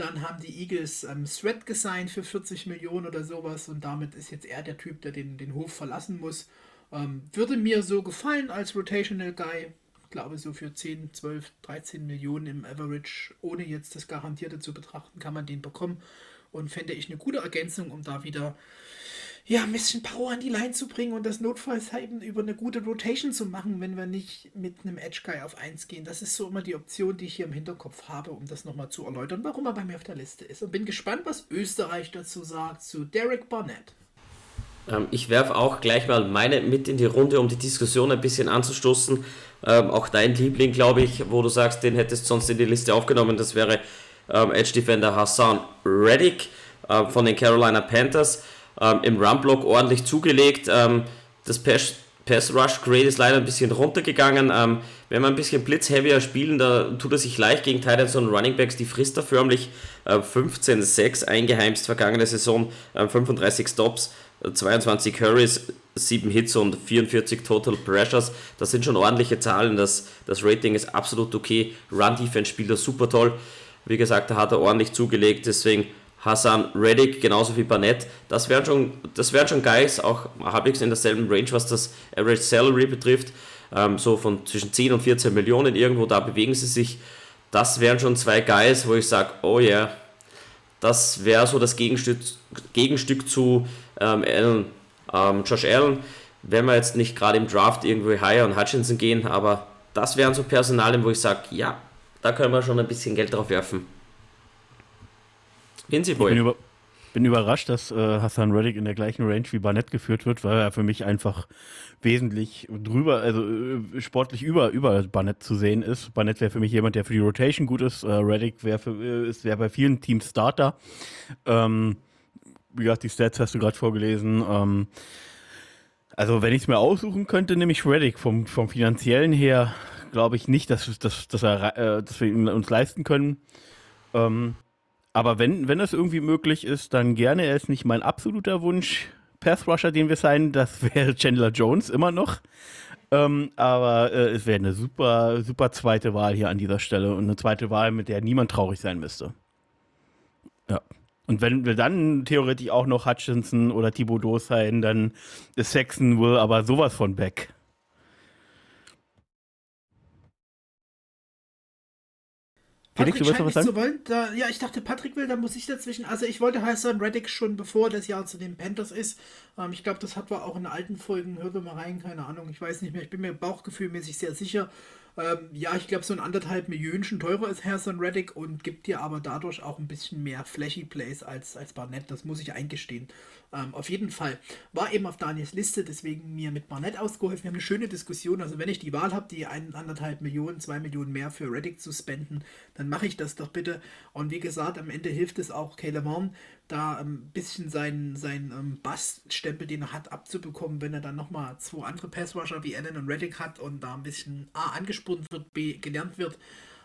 dann haben die Eagles ähm, Thread gesigned für 40 Millionen oder sowas und damit ist jetzt er der Typ, der den, den Hof verlassen muss. Ähm, würde mir so gefallen als Rotational Guy. Ich glaube, so für 10, 12, 13 Millionen im Average, ohne jetzt das Garantierte zu betrachten, kann man den bekommen. Und fände ich eine gute Ergänzung, um da wieder ja, ein bisschen Power an die Line zu bringen und das notfalls eben über eine gute Rotation zu machen, wenn wir nicht mit einem Edge Guy auf 1 gehen. Das ist so immer die Option, die ich hier im Hinterkopf habe, um das nochmal zu erläutern, warum er bei mir auf der Liste ist. Und bin gespannt, was Österreich dazu sagt, zu Derek Barnett. Ähm, ich werfe auch gleich mal meine mit in die Runde, um die Diskussion ein bisschen anzustoßen. Ähm, auch dein Liebling, glaube ich, wo du sagst, den hättest sonst in die Liste aufgenommen, das wäre ähm, Edge Defender Hassan Reddick von den Carolina Panthers im Run-Block ordentlich zugelegt. Das Pass, Pass Rush Grade ist leider ein bisschen runtergegangen. Ähm, wenn wir ein bisschen blitzheavier spielen, da tut er sich leicht gegen Titans und Running Backs. Die frisst er förmlich äh, 15-6 eingeheimst vergangene Saison, äh, 35 Stops, 22 Hurries, 7 Hits und 44 Total Pressures. Das sind schon ordentliche Zahlen. Das, das Rating ist absolut okay. Run Defense spielt er super toll. Wie gesagt, da hat er ordentlich zugelegt. Deswegen Hassan Reddick, genauso wie Barnett. Das wären schon, das wären schon Guys, auch halbwegs in derselben Range, was das Average Salary betrifft. Ähm, so von zwischen 10 und 14 Millionen irgendwo, da bewegen sie sich. Das wären schon zwei Guys, wo ich sage, oh ja, yeah, das wäre so das Gegenstück, Gegenstück zu ähm, Allen, ähm, Josh Allen. Wenn wir jetzt nicht gerade im Draft irgendwo higher und Hutchinson gehen, aber das wären so Personalien, wo ich sage, ja, da können wir schon ein bisschen Geld drauf werfen. Ich bin, über, bin überrascht, dass äh, Hassan Reddick in der gleichen Range wie Barnett geführt wird, weil er für mich einfach wesentlich drüber, also äh, sportlich über, über Barnett zu sehen ist. Barnett wäre für mich jemand, der für die Rotation gut ist. Äh, Reddick wäre äh, wär bei vielen Teams Starter. Ähm, wie gesagt, die Stats hast du gerade vorgelesen. Ähm, also wenn ich es mir aussuchen könnte, nehme ich Reddick vom, vom finanziellen her, glaube ich nicht, dass, dass, dass, er, äh, dass wir ihn uns leisten können. Ähm, aber wenn, wenn das irgendwie möglich ist, dann gerne. Er ist nicht mein absoluter Wunsch. Path Rusher, den wir sein, das <laughs> wäre Chandler Jones immer noch. Ähm, aber äh, es wäre eine super, super zweite Wahl hier an dieser Stelle und eine zweite Wahl, mit der niemand traurig sein müsste. Ja. Und wenn wir dann theoretisch auch noch Hutchinson oder Thibodeau sein, dann ist Saxon wohl aber sowas von back. Felix, du willst noch was sagen? Wollen, da, ja, ich dachte, Patrick will, da muss ich dazwischen. Also ich wollte Hassan Reddick schon bevor das Jahr zu den Panthers ist. Ähm, ich glaube, das hat wir auch in alten Folgen. Hört mal rein, keine Ahnung, ich weiß nicht mehr. Ich bin mir bauchgefühlmäßig sehr sicher. Ähm, ja, ich glaube, so ein anderthalb Millionen teurer ist Harrison Reddick und gibt dir aber dadurch auch ein bisschen mehr Flashy Plays als, als Barnett. Das muss ich eingestehen. Ähm, auf jeden Fall war eben auf Daniels Liste, deswegen mir mit Barnett ausgeholfen. Wir haben eine schöne Diskussion. Also, wenn ich die Wahl habe, die ein, anderthalb Millionen, zwei Millionen mehr für Reddick zu spenden, dann mache ich das doch bitte. Und wie gesagt, am Ende hilft es auch Caleb Horn, da ein bisschen seinen, seinen ähm, Baststempel, den er hat, abzubekommen, wenn er dann nochmal zwei andere Passwasher wie Allen und Reddick hat und da ein bisschen A angespornt wird, B gelernt wird,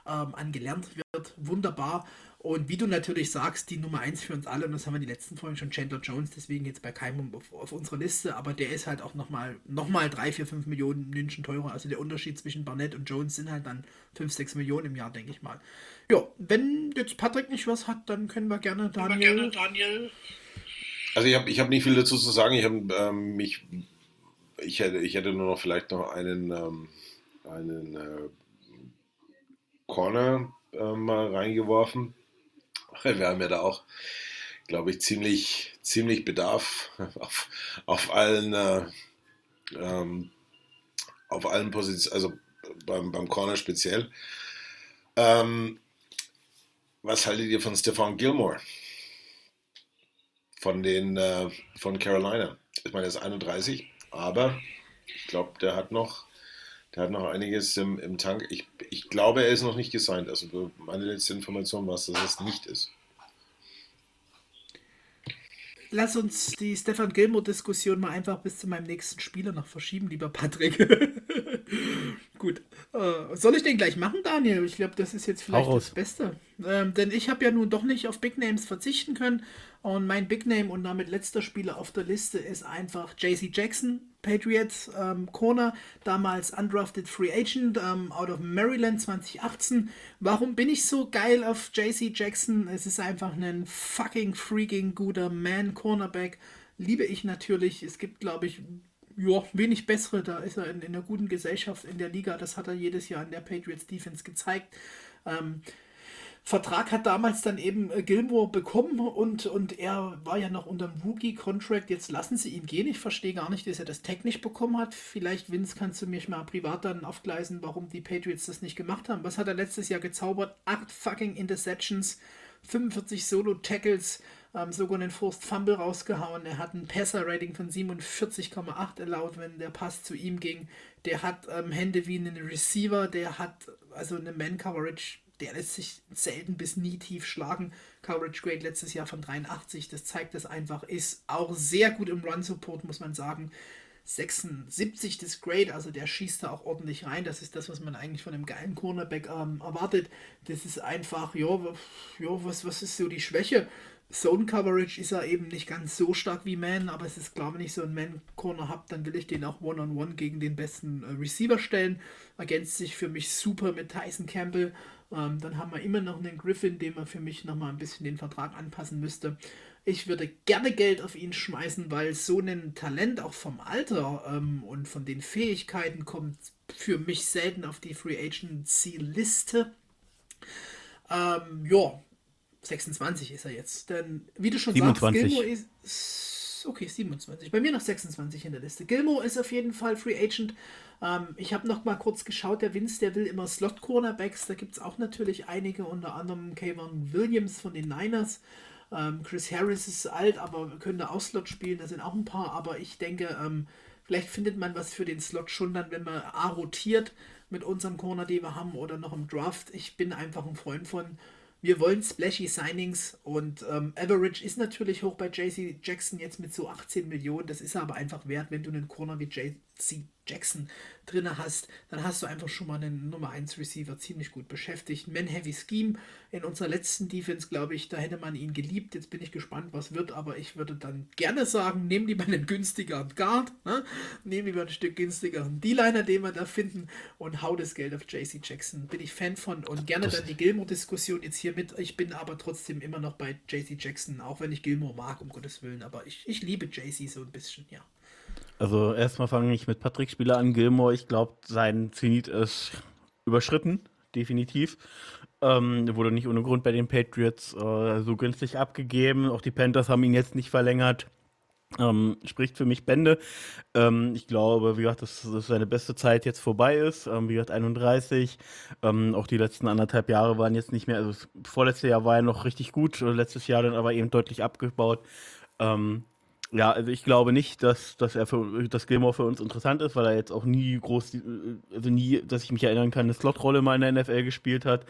ähm, angelernt wird wunderbar. Und wie du natürlich sagst, die Nummer 1 für uns alle, und das haben wir die letzten Folgen schon, Chandler Jones, deswegen jetzt bei keinem auf, auf unserer Liste, aber der ist halt auch nochmal noch mal 3, 4, 5 Millionen München teurer. Also der Unterschied zwischen Barnett und Jones sind halt dann 5, 6 Millionen im Jahr, denke ich mal. Ja, wenn jetzt Patrick nicht was hat, dann können wir gerne Daniel. Wir gerne Daniel. Also ich habe ich hab nicht viel dazu zu sagen. Ich habe ähm, mich, ich hätte, ich hätte nur noch vielleicht noch einen, ähm, einen äh, Corner äh, mal reingeworfen <laughs> wir haben ja da auch, glaube ich, ziemlich, ziemlich Bedarf <laughs> auf, auf allen, äh, ähm, auf allen Positionen, also beim, beim Corner speziell. Ähm, was haltet ihr von Stefan Gilmore? Von den äh, von Carolina. Ich meine, er ist 31, aber ich glaube, der hat noch, der hat noch einiges im, im Tank. Ich, ich glaube, er ist noch nicht gesigned. Also meine letzte Information war, dass es nicht ist lass uns die Stefan Gilmore-Diskussion mal einfach bis zu meinem nächsten Spieler noch verschieben, lieber Patrick. <laughs> Gut. Äh, soll ich den gleich machen, Daniel? Ich glaube, das ist jetzt vielleicht das Beste. Ähm, denn ich habe ja nun doch nicht auf Big Names verzichten können. Und mein Big Name und damit letzter Spieler auf der Liste ist einfach JC Jackson, Patriots ähm, Corner, damals undrafted Free Agent ähm, out of Maryland 2018. Warum bin ich so geil auf JC Jackson? Es ist einfach ein fucking freaking guter Man Cornerback. Liebe ich natürlich. Es gibt, glaube ich, ja, wenig bessere. Da ist er in, in einer guten Gesellschaft in der Liga. Das hat er jedes Jahr in der Patriots Defense gezeigt. Ähm, Vertrag hat damals dann eben äh, Gilmore bekommen und, und er war ja noch unter dem Rookie-Contract. Jetzt lassen sie ihn gehen. Ich verstehe gar nicht, dass er das nicht bekommen hat. Vielleicht, Vince, kannst du mich mal privat dann aufgleisen, warum die Patriots das nicht gemacht haben. Was hat er letztes Jahr gezaubert? Acht fucking Interceptions, 45 Solo-Tackles, ähm, sogar einen Forced Fumble rausgehauen. Er hat ein Passer-Rating von 47,8 erlaubt, wenn der Pass zu ihm ging. Der hat ähm, Hände wie einen Receiver, der hat also eine Man-Coverage der lässt sich selten bis nie tief schlagen. Coverage Grade letztes Jahr von 83, das zeigt das einfach, ist auch sehr gut im Run-Support, muss man sagen. 76 das Grade, also der schießt da auch ordentlich rein. Das ist das, was man eigentlich von einem geilen Cornerback ähm, erwartet. Das ist einfach, ja, ja was, was ist so die Schwäche? Zone Coverage ist er eben nicht ganz so stark wie Man, aber es ist klar, wenn ich so einen Man-Corner habe, dann will ich den auch One-on-One -on -one gegen den besten äh, Receiver stellen. Ergänzt sich für mich super mit Tyson Campbell. Ähm, dann haben wir immer noch einen Griffin, dem man für mich nochmal ein bisschen den Vertrag anpassen müsste. Ich würde gerne Geld auf ihn schmeißen, weil so ein Talent auch vom Alter ähm, und von den Fähigkeiten kommt für mich selten auf die Free Agency-Liste. Ähm, ja, 26 ist er jetzt. Denn wie du schon 27. sagst, Gilmore ist. Okay, 27. Bei mir noch 26 in der Liste. Gilmore ist auf jeden Fall Free Agent. Ähm, ich habe noch mal kurz geschaut, der Vince, der will immer Slot-Cornerbacks. Da gibt es auch natürlich einige, unter anderem Kayvon Williams von den Niners. Ähm, Chris Harris ist alt, aber könnte auch Slot spielen. Da sind auch ein paar, aber ich denke, ähm, vielleicht findet man was für den Slot schon dann, wenn man A rotiert mit unserem Corner, den wir haben, oder noch im Draft. Ich bin einfach ein Freund von wir wollen splashy Signings und ähm, Average ist natürlich hoch bei JC Jackson jetzt mit so 18 Millionen. Das ist aber einfach wert, wenn du einen Corner wie JC Jackson drin hast, dann hast du einfach schon mal einen Nummer 1 Receiver ziemlich gut beschäftigt. Man-Heavy Scheme in unserer letzten Defense, glaube ich, da hätte man ihn geliebt. Jetzt bin ich gespannt, was wird, aber ich würde dann gerne sagen, nehmen lieber einen günstigeren Guard, ne? nehmen lieber ein Stück günstigeren D-Liner, den wir da finden und hau das Geld auf JC Jackson. Bin ich Fan von und gerne das dann die Gilmore-Diskussion jetzt hier mit. Ich bin aber trotzdem immer noch bei JC Jackson, auch wenn ich Gilmore mag, um Gottes Willen, aber ich, ich liebe JC so ein bisschen, ja. Also erstmal fange ich mit Patrick Spieler an. Gilmore, ich glaube, sein Zenit ist überschritten, definitiv. Ähm, wurde nicht ohne Grund bei den Patriots äh, so günstig abgegeben. Auch die Panthers haben ihn jetzt nicht verlängert. Ähm, spricht für mich Bände. Ähm, ich glaube, wie gesagt, dass, dass, seine beste Zeit jetzt vorbei ist. Ähm, wie gesagt, 31. Ähm, auch die letzten anderthalb Jahre waren jetzt nicht mehr. Also das vorletzte Jahr war er noch richtig gut, letztes Jahr dann aber eben deutlich abgebaut. Ähm, ja, also ich glaube nicht, dass, dass er für dass Gilmore für uns interessant ist, weil er jetzt auch nie groß, also nie, dass ich mich erinnern kann, eine Slotrolle mal in der NFL gespielt hat.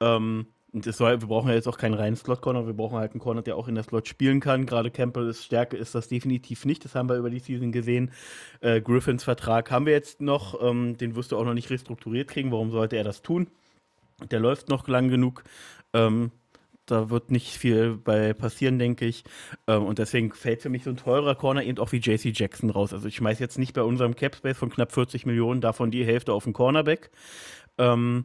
Ähm, soll, wir brauchen ja jetzt auch keinen reinen Slot-Corner, wir brauchen halt einen Corner, der auch in der Slot spielen kann. Gerade Campbells Stärke ist das definitiv nicht, das haben wir über die Season gesehen. Äh, Griffins Vertrag haben wir jetzt noch, ähm, den wirst du auch noch nicht restrukturiert kriegen, warum sollte er das tun? Der läuft noch lang genug. Ähm, da wird nicht viel bei passieren, denke ich. Ähm, und deswegen fällt für mich so ein teurer Corner eben auch wie JC Jackson raus. Also ich schmeiß jetzt nicht bei unserem Capspace von knapp 40 Millionen davon die Hälfte auf den Cornerback. Ähm,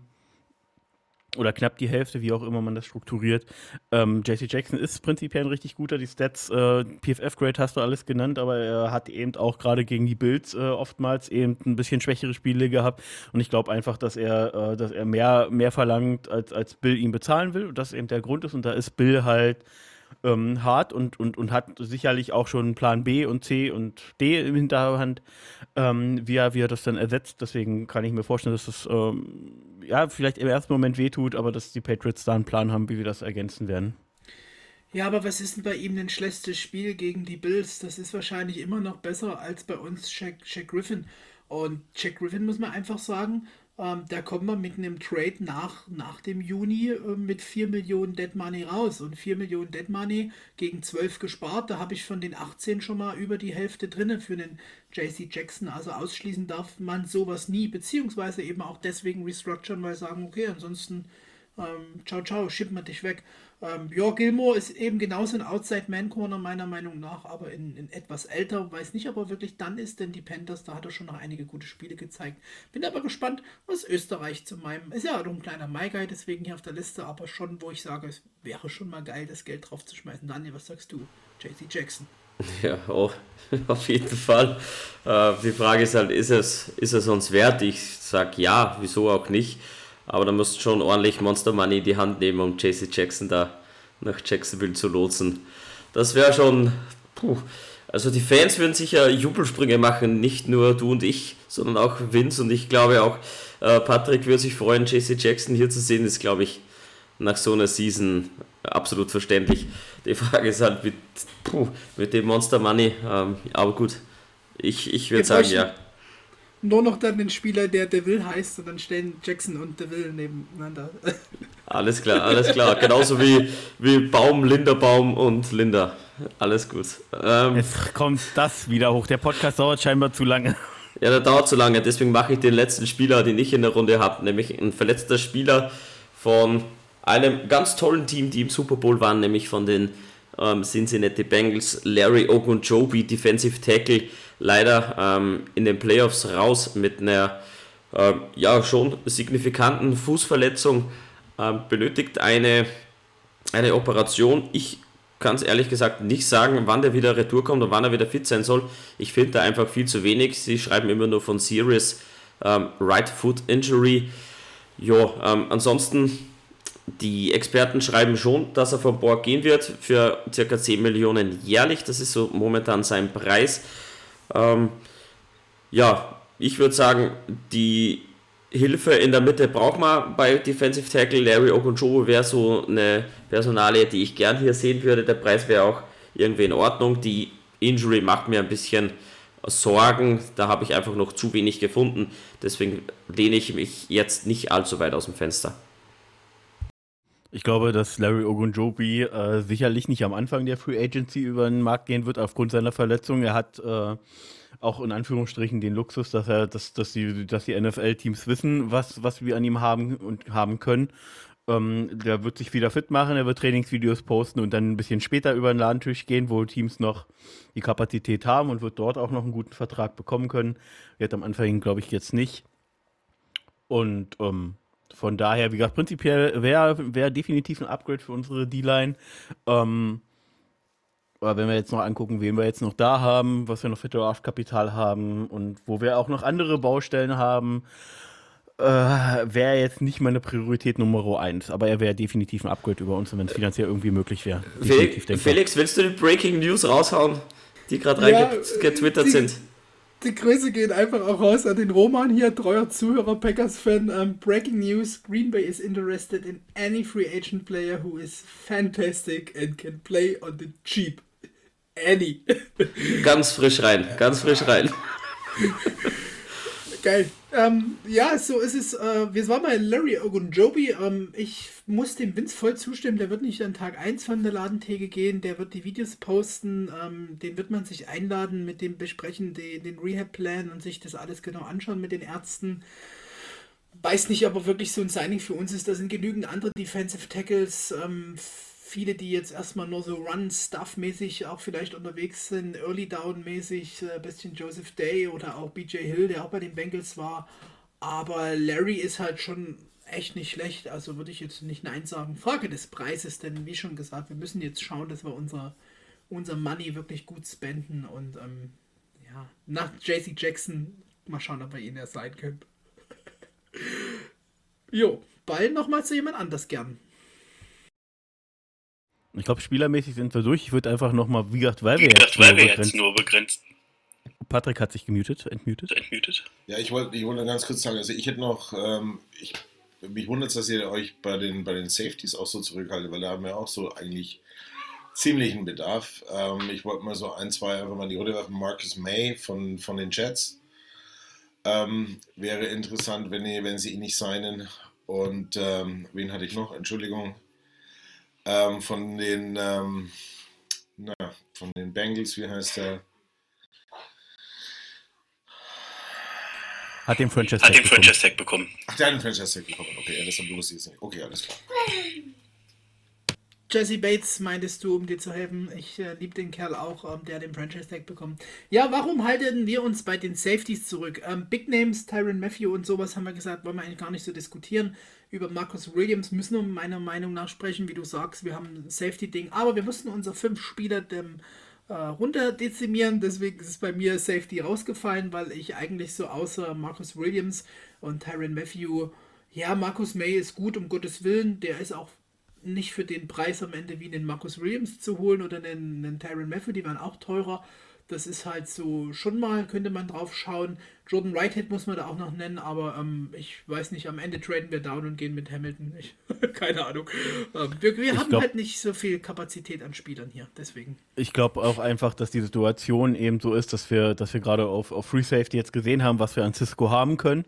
oder knapp die Hälfte, wie auch immer man das strukturiert. Ähm, JC Jackson ist prinzipiell ein richtig guter. Die Stats, äh, PFF-Grade hast du alles genannt, aber er hat eben auch gerade gegen die Bills äh, oftmals eben ein bisschen schwächere Spiele gehabt. Und ich glaube einfach, dass er, äh, dass er mehr, mehr verlangt, als, als Bill ihm bezahlen will. Und das eben der Grund ist. Und da ist Bill halt ähm, hart und, und, und hat sicherlich auch schon Plan B und C und D im Hinterhand, ähm, wie, er, wie er das dann ersetzt. Deswegen kann ich mir vorstellen, dass das ähm, ja vielleicht im ersten Moment wehtut, aber dass die Patriots da einen Plan haben, wie wir das ergänzen werden. Ja, aber was ist denn bei ihm ein schlechtes Spiel gegen die Bills? Das ist wahrscheinlich immer noch besser als bei uns Jack, Jack Griffin. Und Jack Griffin muss man einfach sagen, ähm, da kommen wir mit einem Trade nach, nach dem Juni äh, mit 4 Millionen Dead Money raus. Und 4 Millionen Dead Money gegen 12 gespart. Da habe ich von den 18 schon mal über die Hälfte drin für den JC Jackson. Also ausschließen darf man sowas nie. Beziehungsweise eben auch deswegen restructuren, weil sagen, okay, ansonsten ähm, ciao, ciao, schippen wir dich weg. Ähm, ja, Gilmore ist eben genauso ein Outside-Man-Corner meiner Meinung nach, aber in, in, etwas älter. Weiß nicht, ob er wirklich dann ist, denn die Panthers, da hat er schon noch einige gute Spiele gezeigt. Bin aber gespannt, was Österreich zu meinem. Ist ja auch ein kleiner MyGuy, deswegen hier auf der Liste, aber schon, wo ich sage, es wäre schon mal geil, das Geld drauf zu schmeißen. Daniel, was sagst du? JC Jackson. <laughs> Ja, oh, <laughs> auf jeden Fall. Äh, die Frage ist halt, ist es, ist es uns wert? Ich sage ja, wieso auch nicht. Aber da musst du schon ordentlich Monster Money in die Hand nehmen, um JC Jackson da nach Jacksonville zu lotsen. Das wäre schon. Puh. Also die Fans würden sicher Jubelsprünge machen, nicht nur du und ich, sondern auch Vince und ich glaube auch äh, Patrick würde sich freuen, JC Jackson hier zu sehen, ist glaube ich nach so einer Season absolut verständlich. Die Frage ist halt mit, puh, mit dem Monster Money, ähm, aber gut, ich, ich würde sagen ja nur noch dann den Spieler, der Deville heißt, und dann stellen Jackson und Deville nebeneinander. <laughs> Alles klar, alles klar. Genauso wie, wie Baum, Linderbaum und Linda. Alles gut. Ähm, Jetzt kommt das wieder hoch. Der Podcast dauert scheinbar zu lange. Ja, der dauert zu lange. Deswegen mache ich den letzten Spieler, den ich in der Runde habe, nämlich ein verletzter Spieler von einem ganz tollen Team, die im Super Bowl waren, nämlich von den ähm, Cincinnati Bengals, Larry Ogunjobi, Defensive Tackle leider ähm, in den Playoffs raus mit einer äh, ja schon signifikanten Fußverletzung. Äh, benötigt eine, eine Operation. Ich kann es ehrlich gesagt nicht sagen, wann der wieder retour kommt und wann er wieder fit sein soll. Ich finde da einfach viel zu wenig. Sie schreiben immer nur von Serious ähm, Right Foot Injury. Ja, ähm, ansonsten, die Experten schreiben schon, dass er von Borg gehen wird für ca. 10 Millionen jährlich. Das ist so momentan sein Preis. Ähm, ja, ich würde sagen, die Hilfe in der Mitte braucht man bei Defensive Tackle. Larry Ogunjobo wäre so eine Personalie, die ich gern hier sehen würde. Der Preis wäre auch irgendwie in Ordnung. Die Injury macht mir ein bisschen Sorgen. Da habe ich einfach noch zu wenig gefunden. Deswegen lehne ich mich jetzt nicht allzu weit aus dem Fenster. Ich glaube, dass Larry Ogunjobi äh, sicherlich nicht am Anfang der Free Agency über den Markt gehen wird aufgrund seiner Verletzung. Er hat äh, auch in Anführungsstrichen den Luxus, dass er, dass, dass die, dass die NFL-Teams wissen, was, was wir an ihm haben und haben können. Ähm, der wird sich wieder fit machen, er wird Trainingsvideos posten und dann ein bisschen später über den Ladentisch gehen, wo Teams noch die Kapazität haben und wird dort auch noch einen guten Vertrag bekommen können. Wird am Anfang, glaube ich, jetzt nicht. Und ähm, von daher, wie gesagt, prinzipiell wäre wär definitiv ein Upgrade für unsere D-Line. Ähm, aber wenn wir jetzt noch angucken, wen wir jetzt noch da haben, was wir noch für Draftkapital haben und wo wir auch noch andere Baustellen haben, äh, wäre jetzt nicht meine Priorität Nummer eins. Aber er wäre definitiv ein Upgrade über uns, wenn es finanziell irgendwie möglich wäre. Felix, willst du die Breaking News raushauen, die gerade ja, reingetwittert sind? Die Grüße gehen einfach auch raus an den Roman hier, treuer Zuhörer, Packers-Fan. Um, ähm, breaking news: Green Bay is interested in any free agent player who is fantastic and can play on the cheap. Any. ganz frisch rein, ganz frisch rein. <laughs> Geil. Ähm, ja, so ist es. Äh, wir waren bei Larry Ogunjobi. Ähm, ich muss dem Vince voll zustimmen. Der wird nicht an Tag 1 von der Ladentheke gehen. Der wird die Videos posten. Ähm, den wird man sich einladen, mit dem besprechen, den, den Rehab-Plan und sich das alles genau anschauen mit den Ärzten. weiß nicht, ob er wirklich so ein Signing für uns ist. Da sind genügend andere Defensive Tackles. Ähm, viele, die jetzt erstmal nur so Run-Stuff-mäßig auch vielleicht unterwegs sind, Early Down-mäßig, äh, bisschen Joseph Day oder auch BJ Hill, der auch bei den Bengals war. Aber Larry ist halt schon echt nicht schlecht, also würde ich jetzt nicht Nein sagen. Frage des Preises, denn wie schon gesagt, wir müssen jetzt schauen, dass wir unser, unser Money wirklich gut spenden und ähm, ja, nach JC Jackson mal schauen, ob wir ihn erst sein können. <laughs> jo, Ball nochmal zu jemand anders gern. Ich glaube, spielermäßig sind wir durch. Ich würde einfach nochmal, wie gesagt, weil wir, jetzt, weil wir jetzt nur begrenzt. Patrick hat sich gemutet, entmutet. entmutet. Ja, ich wollte ich wollt ganz kurz sagen, also ich hätte noch, ähm, ich, mich wundert es, dass ihr euch bei den, bei den Safeties auch so zurückhaltet, weil da haben wir auch so eigentlich ziemlichen Bedarf. Ähm, ich wollte mal so ein, zwei einfach mal in die Runde werfen. Marcus May von, von den Jets. Ähm, wäre interessant, wenn, ihr, wenn sie ihn nicht signen. Und ähm, wen hatte ich noch? Entschuldigung. Ähm, von den ähm, na, von den Bengals, wie heißt der? Hat den Franchise Tag bekommen. Ach, der hat den Franchise Tag bekommen. Okay, wusste ich jetzt nicht. Okay, alles klar. Jesse Bates meintest du, um dir zu helfen. Ich äh, liebe den Kerl auch, ähm, der den Franchise Tag bekommt. Ja, warum halten wir uns bei den Safeties zurück? Ähm, Big Names, Tyron Matthew und sowas haben wir gesagt, wollen wir eigentlich gar nicht so diskutieren. Über Marcus Williams müssen wir meiner Meinung nach sprechen, wie du sagst. Wir haben ein Safety-Ding, aber wir mussten unsere fünf Spieler dem äh, runter dezimieren. Deswegen ist bei mir Safety rausgefallen, weil ich eigentlich so außer Marcus Williams und Tyron Matthew, ja, Marcus May ist gut, um Gottes Willen. Der ist auch nicht für den Preis am Ende wie einen Marcus Williams zu holen oder einen, einen Tyron Matthew, die waren auch teurer. Das ist halt so, schon mal könnte man drauf schauen. Jordan Whitehead muss man da auch noch nennen, aber ähm, ich weiß nicht, am Ende traden wir down und gehen mit Hamilton. Ich, <laughs> keine Ahnung. Ähm, wir, wir haben glaub, halt nicht so viel Kapazität an Spielern hier, deswegen. Ich glaube auch einfach, dass die Situation eben so ist, dass wir, dass wir gerade auf, auf Free Safety jetzt gesehen haben, was wir an Cisco haben können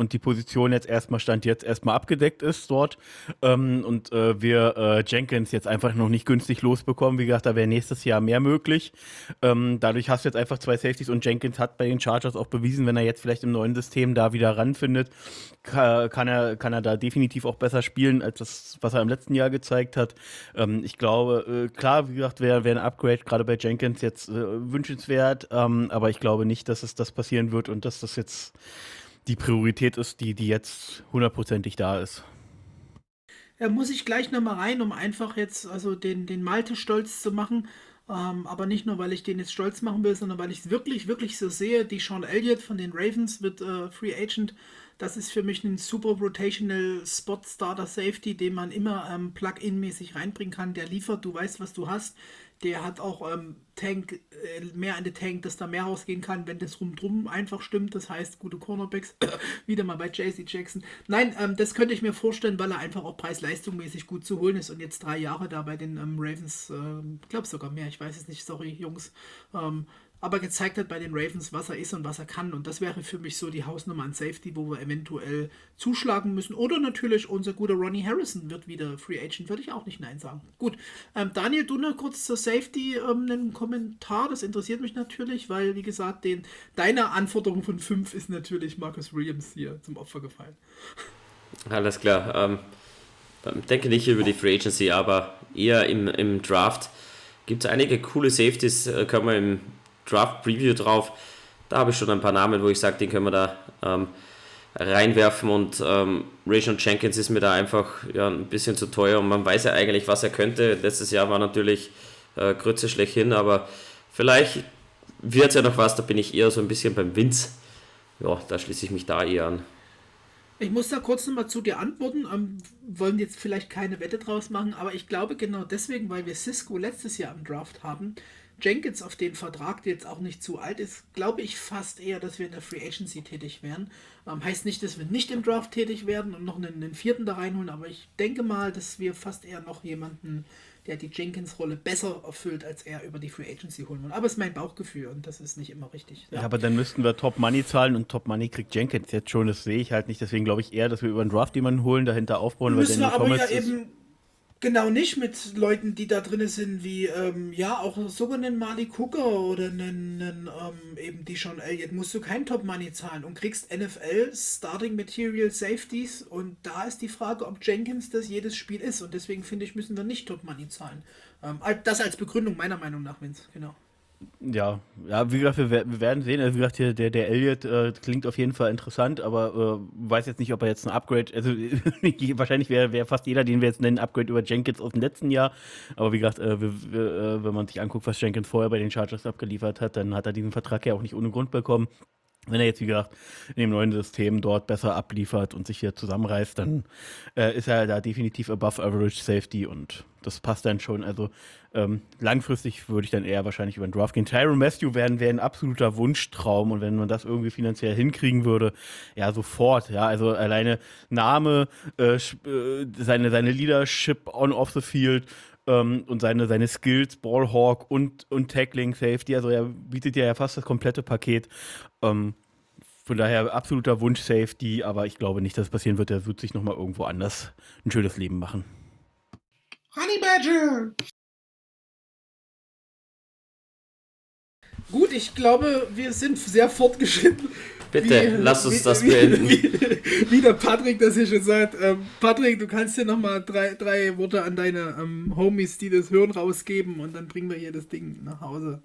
und die Position jetzt erstmal stand jetzt erstmal abgedeckt ist dort ähm, und äh, wir äh, Jenkins jetzt einfach noch nicht günstig losbekommen. Wie gesagt, da wäre nächstes Jahr mehr möglich. Ähm, dadurch hast du jetzt einfach zwei Safeties und Jenkins hat bei den Chargers auch bewiesen, wenn er jetzt vielleicht im neuen System da wieder ranfindet, kann er, kann er da definitiv auch besser spielen, als das, was er im letzten Jahr gezeigt hat. Ähm, ich glaube, äh, klar, wie gesagt, wäre wär ein Upgrade gerade bei Jenkins jetzt äh, wünschenswert, ähm, aber ich glaube nicht, dass es das passieren wird und dass das jetzt die Priorität ist, die, die jetzt hundertprozentig da ist. Ja, muss ich gleich nochmal rein, um einfach jetzt also den, den Malte stolz zu machen. Ähm, aber nicht nur, weil ich den jetzt stolz machen will, sondern weil ich es wirklich, wirklich so sehe. Die Sean Elliott von den Ravens wird äh, Free Agent. Das ist für mich ein super Rotational Spot Starter Safety, den man immer ähm, Plug-in-mäßig reinbringen kann. Der liefert, du weißt, was du hast. Der hat auch ähm, Tank, äh, mehr an der Tank, dass da mehr rausgehen kann, wenn das rumdrum einfach stimmt. Das heißt, gute Cornerbacks. <coughs> Wieder mal bei JC Jackson. Nein, ähm, das könnte ich mir vorstellen, weil er einfach auch preis-leistungsmäßig gut zu holen ist und jetzt drei Jahre da bei den ähm, Ravens, äh, glaube sogar mehr, ich weiß es nicht, sorry, Jungs, ähm, aber gezeigt hat bei den Ravens, was er ist und was er kann. Und das wäre für mich so die Hausnummer an Safety, wo wir eventuell zuschlagen müssen. Oder natürlich unser guter Ronnie Harrison wird wieder Free Agent, würde ich auch nicht Nein sagen. Gut, ähm, Daniel, du noch kurz zur Safety ähm, einen Kommentar. Das interessiert mich natürlich, weil, wie gesagt, den, deine Anforderung von 5 ist natürlich Marcus Williams hier zum Opfer gefallen. Alles klar. Ähm, denke nicht über die Free Agency, aber eher im, im Draft gibt es einige coole Safeties, äh, können wir im Draft Preview drauf. Da habe ich schon ein paar Namen, wo ich sage, den können wir da ähm, reinwerfen und ähm, Rayshon Jenkins ist mir da einfach ja, ein bisschen zu teuer und man weiß ja eigentlich, was er könnte. Letztes Jahr war natürlich äh, Grütze schlechthin, aber vielleicht wird es ja noch was, da bin ich eher so ein bisschen beim Winz. Ja, da schließe ich mich da eher an. Ich muss da kurz nochmal zu dir antworten. Ähm, wollen jetzt vielleicht keine Wette draus machen, aber ich glaube genau deswegen, weil wir Cisco letztes Jahr im Draft haben, Jenkins auf den Vertrag, der jetzt auch nicht zu alt ist, glaube ich fast eher, dass wir in der Free Agency tätig werden. Ähm, heißt nicht, dass wir nicht im Draft tätig werden und noch einen, einen, vierten da reinholen, aber ich denke mal, dass wir fast eher noch jemanden, der die Jenkins-Rolle besser erfüllt, als er über die Free Agency holen wollen. Aber es ist mein Bauchgefühl und das ist nicht immer richtig. Ja, ja aber dann müssten wir Top Money zahlen und Top Money kriegt Jenkins jetzt schon. Das sehe ich halt nicht. Deswegen glaube ich eher, dass wir über einen Draft jemanden holen, dahinter aufbauen. Müssen weil wir aber ja eben Genau nicht mit Leuten, die da drin sind, wie ähm, ja auch sogar einen Malik Hooker oder einen, einen ähm, eben die Sean Elliott, musst du kein Top Money zahlen und kriegst NFL Starting Material Safeties und da ist die Frage, ob Jenkins das jedes Spiel ist und deswegen finde ich, müssen wir nicht Top Money zahlen. Ähm, das als Begründung meiner Meinung nach, Vince, genau. Ja, ja, wie gesagt, wir, wir werden sehen. Also, wie gesagt, der, der Elliot äh, klingt auf jeden Fall interessant, aber äh, weiß jetzt nicht, ob er jetzt ein Upgrade, also <laughs> wahrscheinlich wäre wär fast jeder, den wir jetzt nennen, Upgrade über Jenkins aus dem letzten Jahr. Aber wie gesagt, äh, wir, wir, äh, wenn man sich anguckt, was Jenkins vorher bei den Chargers abgeliefert hat, dann hat er diesen Vertrag ja auch nicht ohne Grund bekommen. Wenn er jetzt, wie gesagt, in dem neuen System dort besser abliefert und sich hier zusammenreißt, dann äh, ist er da definitiv above average Safety und das passt dann schon. Also ähm, langfristig würde ich dann eher wahrscheinlich über den Draft gehen. Tyron Matthew wäre wär ein absoluter Wunschtraum und wenn man das irgendwie finanziell hinkriegen würde, ja, sofort. Ja, also alleine Name, äh, äh seine, seine Leadership on off the field ähm, und seine, seine Skills, Ballhawk und, und Tackling, Safety. Also er bietet ja fast das komplette Paket. Ähm, von daher absoluter Wunsch Safety, aber ich glaube nicht, dass es passieren wird. Er wird sich nochmal irgendwo anders ein schönes Leben machen. Honey Badger! Gut, ich glaube, wir sind sehr fortgeschritten. Bitte, wie, lass uns wie, das beenden. Wie, wie, der Patrick das hier schon sagt. Ähm, Patrick, du kannst dir nochmal drei, drei Worte an deine ähm, Homies, die das hören, rausgeben und dann bringen wir hier das Ding nach Hause.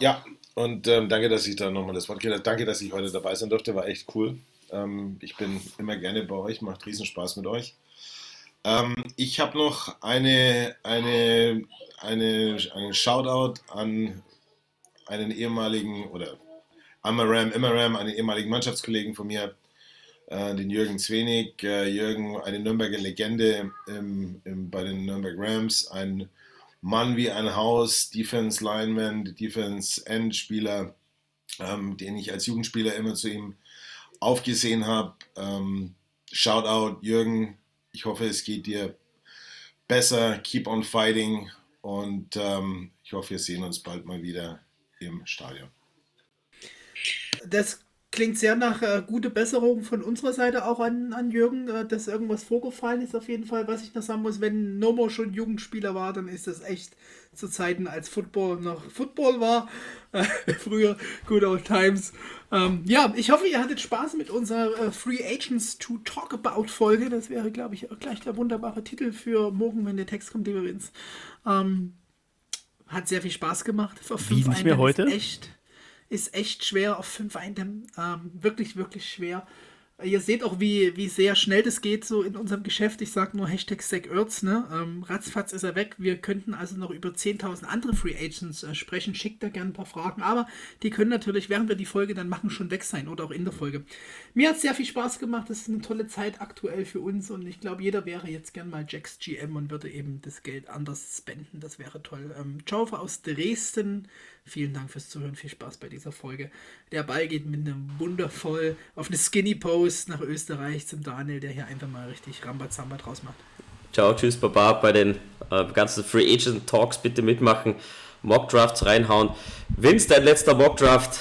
Ja, und ähm, danke, dass ich da nochmal das Wort gebe. Danke, dass ich heute dabei sein durfte, war echt cool. Ähm, ich bin immer gerne bei euch, macht riesen Spaß mit euch. Ähm, ich habe noch eine, eine, eine, einen Shoutout an einen ehemaligen oder Amaram, Immeram, einen ehemaligen Mannschaftskollegen von mir, äh, den Jürgen Zwenig. Äh, Jürgen, eine Nürnberger Legende im, im, bei den Nürnberg Rams, ein Mann wie ein Haus, Defense Lineman, Defense End Spieler, ähm, den ich als Jugendspieler immer zu ihm aufgesehen habe. Ähm, Shoutout Jürgen, ich hoffe, es geht dir besser. Keep on fighting und ähm, ich hoffe, wir sehen uns bald mal wieder im Stadion. Das klingt sehr nach äh, gute Besserung von unserer Seite auch an, an Jürgen, äh, dass irgendwas vorgefallen ist auf jeden Fall. Was ich noch sagen muss, wenn Nomo schon Jugendspieler war, dann ist das echt zu Zeiten, als Football noch Football war. Äh, <laughs> früher, good old times. Ähm, ja, ich hoffe, ihr hattet Spaß mit unserer äh, Free Agents to Talk About Folge. Das wäre, glaube ich, gleich der wunderbare Titel für morgen, wenn der Text kommt, lieber Vince. Ähm, hat sehr viel Spaß gemacht. Wie, nicht mehr heute? Echt ist echt schwer auf 5 eindämmen. Ähm, wirklich, wirklich schwer. Ihr seht auch, wie, wie sehr schnell das geht so in unserem Geschäft. Ich sage nur Hashtag SackEarths, ne? Ähm, ratzfatz ist er weg. Wir könnten also noch über 10.000 andere Free Agents äh, sprechen. Schickt da gerne ein paar Fragen. Aber die können natürlich, während wir die Folge dann machen, schon weg sein oder auch in der Folge. Mir hat es sehr viel Spaß gemacht. Das ist eine tolle Zeit aktuell für uns. Und ich glaube, jeder wäre jetzt gern mal Jacks GM und würde eben das Geld anders spenden. Das wäre toll. Ähm, ciao aus Dresden. Vielen Dank fürs Zuhören. Viel Spaß bei dieser Folge. Der Ball geht mit einem wundervoll auf eine Skinny Post nach Österreich zum Daniel, der hier einfach mal richtig Rambazamba draus macht. Ciao, tschüss, Baba. Bei den äh, ganzen Free Agent Talks bitte mitmachen. Mock Drafts reinhauen. Vince, dein letzter Mock Draft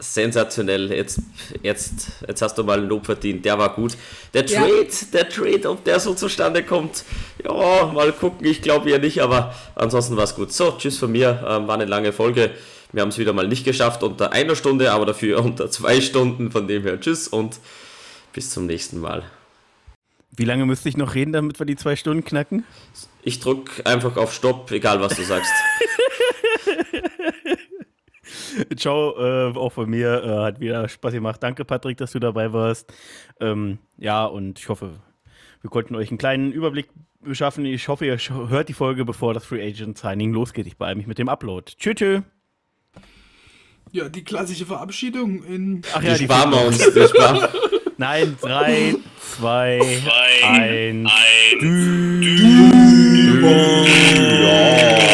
sensationell. Jetzt, jetzt, jetzt hast du mal ein Lob verdient. Der war gut. Der Trade, ja. der Trade, ob der so zustande kommt, ja, mal gucken. Ich glaube ja nicht, aber ansonsten war es gut. So, tschüss von mir. Ähm, war eine lange Folge. Wir haben es wieder mal nicht geschafft unter einer Stunde, aber dafür <laughs> unter zwei Stunden. Von dem her tschüss und bis zum nächsten Mal. Wie lange müsste ich noch reden, damit wir die zwei Stunden knacken? Ich drücke einfach auf Stopp, egal was du sagst. <laughs> <laughs> Ciao, äh, auch von mir. Äh, hat wieder Spaß gemacht. Danke, Patrick, dass du dabei warst. Ähm, ja, und ich hoffe, wir konnten euch einen kleinen Überblick beschaffen. Ich hoffe, ihr hört die Folge, bevor das Free Agent Signing losgeht. Ich beeile mich mit dem Upload. Tschüss, tschüss. Ja, die klassische Verabschiedung in. Ach ja, die, die sparen wir uns. Die sparen. <laughs> Nein, 3, 2, 1. Dü, Dü, Dü,